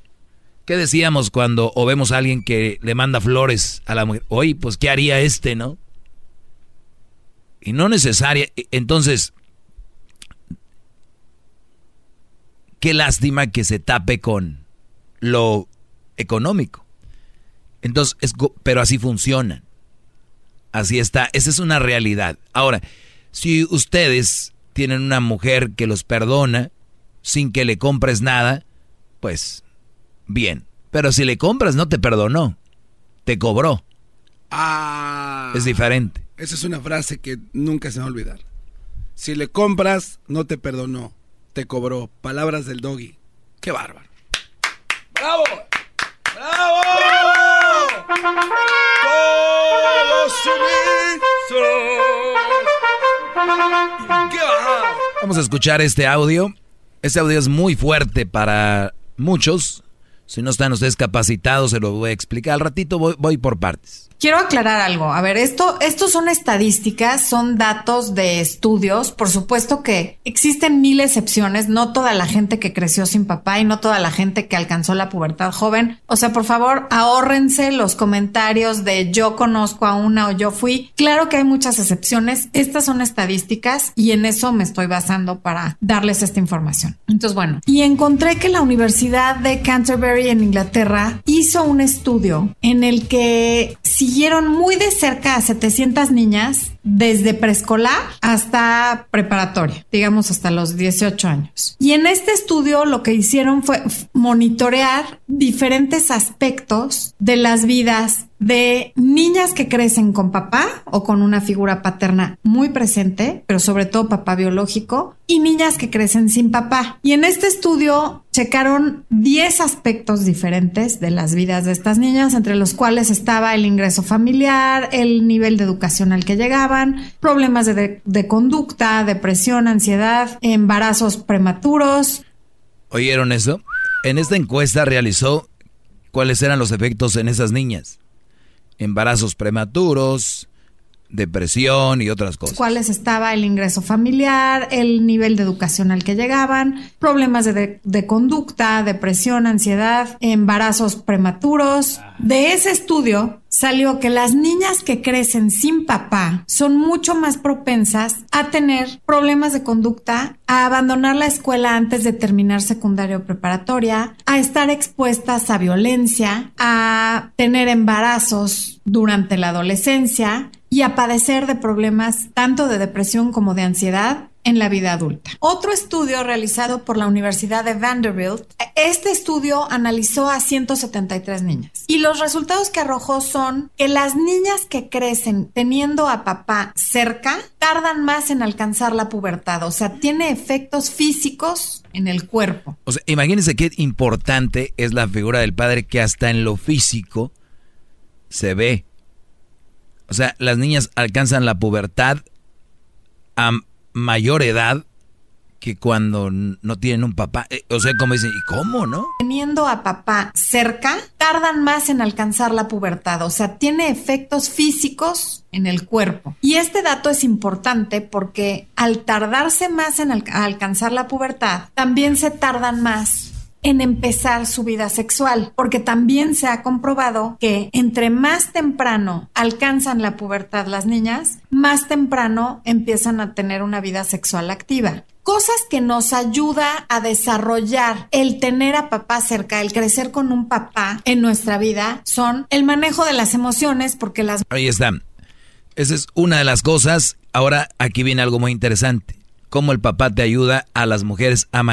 ¿Qué decíamos cuando o vemos a alguien que le manda flores a la mujer? Oye, pues, ¿qué haría este, no? Y no necesaria. E, entonces, qué lástima que se tape con lo económico. Entonces, pero así funciona. Así está. Esa es una realidad. Ahora, si ustedes tienen una mujer que los perdona, sin que le compres nada, pues bien. Pero si le compras no te perdonó, te cobró. Ah. Es diferente. Esa es una frase que nunca se va a olvidar. Si le compras, no te perdonó, te cobró. Palabras del doggy. Qué bárbaro. ¡Bravo! ¡Bravo! Vamos a escuchar este audio este audio es muy fuerte para muchos. Si no están ustedes capacitados, se lo voy a explicar. Al ratito voy, por partes. Quiero aclarar algo. A ver, esto, estos son estadísticas, son datos de estudios. Por supuesto que existen mil excepciones. No toda la gente que creció sin papá y no toda la gente que alcanzó la pubertad joven. O sea, por favor, ahórrense los comentarios de yo conozco a una o yo fui. Claro que hay muchas excepciones. Estas son estadísticas y en eso me estoy basando para darles esta información. Entonces, bueno, y encontré que la Universidad de Canterbury en Inglaterra hizo un estudio en el que si siguieron muy de cerca a 700 niñas desde preescolar hasta preparatoria, digamos hasta los 18 años. Y en este estudio lo que hicieron fue monitorear diferentes aspectos de las vidas de niñas que crecen con papá o con una figura paterna muy presente, pero sobre todo papá biológico, y niñas que crecen sin papá. Y en este estudio checaron 10 aspectos diferentes de las vidas de estas niñas, entre los cuales estaba el ingreso familiar, el nivel de educación al que llegaban, problemas de, de conducta, depresión, ansiedad, embarazos prematuros. ¿Oyeron eso? En esta encuesta realizó cuáles eran los efectos en esas niñas embarazos prematuros, depresión y otras cosas. ¿Cuáles estaba el ingreso familiar, el nivel de educación al que llegaban, problemas de, de, conducta, depresión, ansiedad, embarazos prematuros. De ese estudio salió que las niñas que crecen sin papá son mucho más propensas a tener problemas de conducta, a abandonar la escuela antes de terminar secundaria o preparatoria, a estar expuestas a violencia, a tener embarazos durante la adolescencia, y a padecer de problemas tanto de depresión como de ansiedad en la vida adulta. Otro estudio realizado por la Universidad de Vanderbilt, este estudio analizó a 173 niñas y los resultados que arrojó son que las niñas que crecen teniendo a papá cerca tardan más en alcanzar la pubertad, o sea, tiene efectos físicos en el cuerpo. O sea, imagínense qué importante es la figura del padre que hasta en lo físico se ve o sea, las niñas alcanzan la pubertad a mayor edad que cuando no tienen un papá. Eh, o sea, como dicen, ¿y cómo, no? Teniendo a papá cerca, tardan más en alcanzar la pubertad. O sea, tiene efectos físicos en el cuerpo. Y este dato es importante porque al tardarse más en alcanzar la pubertad, también se tardan más en empezar su vida sexual, porque también se ha comprobado que entre más temprano alcanzan la pubertad las niñas, más temprano empiezan a tener una vida sexual activa cosas que nos ayuda a desarrollar el tener a papá cerca, el crecer con un papá en nuestra vida, son el manejo de las emociones, porque las... Ahí está. Esa es una de las cosas. Ahora aquí viene algo muy interesante. Cómo el papá te ayuda a las mujeres a,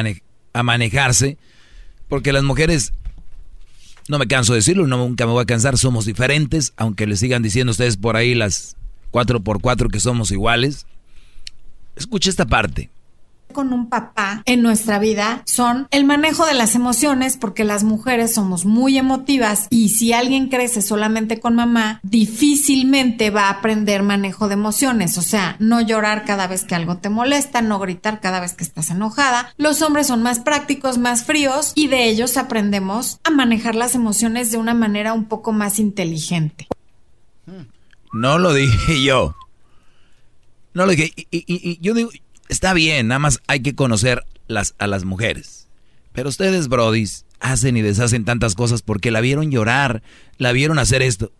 a manejarse porque las mujeres, no me canso de decirlo, nunca me voy a cansar, somos diferentes, aunque le sigan diciendo ustedes por ahí las 4x4 que somos iguales. Escucha esta parte con un papá en nuestra vida son el manejo de las emociones, porque las mujeres somos muy emotivas y si alguien crece solamente con mamá, difícilmente va a aprender manejo de emociones, o sea, no llorar cada vez que algo te molesta, no gritar cada vez que estás enojada. Los hombres son más prácticos, más fríos y de ellos aprendemos a manejar las emociones de una manera un poco más inteligente. No lo dije yo. No lo dije. Y, yo digo, está bien, nada más hay que conocer las, a las mujeres. Pero ustedes, brodis, hacen y deshacen tantas cosas porque la vieron llorar, la vieron hacer esto.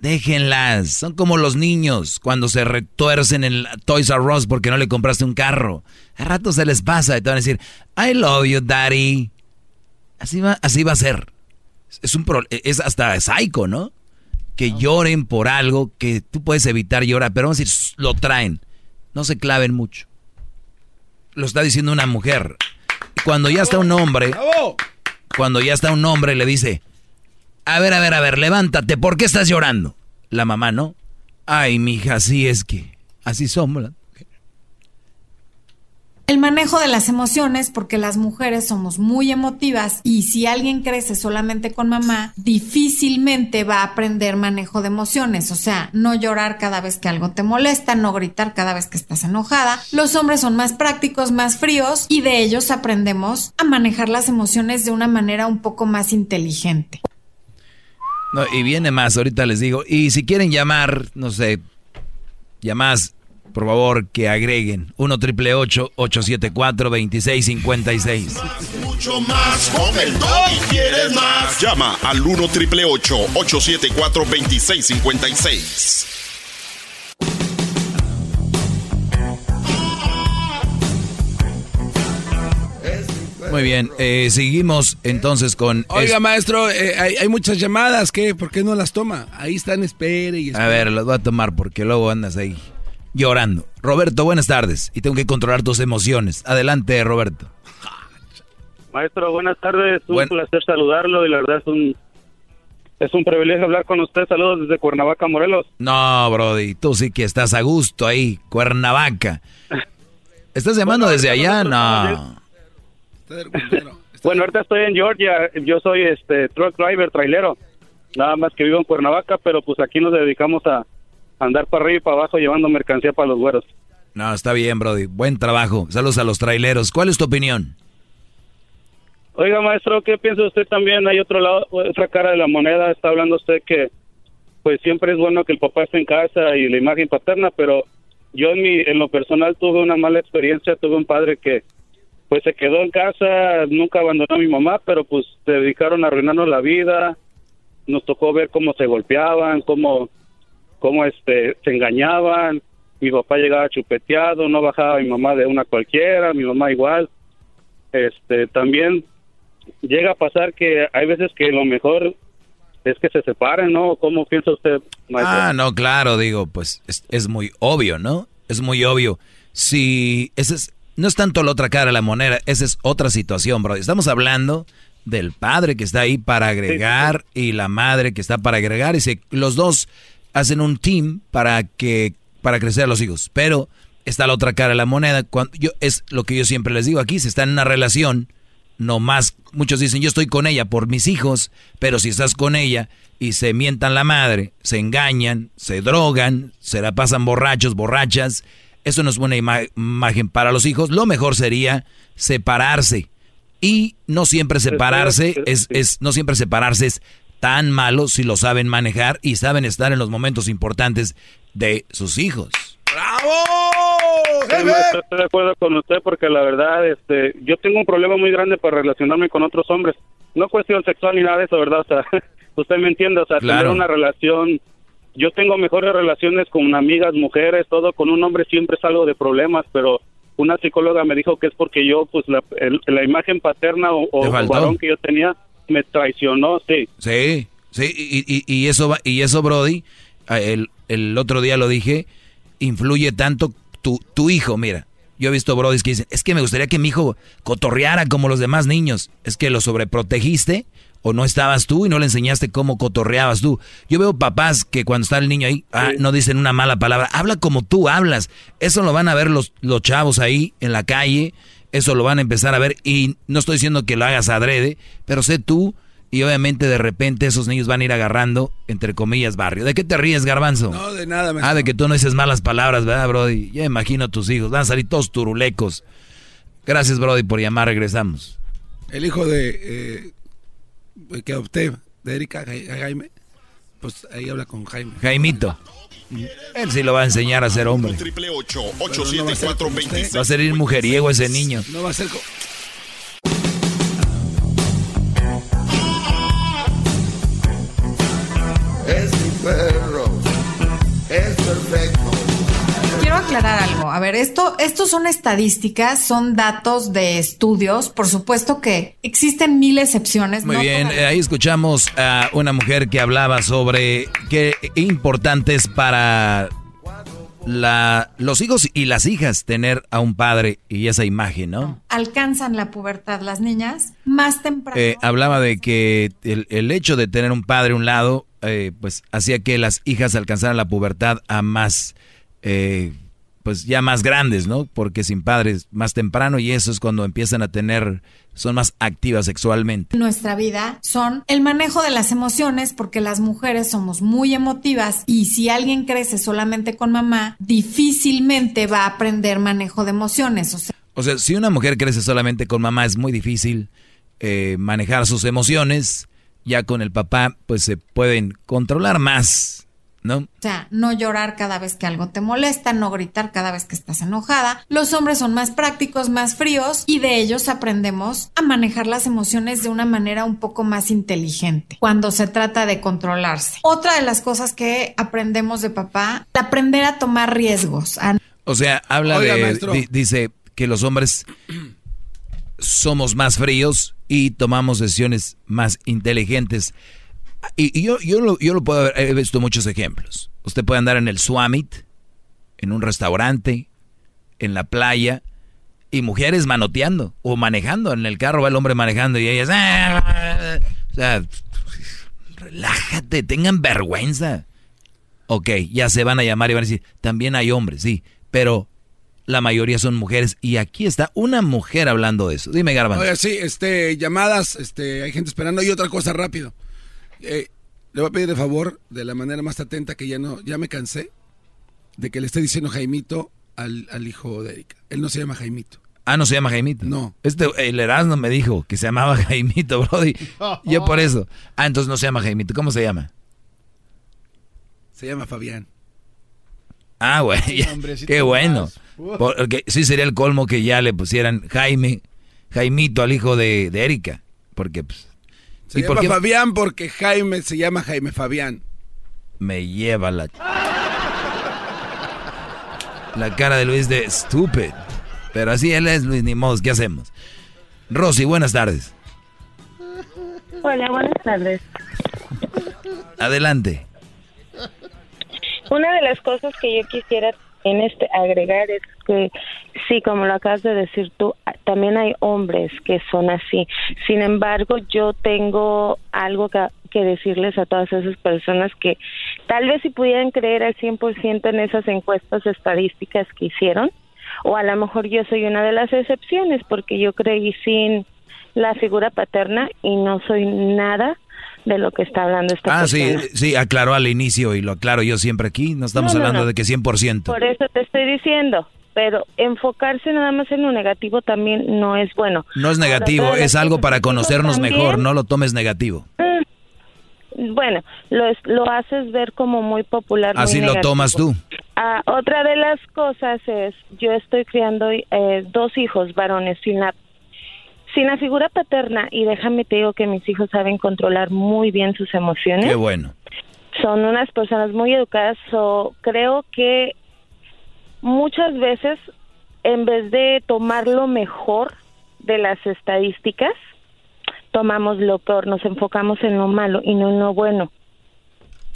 Déjenlas, son como los niños cuando se retuercen en Toys R Us porque no le compraste un carro. A rato se les pasa y te van a decir, I love you, daddy. Así va, así va a ser. Es, un es hasta psycho, ¿no? Que lloren por algo que tú puedes evitar llorar, pero vamos a decir, lo traen. No se claven mucho lo está diciendo una mujer. Cuando ya está un hombre, cuando ya está un hombre le dice, a ver, a ver, a ver, levántate, ¿por qué estás llorando? La mamá, ¿no? Ay, mija, así es que, así somos. El manejo de las emociones, porque las mujeres somos muy emotivas y si alguien crece solamente con mamá, difícilmente va a aprender manejo de emociones, o sea, no llorar cada vez que algo te molesta, no gritar cada vez que estás enojada. Los hombres son más prácticos, más fríos y de ellos aprendemos a manejar las emociones de una manera un poco más inteligente. No, y viene más, ahorita les digo, y si quieren llamar, no sé, llamas por favor, que agreguen 1 triple 874 2656. Mucho más, con el y quieres más. Llama al 1 triple 874 2656. Muy bien, eh, seguimos entonces con... Oiga, maestro, eh, hay, muchas llamadas, ¿qué? ¿Por qué no las toma? Ahí están, espere y espere. A ver, las voy a tomar porque luego andas ahí llorando. Roberto, buenas tardes. Y tengo que controlar tus emociones. Adelante, Roberto. Maestro, buenas tardes. Un placer saludarlo y la verdad es un, Es un privilegio hablar con usted. Saludos desde Cuernavaca, Morelos. No, Brody, tú sí que estás a gusto ahí, Cuernavaca. ¿Estás llamando desde allá? No. Bueno, ahorita estoy en Georgia. Yo soy este truck driver, trailero. Nada más que vivo en Cuernavaca, pero pues aquí nos dedicamos a andar para arriba y para abajo llevando mercancía para los güeros. No, está bien, Brody. Buen trabajo. Saludos a los traileros. ¿Cuál es tu opinión? Oiga, maestro, ¿qué piensa usted también? Hay otro lado, otra cara de la moneda. Está hablando usted que, pues siempre es bueno que el papá esté en casa y la imagen paterna, pero yo en, mi, en lo personal tuve una mala experiencia. Tuve un padre que, pues se quedó en casa, nunca abandonó a mi mamá, pero pues se dedicaron a arruinarnos la vida. Nos tocó ver cómo se golpeaban, cómo, cómo este, se engañaban. Mi papá llegaba chupeteado, no bajaba mi mamá de una cualquiera, mi mamá igual. Este, también llega a pasar que hay veces que lo mejor es que se separen, ¿no? ¿Cómo piensa usted, maestro? Ah, no, claro, digo, pues es, muy obvio, ¿no? Es muy obvio. Si ese es, no es tanto la otra cara de la moneda, esa es otra situación, bro. Estamos hablando del padre que está ahí para agregar y la madre que está para agregar y se, los dos hacen un team para que para crecer a los hijos. Pero está la otra cara de la moneda. Cuando yo es lo que yo siempre les digo aquí, si están en una relación no más, muchos dicen yo estoy con ella por mis hijos, pero si estás con ella y se mientan la madre, se engañan, se drogan, se la pasan borrachos, borrachas, eso no es buena imagen para los hijos, lo mejor sería separarse. Y no siempre separarse es, es, no siempre separarse es tan malo si lo saben manejar y saben estar en los momentos importantes de sus hijos. ¡Bravo! estoy de acuerdo con usted porque la verdad, este, yo tengo un problema muy grande para relacionarme con otros hombres. No cuestión sexual ni nada de eso, ¿verdad? O sea, usted me entiende, o sea, tener una relación. Yo tengo mejores relaciones con amigas, mujeres, todo. Con un hombre siempre es algo de problemas, pero una psicóloga me dijo que es porque yo, pues, la, la imagen paterna o, o varón que yo tenía me traicionó, sí. Sí, sí, y, y, y eso, y eso, Brody, el, el otro día lo dije influye tanto tu, tu hijo, mira. Yo he visto brodis que dicen, es que me gustaría que mi hijo cotorreara como los demás niños. Es que lo sobreprotegiste o no estabas tú y no le enseñaste cómo cotorreabas tú. Yo veo papás que cuando está el niño ahí, ah, no dicen una mala palabra. Habla como tú hablas. Eso lo van a ver los, los chavos ahí en la calle. Eso lo van a empezar a ver. Y no estoy diciendo que lo hagas adrede, pero sé tú y obviamente de repente esos niños van a ir agarrando, entre comillas, barrio. ¿De qué te ríes, garbanzo? No, de nada. Ah, de que tú no dices malas palabras, ¿verdad, Brody? Ya imagino a tus hijos. Van a salir todos turulecos. Gracias, Brody, por llamar. Regresamos. El hijo de... Eh, que adopté, de Erika Jaime, pues ahí habla con Jaime. Jaimito. Él sí lo va a enseñar a ser hombre. va a ser ir mujeriego ese niño. No va a ser... perro. Es perfecto. Aclarar algo. A ver, esto, estos son estadísticas, son datos de estudios. Por supuesto que existen mil excepciones. Muy bien, eh, ahí escuchamos a una mujer que hablaba sobre qué importante es para la, los hijos y las hijas tener a un padre y esa imagen, ¿no? Alcanzan la pubertad las niñas más temprano. Eh, hablaba de que el, el, hecho de tener un padre a un lado eh, pues hacía que las hijas alcanzaran la pubertad a más, eh, pues ya más grandes, ¿no? Porque sin padres más temprano y eso es cuando empiezan a tener, son más activas sexualmente. Nuestra vida son el manejo de las emociones porque las mujeres somos muy emotivas y si alguien crece solamente con mamá, difícilmente va a aprender manejo de emociones. O sea, o sea si una mujer crece solamente con mamá es muy difícil eh, manejar sus emociones ya con el papá pues se pueden controlar más, ¿no? O sea, no llorar cada vez que algo te molesta, no gritar cada vez que estás enojada. Los hombres son más prácticos, más fríos y de ellos aprendemos a manejar las emociones de una manera un poco más inteligente cuando se trata de controlarse. Otra de las cosas que aprendemos de papá, aprender a tomar riesgos. O sea, habla de, dice que los hombres somos más fríos y tomamos decisiones más inteligentes. Y, yo, yo, lo, yo lo puedo ver, he visto muchos ejemplos. Usted puede andar en el Swamit, en un restaurante, en la playa, y mujeres manoteando o manejando. En el carro va el hombre manejando y ellas... Ah, o sea, Relájate, tengan vergüenza. Ok, ya se van a llamar y van a decir, también hay hombres, sí, pero la mayoría son mujeres y aquí está una mujer hablando de eso. Dime, Garban. Oye, sí, este, llamadas, este, hay gente esperando y otra cosa rápido. Eh, le voy a pedir de favor, de la manera más atenta, que ya no, ya me cansé de que le esté diciendo Jaimito al, al hijo de Erika. Él no se llama Jaimito. Ah, no se llama Jaimito. No. Este, el Erasmo me dijo que se llamaba Jaimito, Brody. Yo por eso. Ah, entonces no se llama Jaimito. ¿Cómo se llama? Se llama Fabián. Ah, güey. Qué bueno. Porque sí sería el colmo que ya le pusieran Jaime, Jaimito al hijo de, de Erika. Porque, pues. Se llama Fabián porque Jaime se llama Jaime Fabián. Me lleva la. La cara de Luis de stupid. Pero así él es Luis, ni modo, ¿qué hacemos? Rosy, buenas tardes. Hola, buenas tardes. Adelante. Una de las cosas que yo quisiera en este agregar es que sí, como lo acabas de decir tú, también hay hombres que son así. Sin embargo, yo tengo algo que, que decirles a todas esas personas que tal vez si pudieran creer al 100% en esas encuestas estadísticas que hicieron, o a lo mejor yo soy una de las excepciones porque yo creí sin la figura paterna y no soy nada de lo que está hablando esta ah, sí, sí, aclaró al inicio y lo aclaro yo siempre aquí, no estamos hablando de que 100%. Por eso te estoy diciendo, pero enfocarse nada más en lo negativo también no es bueno. No es negativo, es algo para conocernos mejor, no lo tomes negativo. Mm, bueno, lo, lo haces ver como muy popular. Así lo tomas tú. Ah, otra de las cosas es, yo estoy criando eh, dos hijos varones sin la, sin la figura paterna y déjame te digo que mis hijos saben controlar muy bien sus emociones. Qué bueno. Son unas personas muy educadas, o creo que muchas veces en vez de tomar lo mejor de las estadísticas, tomamos lo peor, nos enfocamos en lo malo y no en lo bueno.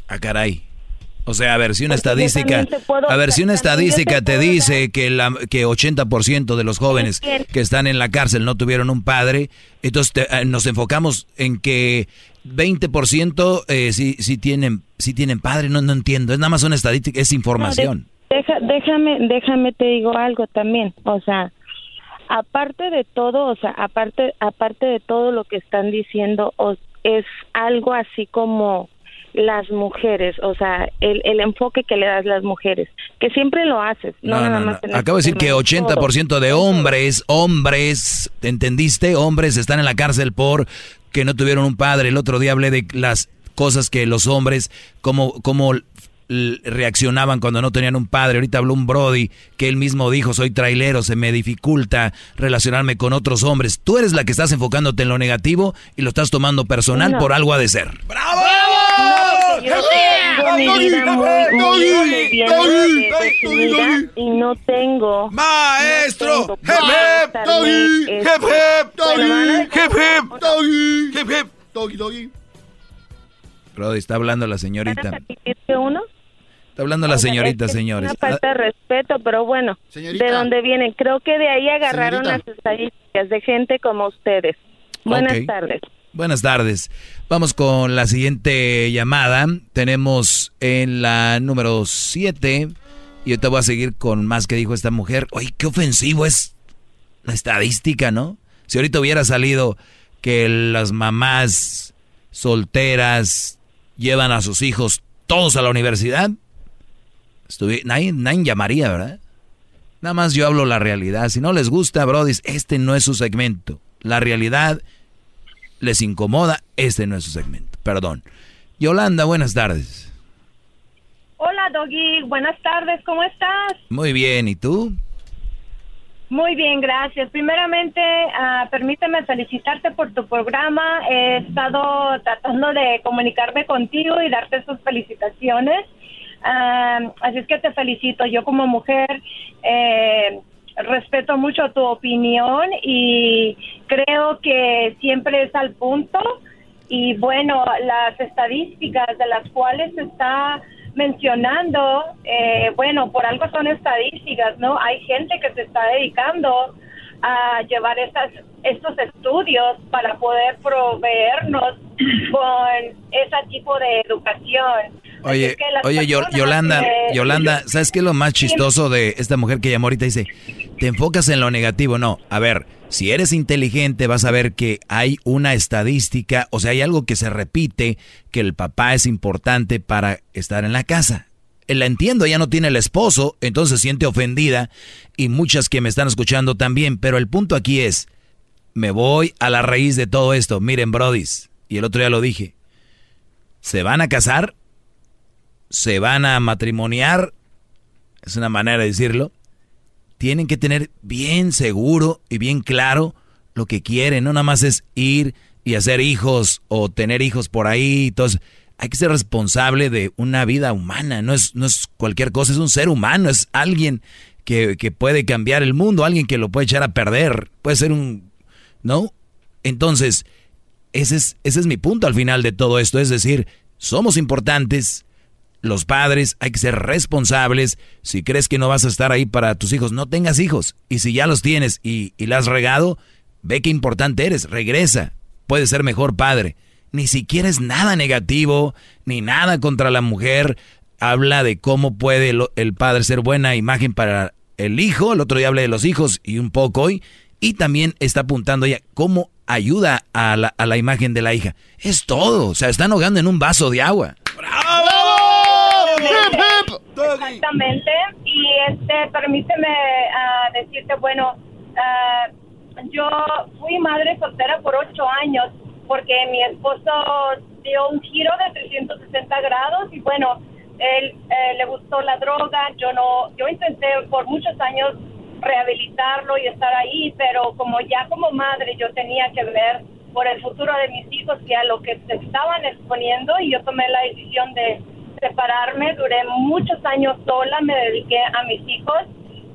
Ah, caray. O sea, a ver, si una estadística, a ver, si una estadística te dice que la que 80% de los jóvenes que están en la cárcel no tuvieron un padre, entonces eh, nos enfocamos en que 20% eh, sí, sí tienen sí tienen padre, no no entiendo, es nada más una estadística, es información. déjame déjame te digo algo también, o sea, aparte de todo, o sea, aparte aparte de todo lo que están diciendo es algo así como las mujeres, o sea, el, el enfoque que le das a las mujeres, que siempre lo haces. No, no, no, Acabo de decir que 80% de hombres, hombres, ¿entendiste? Hombres están en la cárcel por que no tuvieron un padre. El otro día hablé de las cosas que los hombres, como, como reaccionaban cuando no tenían un padre. Ahorita habló un Brody que él mismo dijo, soy trailero, se me dificulta relacionarme con otros hombres. Tú eres la que estás enfocándote en lo negativo y lo estás tomando personal por algo ha de ser. ¡Bravo! Y no tengo maestro Brody, está hablando la señorita. uno? Está hablando la señorita, señores. Una falta de respeto, pero bueno, ¿de dónde vienen? Creo que de ahí agarraron las estadísticas de gente como ustedes. Buenas tardes. Buenas tardes. Vamos con la siguiente llamada. Tenemos en la número 7. Y te voy a seguir con más que dijo esta mujer. Oye, qué ofensivo es la estadística, ¿no? Si ahorita hubiera salido que las mamás solteras llevan a sus hijos todos a la universidad, nadie, nadie llamaría, ¿verdad? Nada más yo hablo la realidad. Si no les gusta, Brody, este no es su segmento. La realidad les incomoda, este no es su segmento. Perdón. Yolanda, buenas tardes. Hola, Doggy. Buenas tardes. ¿Cómo estás? Muy bien. ¿Y tú? Muy bien, gracias. Primeramente, uh, permíteme felicitarte por tu programa. He estado tratando de comunicarme contigo y darte sus felicitaciones. así es que te felicito. Yo como mujer eh, respeto mucho tu opinión y creo que siempre es al punto. Y bueno, las estadísticas de las cuales se está mencionando, eh, bueno, por algo son estadísticas, ¿no? Hay gente que se está dedicando a llevar estas, estos estudios para poder proveernos con ese tipo de educación. Oye, oye, Yolanda, Yolanda, ¿sabes qué es lo más chistoso de esta mujer que llamó ahorita? Dice, te enfocas en lo negativo. No, a ver, si eres inteligente vas a ver que hay una estadística, o sea, hay algo que se repite, que el papá es importante para estar en la casa. La entiendo, ella no tiene el esposo, entonces se siente ofendida y muchas que me están escuchando también, pero el punto aquí es, me voy a la raíz de todo esto. Miren, brodis, y el otro día lo dije, se van a casar se van a matrimoniar, es una manera de decirlo, tienen que tener bien seguro y bien claro lo que quieren, no nada más es ir y hacer hijos o tener hijos por ahí, entonces hay que ser responsable de una vida humana, no es, no es cualquier cosa, es un ser humano, es alguien que, que puede cambiar el mundo, alguien que lo puede echar a perder, puede ser un, ¿no? Entonces, ese es, ese es mi punto al final de todo esto, es decir, somos importantes, los padres hay que ser responsables. Si crees que no vas a estar ahí para tus hijos, no tengas hijos. Y si ya los tienes y, y la has regado, ve qué importante eres, regresa. Puedes ser mejor padre. Ni siquiera es nada negativo, ni nada contra la mujer. Habla de cómo puede el padre ser buena imagen para el hijo. El otro día hablé de los hijos y un poco hoy. Y también está apuntando ella cómo ayuda a la, a la imagen de la hija. Es todo. O sea, están ahogando en un vaso de agua. ¡Bravo! Exactamente. Y este, permíteme uh, decirte, bueno, uh, yo fui madre soltera por ocho años porque mi esposo dio un giro de 360 grados y bueno, él eh, le gustó la droga. Yo no, yo intenté por muchos años rehabilitarlo y estar ahí, pero como ya como madre yo tenía que ver por el futuro de mis hijos y a lo que se estaban exponiendo y yo tomé la decisión de separarme, duré muchos años sola, me dediqué a mis hijos.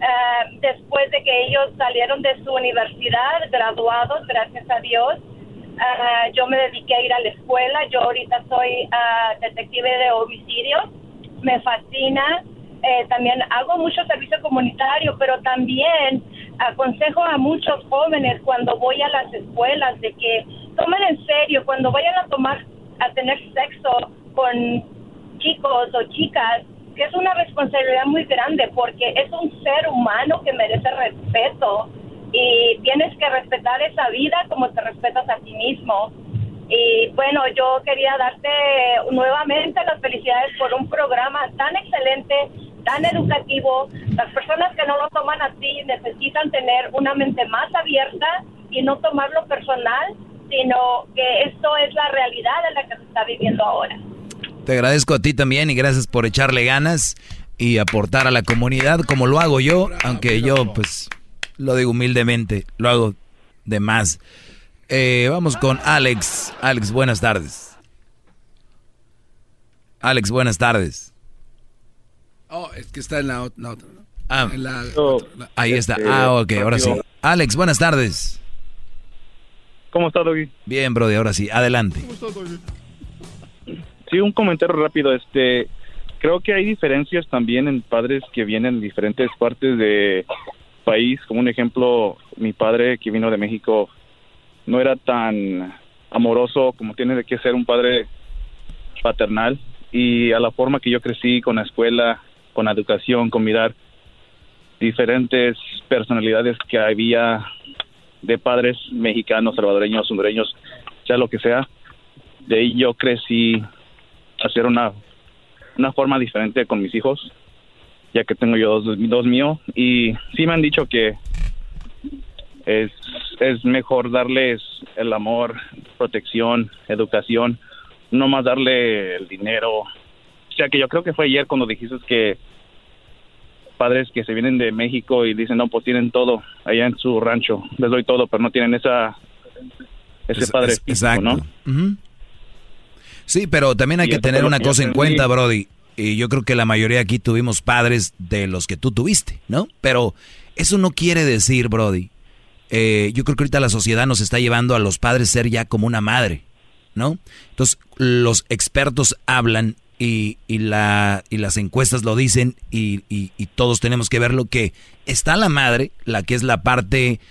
Eh, después de que ellos salieron de su universidad, graduados, gracias a Dios, eh, yo me dediqué a ir a la escuela. Yo ahorita soy eh, detective de homicidios, me fascina. también hago mucho servicio comunitario, pero también aconsejo a muchos jóvenes cuando voy a las escuelas de que tomen en serio, cuando vayan a tomar, a tener sexo con chicos o chicas, que es una responsabilidad muy grande porque es un ser humano que merece respeto y tienes que respetar esa vida como te respetas a ti mismo. Y bueno, yo quería darte nuevamente las felicidades por un programa tan excelente, tan educativo. Las personas que no lo toman así necesitan tener una mente más abierta y no tomarlo personal, sino que esto es la realidad en la que se está viviendo ahora. Te agradezco a ti también y gracias por echarle ganas y aportar a la comunidad como lo hago yo, aunque yo pues lo digo humildemente, lo hago de más. Eh, vamos con Alex. Alex, buenas tardes. Alex, buenas tardes. Oh, es que está en la, otra. Ah, ahí está. Este, ah, ok, ahora sí. Alex, buenas tardes. ¿Cómo está, Doggy? Bien, bro, ahora sí. Adelante. ¿Cómo está, Sí, un comentario rápido. Este, creo que hay diferencias también en padres que vienen de diferentes partes de país. Como un ejemplo, mi padre que vino de México no era tan amoroso como tiene que ser un padre paternal y a la forma que yo crecí con la escuela, con la educación, con mirar diferentes personalidades que había de padres mexicanos, salvadoreños, hondureños, sea lo que sea. De ahí yo crecí hacer una, una forma diferente con mis hijos, ya que tengo yo dos, dos míos. Y sí me han dicho que es, es mejor darles el amor, protección, educación, no más darle el dinero. O sea que yo creo que fue ayer cuando dijiste que padres que se vienen de México y dicen, no, pues tienen todo allá en su rancho, les doy todo, pero no tienen esa ese padre exacto. ¿no? Sí, pero también hay que tener una cosa en cuenta, Brody. Y yo creo que la mayoría aquí tuvimos padres de los que tú tuviste, ¿no? Pero eso no quiere decir, Brody. Eh, yo creo que ahorita la sociedad nos está llevando a los padres ser ya como una madre, ¿no? Entonces, los expertos hablan y, y, la, y las encuestas lo dicen y, y, todos tenemos que verlo que está la madre, la que es la parte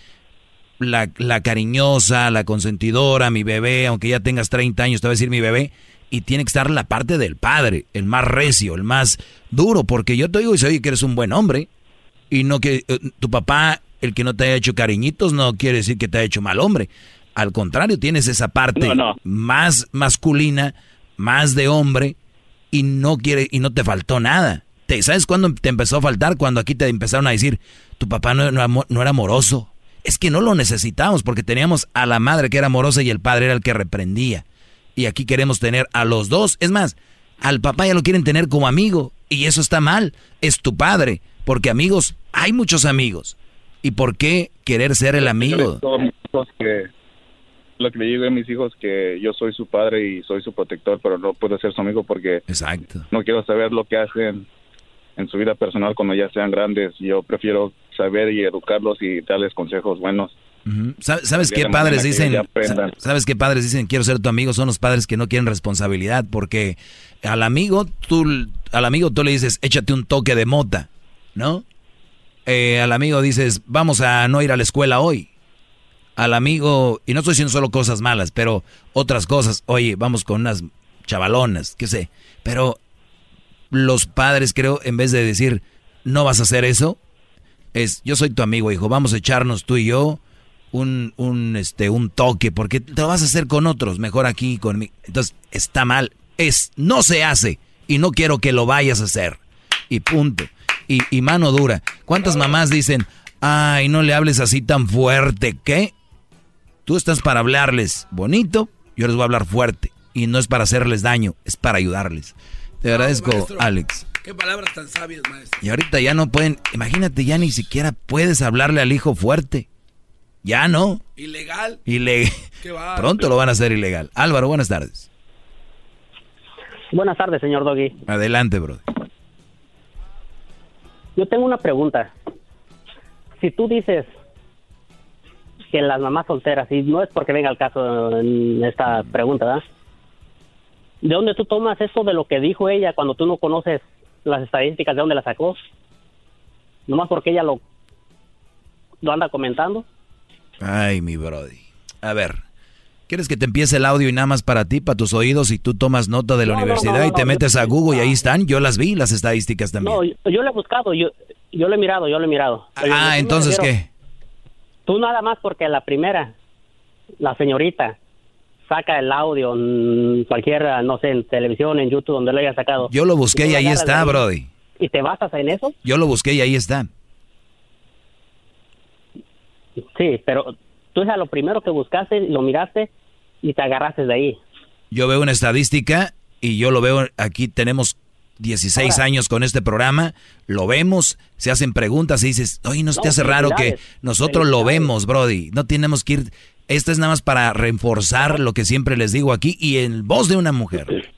la, la cariñosa, la consentidora, mi bebé, aunque ya tengas 30 años, te va a decir mi bebé, y tiene que estar la parte del padre, el más recio, el más duro, porque yo te digo y soy que eres un buen hombre, y no que eh, tu papá, el que no te haya hecho cariñitos, no quiere decir que te ha hecho mal hombre. Al contrario, tienes esa parte más masculina, más de hombre, y no quiere, y no te faltó nada. Te, ¿Sabes cuándo te empezó a faltar? Cuando aquí te empezaron a decir, tu papá no, no era amoroso. Es que no lo necesitamos porque teníamos a la madre que era amorosa y el padre era el que reprendía. Y aquí queremos tener a los dos. Es más, al papá ya lo quieren tener como amigo. Y eso está mal. Es tu padre. Porque amigos, hay muchos amigos. ¿Y por qué querer ser el amigo? lo que le digo a mis hijos que yo soy su padre y soy su protector, pero no puedo ser su amigo porque Exacto. no quiero saber lo que hacen en su vida personal cuando ya sean grandes. Yo prefiero saber y educarlos y darles consejos buenos. ¿Sabes qué padres dicen? ¿Sabes qué padres dicen quiero ser tu amigo? Son los padres que no quieren responsabilidad porque al amigo tú al amigo tú le dices échate un toque de mota, ¿no? Eh, al amigo dices vamos a no ir a la escuela hoy. Al amigo y no estoy diciendo solo cosas malas, pero otras cosas. Oye, vamos con unas chavalonas, qué sé. Pero los padres creo en vez de decir no vas a hacer eso es yo soy tu amigo hijo vamos a echarnos tú y yo un, un, este, un toque, porque te lo vas a hacer con otros, mejor aquí conmigo. Entonces, está mal. Es, no se hace. Y no quiero que lo vayas a hacer. Y punto. Y, y mano dura. ¿Cuántas mamás dicen, ay, no le hables así tan fuerte? ¿Qué? Tú estás para hablarles bonito, yo les voy a hablar fuerte. Y no es para hacerles daño, es para ayudarles. Te agradezco, Alex. Qué palabras tan sabias, maestro. Y ahorita ya no pueden, imagínate, ya ni siquiera puedes hablarle al hijo fuerte. Ya no. Ilegal. Ilegal. Pronto lo van a hacer ilegal. Álvaro, buenas tardes. Buenas tardes, señor Doggy. Adelante, bro. Yo tengo una pregunta. Si tú dices que las mamás solteras, y no es porque venga el caso en esta pregunta, ¿verdad? ¿De dónde tú tomas eso de lo que dijo ella cuando tú no conoces las estadísticas de dónde la sacó? Nomás porque ella lo, lo anda comentando. Ay, mi brody. A ver, ¿quieres que te empiece el audio y nada más para ti, para tus oídos, y tú tomas nota de la universidad y te metes a Google y ahí están? Yo las vi, las estadísticas también. No, yo, lo he buscado, yo, yo lo he mirado, yo lo he mirado. Ah, entonces, ¿qué? Tú nada más porque la primera, la señorita, saca el audio en cualquier, no sé, en televisión, en YouTube, donde lo haya sacado. Yo lo busqué y ahí está, Brody. ¿Y te basas en eso? Yo lo busqué y ahí está. Sí, pero tú es a lo primero que buscaste, lo miraste y te agarraste de ahí. Yo veo una estadística y yo lo veo, aquí tenemos 16 años con este programa, lo vemos, se hacen preguntas y dices, oye, ¿no, te hace raro que nosotros lo vemos, Brody? No tenemos que ir, esto es nada más para reforzar lo que siempre les digo aquí y en voz de una mujer.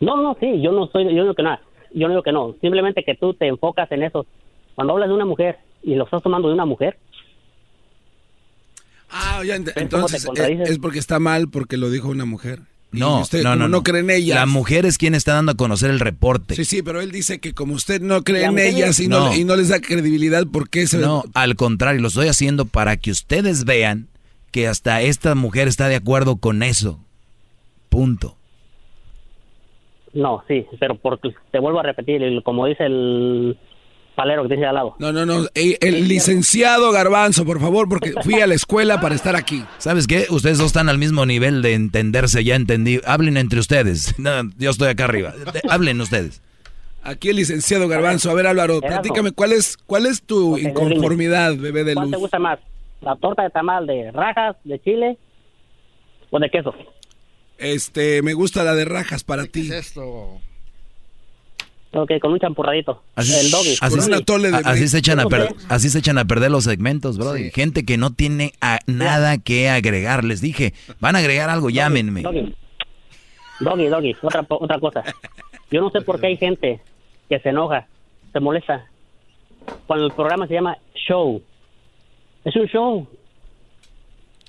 No, no, sí, yo no estoy, yo digo que nada, yo no digo que no, simplemente que tú te enfocas en eso. Cuando hablas de una mujer y lo estás tomando de una mujer, Ah, ya entonces eh, es, porque está mal porque lo dijo una mujer. no, no, no, no, cree en ella. La mujer es quien está dando a conocer el reporte. Sí, sí, pero él dice que como usted no cree en ellas y no. y no les da credibilidad, ¿por qué se No, al contrario, lo estoy haciendo para que ustedes vean que hasta esta mujer está de acuerdo con eso. Punto. No, sí, pero porque te vuelvo a repetir, como dice el palero que al lado. No, no, no. El, licenciado Garbanzo, por favor, porque fui a la escuela para estar aquí. ¿Sabes qué? Ustedes dos están al mismo nivel de entenderse, ya entendí. Hablen entre ustedes. No, yo estoy acá arriba. Hablen ustedes. Aquí el licenciado Garbanzo. A ver, Álvaro, platícame, ¿cuál es, cuál es tu inconformidad, bebé de luz? ¿Cuál te gusta más? ¿La torta de tamal de rajas, de chile o de queso? Este, me gusta la de rajas para ti. ¿Qué es esto? Ok, con un champurradito. Así, el doggy. Así, se echan a así se echan a perder los segmentos, bro. Gente que no tiene nada que agregar. Les dije, van a agregar algo, llámenme. Doggy, doggy, Otra, otra cosa. Yo no sé por qué hay gente que se enoja, se molesta. Cuando el programa se llama show. Es un show.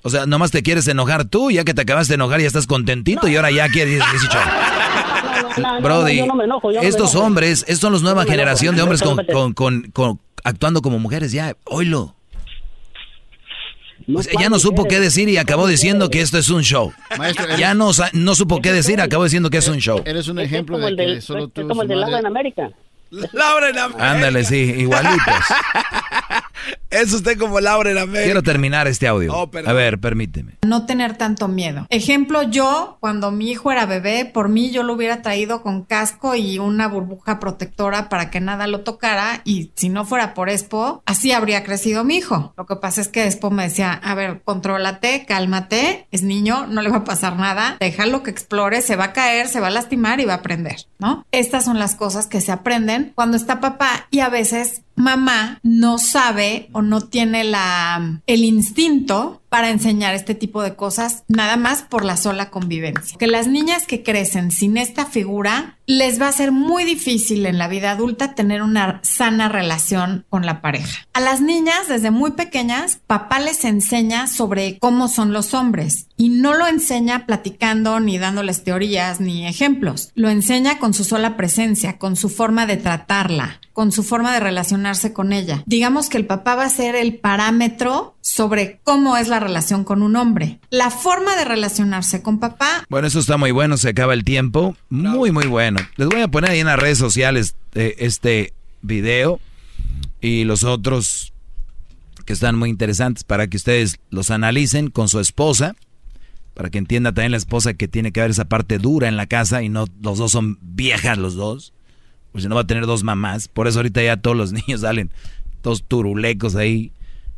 O sea, nomás te quieres enojar tú, ya que te acabas de enojar y estás contentito y ahora ya quieres decir show. Brody, estos hombres, estos son la nueva generación de hombres con, con, con, actuando como mujeres, ya, oílo. ya no supo qué decir y acabó diciendo que esto es un show. ya no, no supo qué decir, acabó diciendo que es un show. Eres un ejemplo de que solo tú... como el de Laura en América. Laura en América. Ándale, sí, igualitos. Es usted como Laura en América. Quiero terminar este audio. a ver, permíteme. No tener tanto miedo. Ejemplo, yo, cuando mi hijo era bebé, por mí yo lo hubiera traído con casco y una burbuja protectora para que nada lo tocara. Y si no fuera por Expo, así habría crecido mi hijo. Lo que pasa es que Expo me decía, a ver, contrólate, cálmate, es niño, no le va a pasar nada, déjalo que explore, se va a caer, se va a lastimar y va a aprender, ¿no? Estas son las cosas que se aprenden cuando está papá y a veces mamá no sabe o no tiene la, el instinto para enseñar este tipo de cosas nada más por la sola convivencia. Que las niñas que crecen sin esta figura les va a ser muy difícil en la vida adulta tener una sana relación con la pareja. A las niñas desde muy pequeñas, papá les enseña sobre cómo son los hombres y no lo enseña platicando ni dándoles teorías ni ejemplos. Lo enseña con su sola presencia, con su forma de tratarla, con su forma de relacionarse con ella. Digamos que el papá va a ser el parámetro sobre cómo es la relación con un hombre. La forma de relacionarse con papá. Bueno, eso está muy bueno, se acaba el tiempo. Muy, muy bueno. Les voy a poner ahí en las redes sociales eh, este video y los otros que están muy interesantes para que ustedes los analicen con su esposa, para que entienda también la esposa que tiene que haber esa parte dura en la casa y no los dos son viejas los dos, pues si no va a tener dos mamás. Por eso ahorita ya todos los niños salen todos turulecos ahí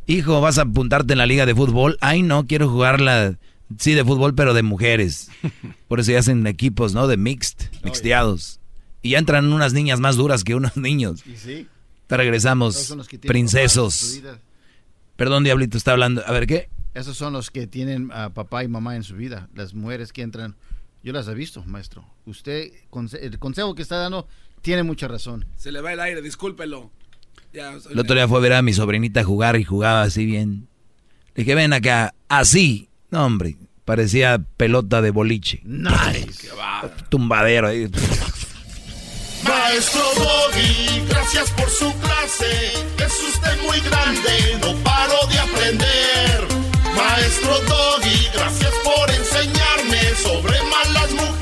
hijo, ¿vas a apuntarte en la liga de fútbol? Ay, no, quiero jugar la, sí, de fútbol, pero de mujeres. Por eso ya hacen equipos, ¿no? De mixed, mixteados. Y ya entran unas niñas más duras que unos niños. Y sí. Te regresamos, princesos. Perdón, Diablito, está hablando. A ver, ¿qué? Esos son los que tienen a papá y mamá en su vida. Las mujeres que entran. Yo las he visto, maestro. Usted, el consejo que está dando, tiene mucha razón. Se le va el aire, discúlpelo. Ya, el otro día fue a ver a mi sobrinita jugar y jugaba así bien. Le dije, ven acá, así. No, hombre, parecía pelota de boliche. Nice. Tumbadero ahí. Maestro Doggy, gracias por su clase. Es usted muy grande, no paro de aprender. Maestro Doggy, gracias por enseñarme sobre malas mujeres.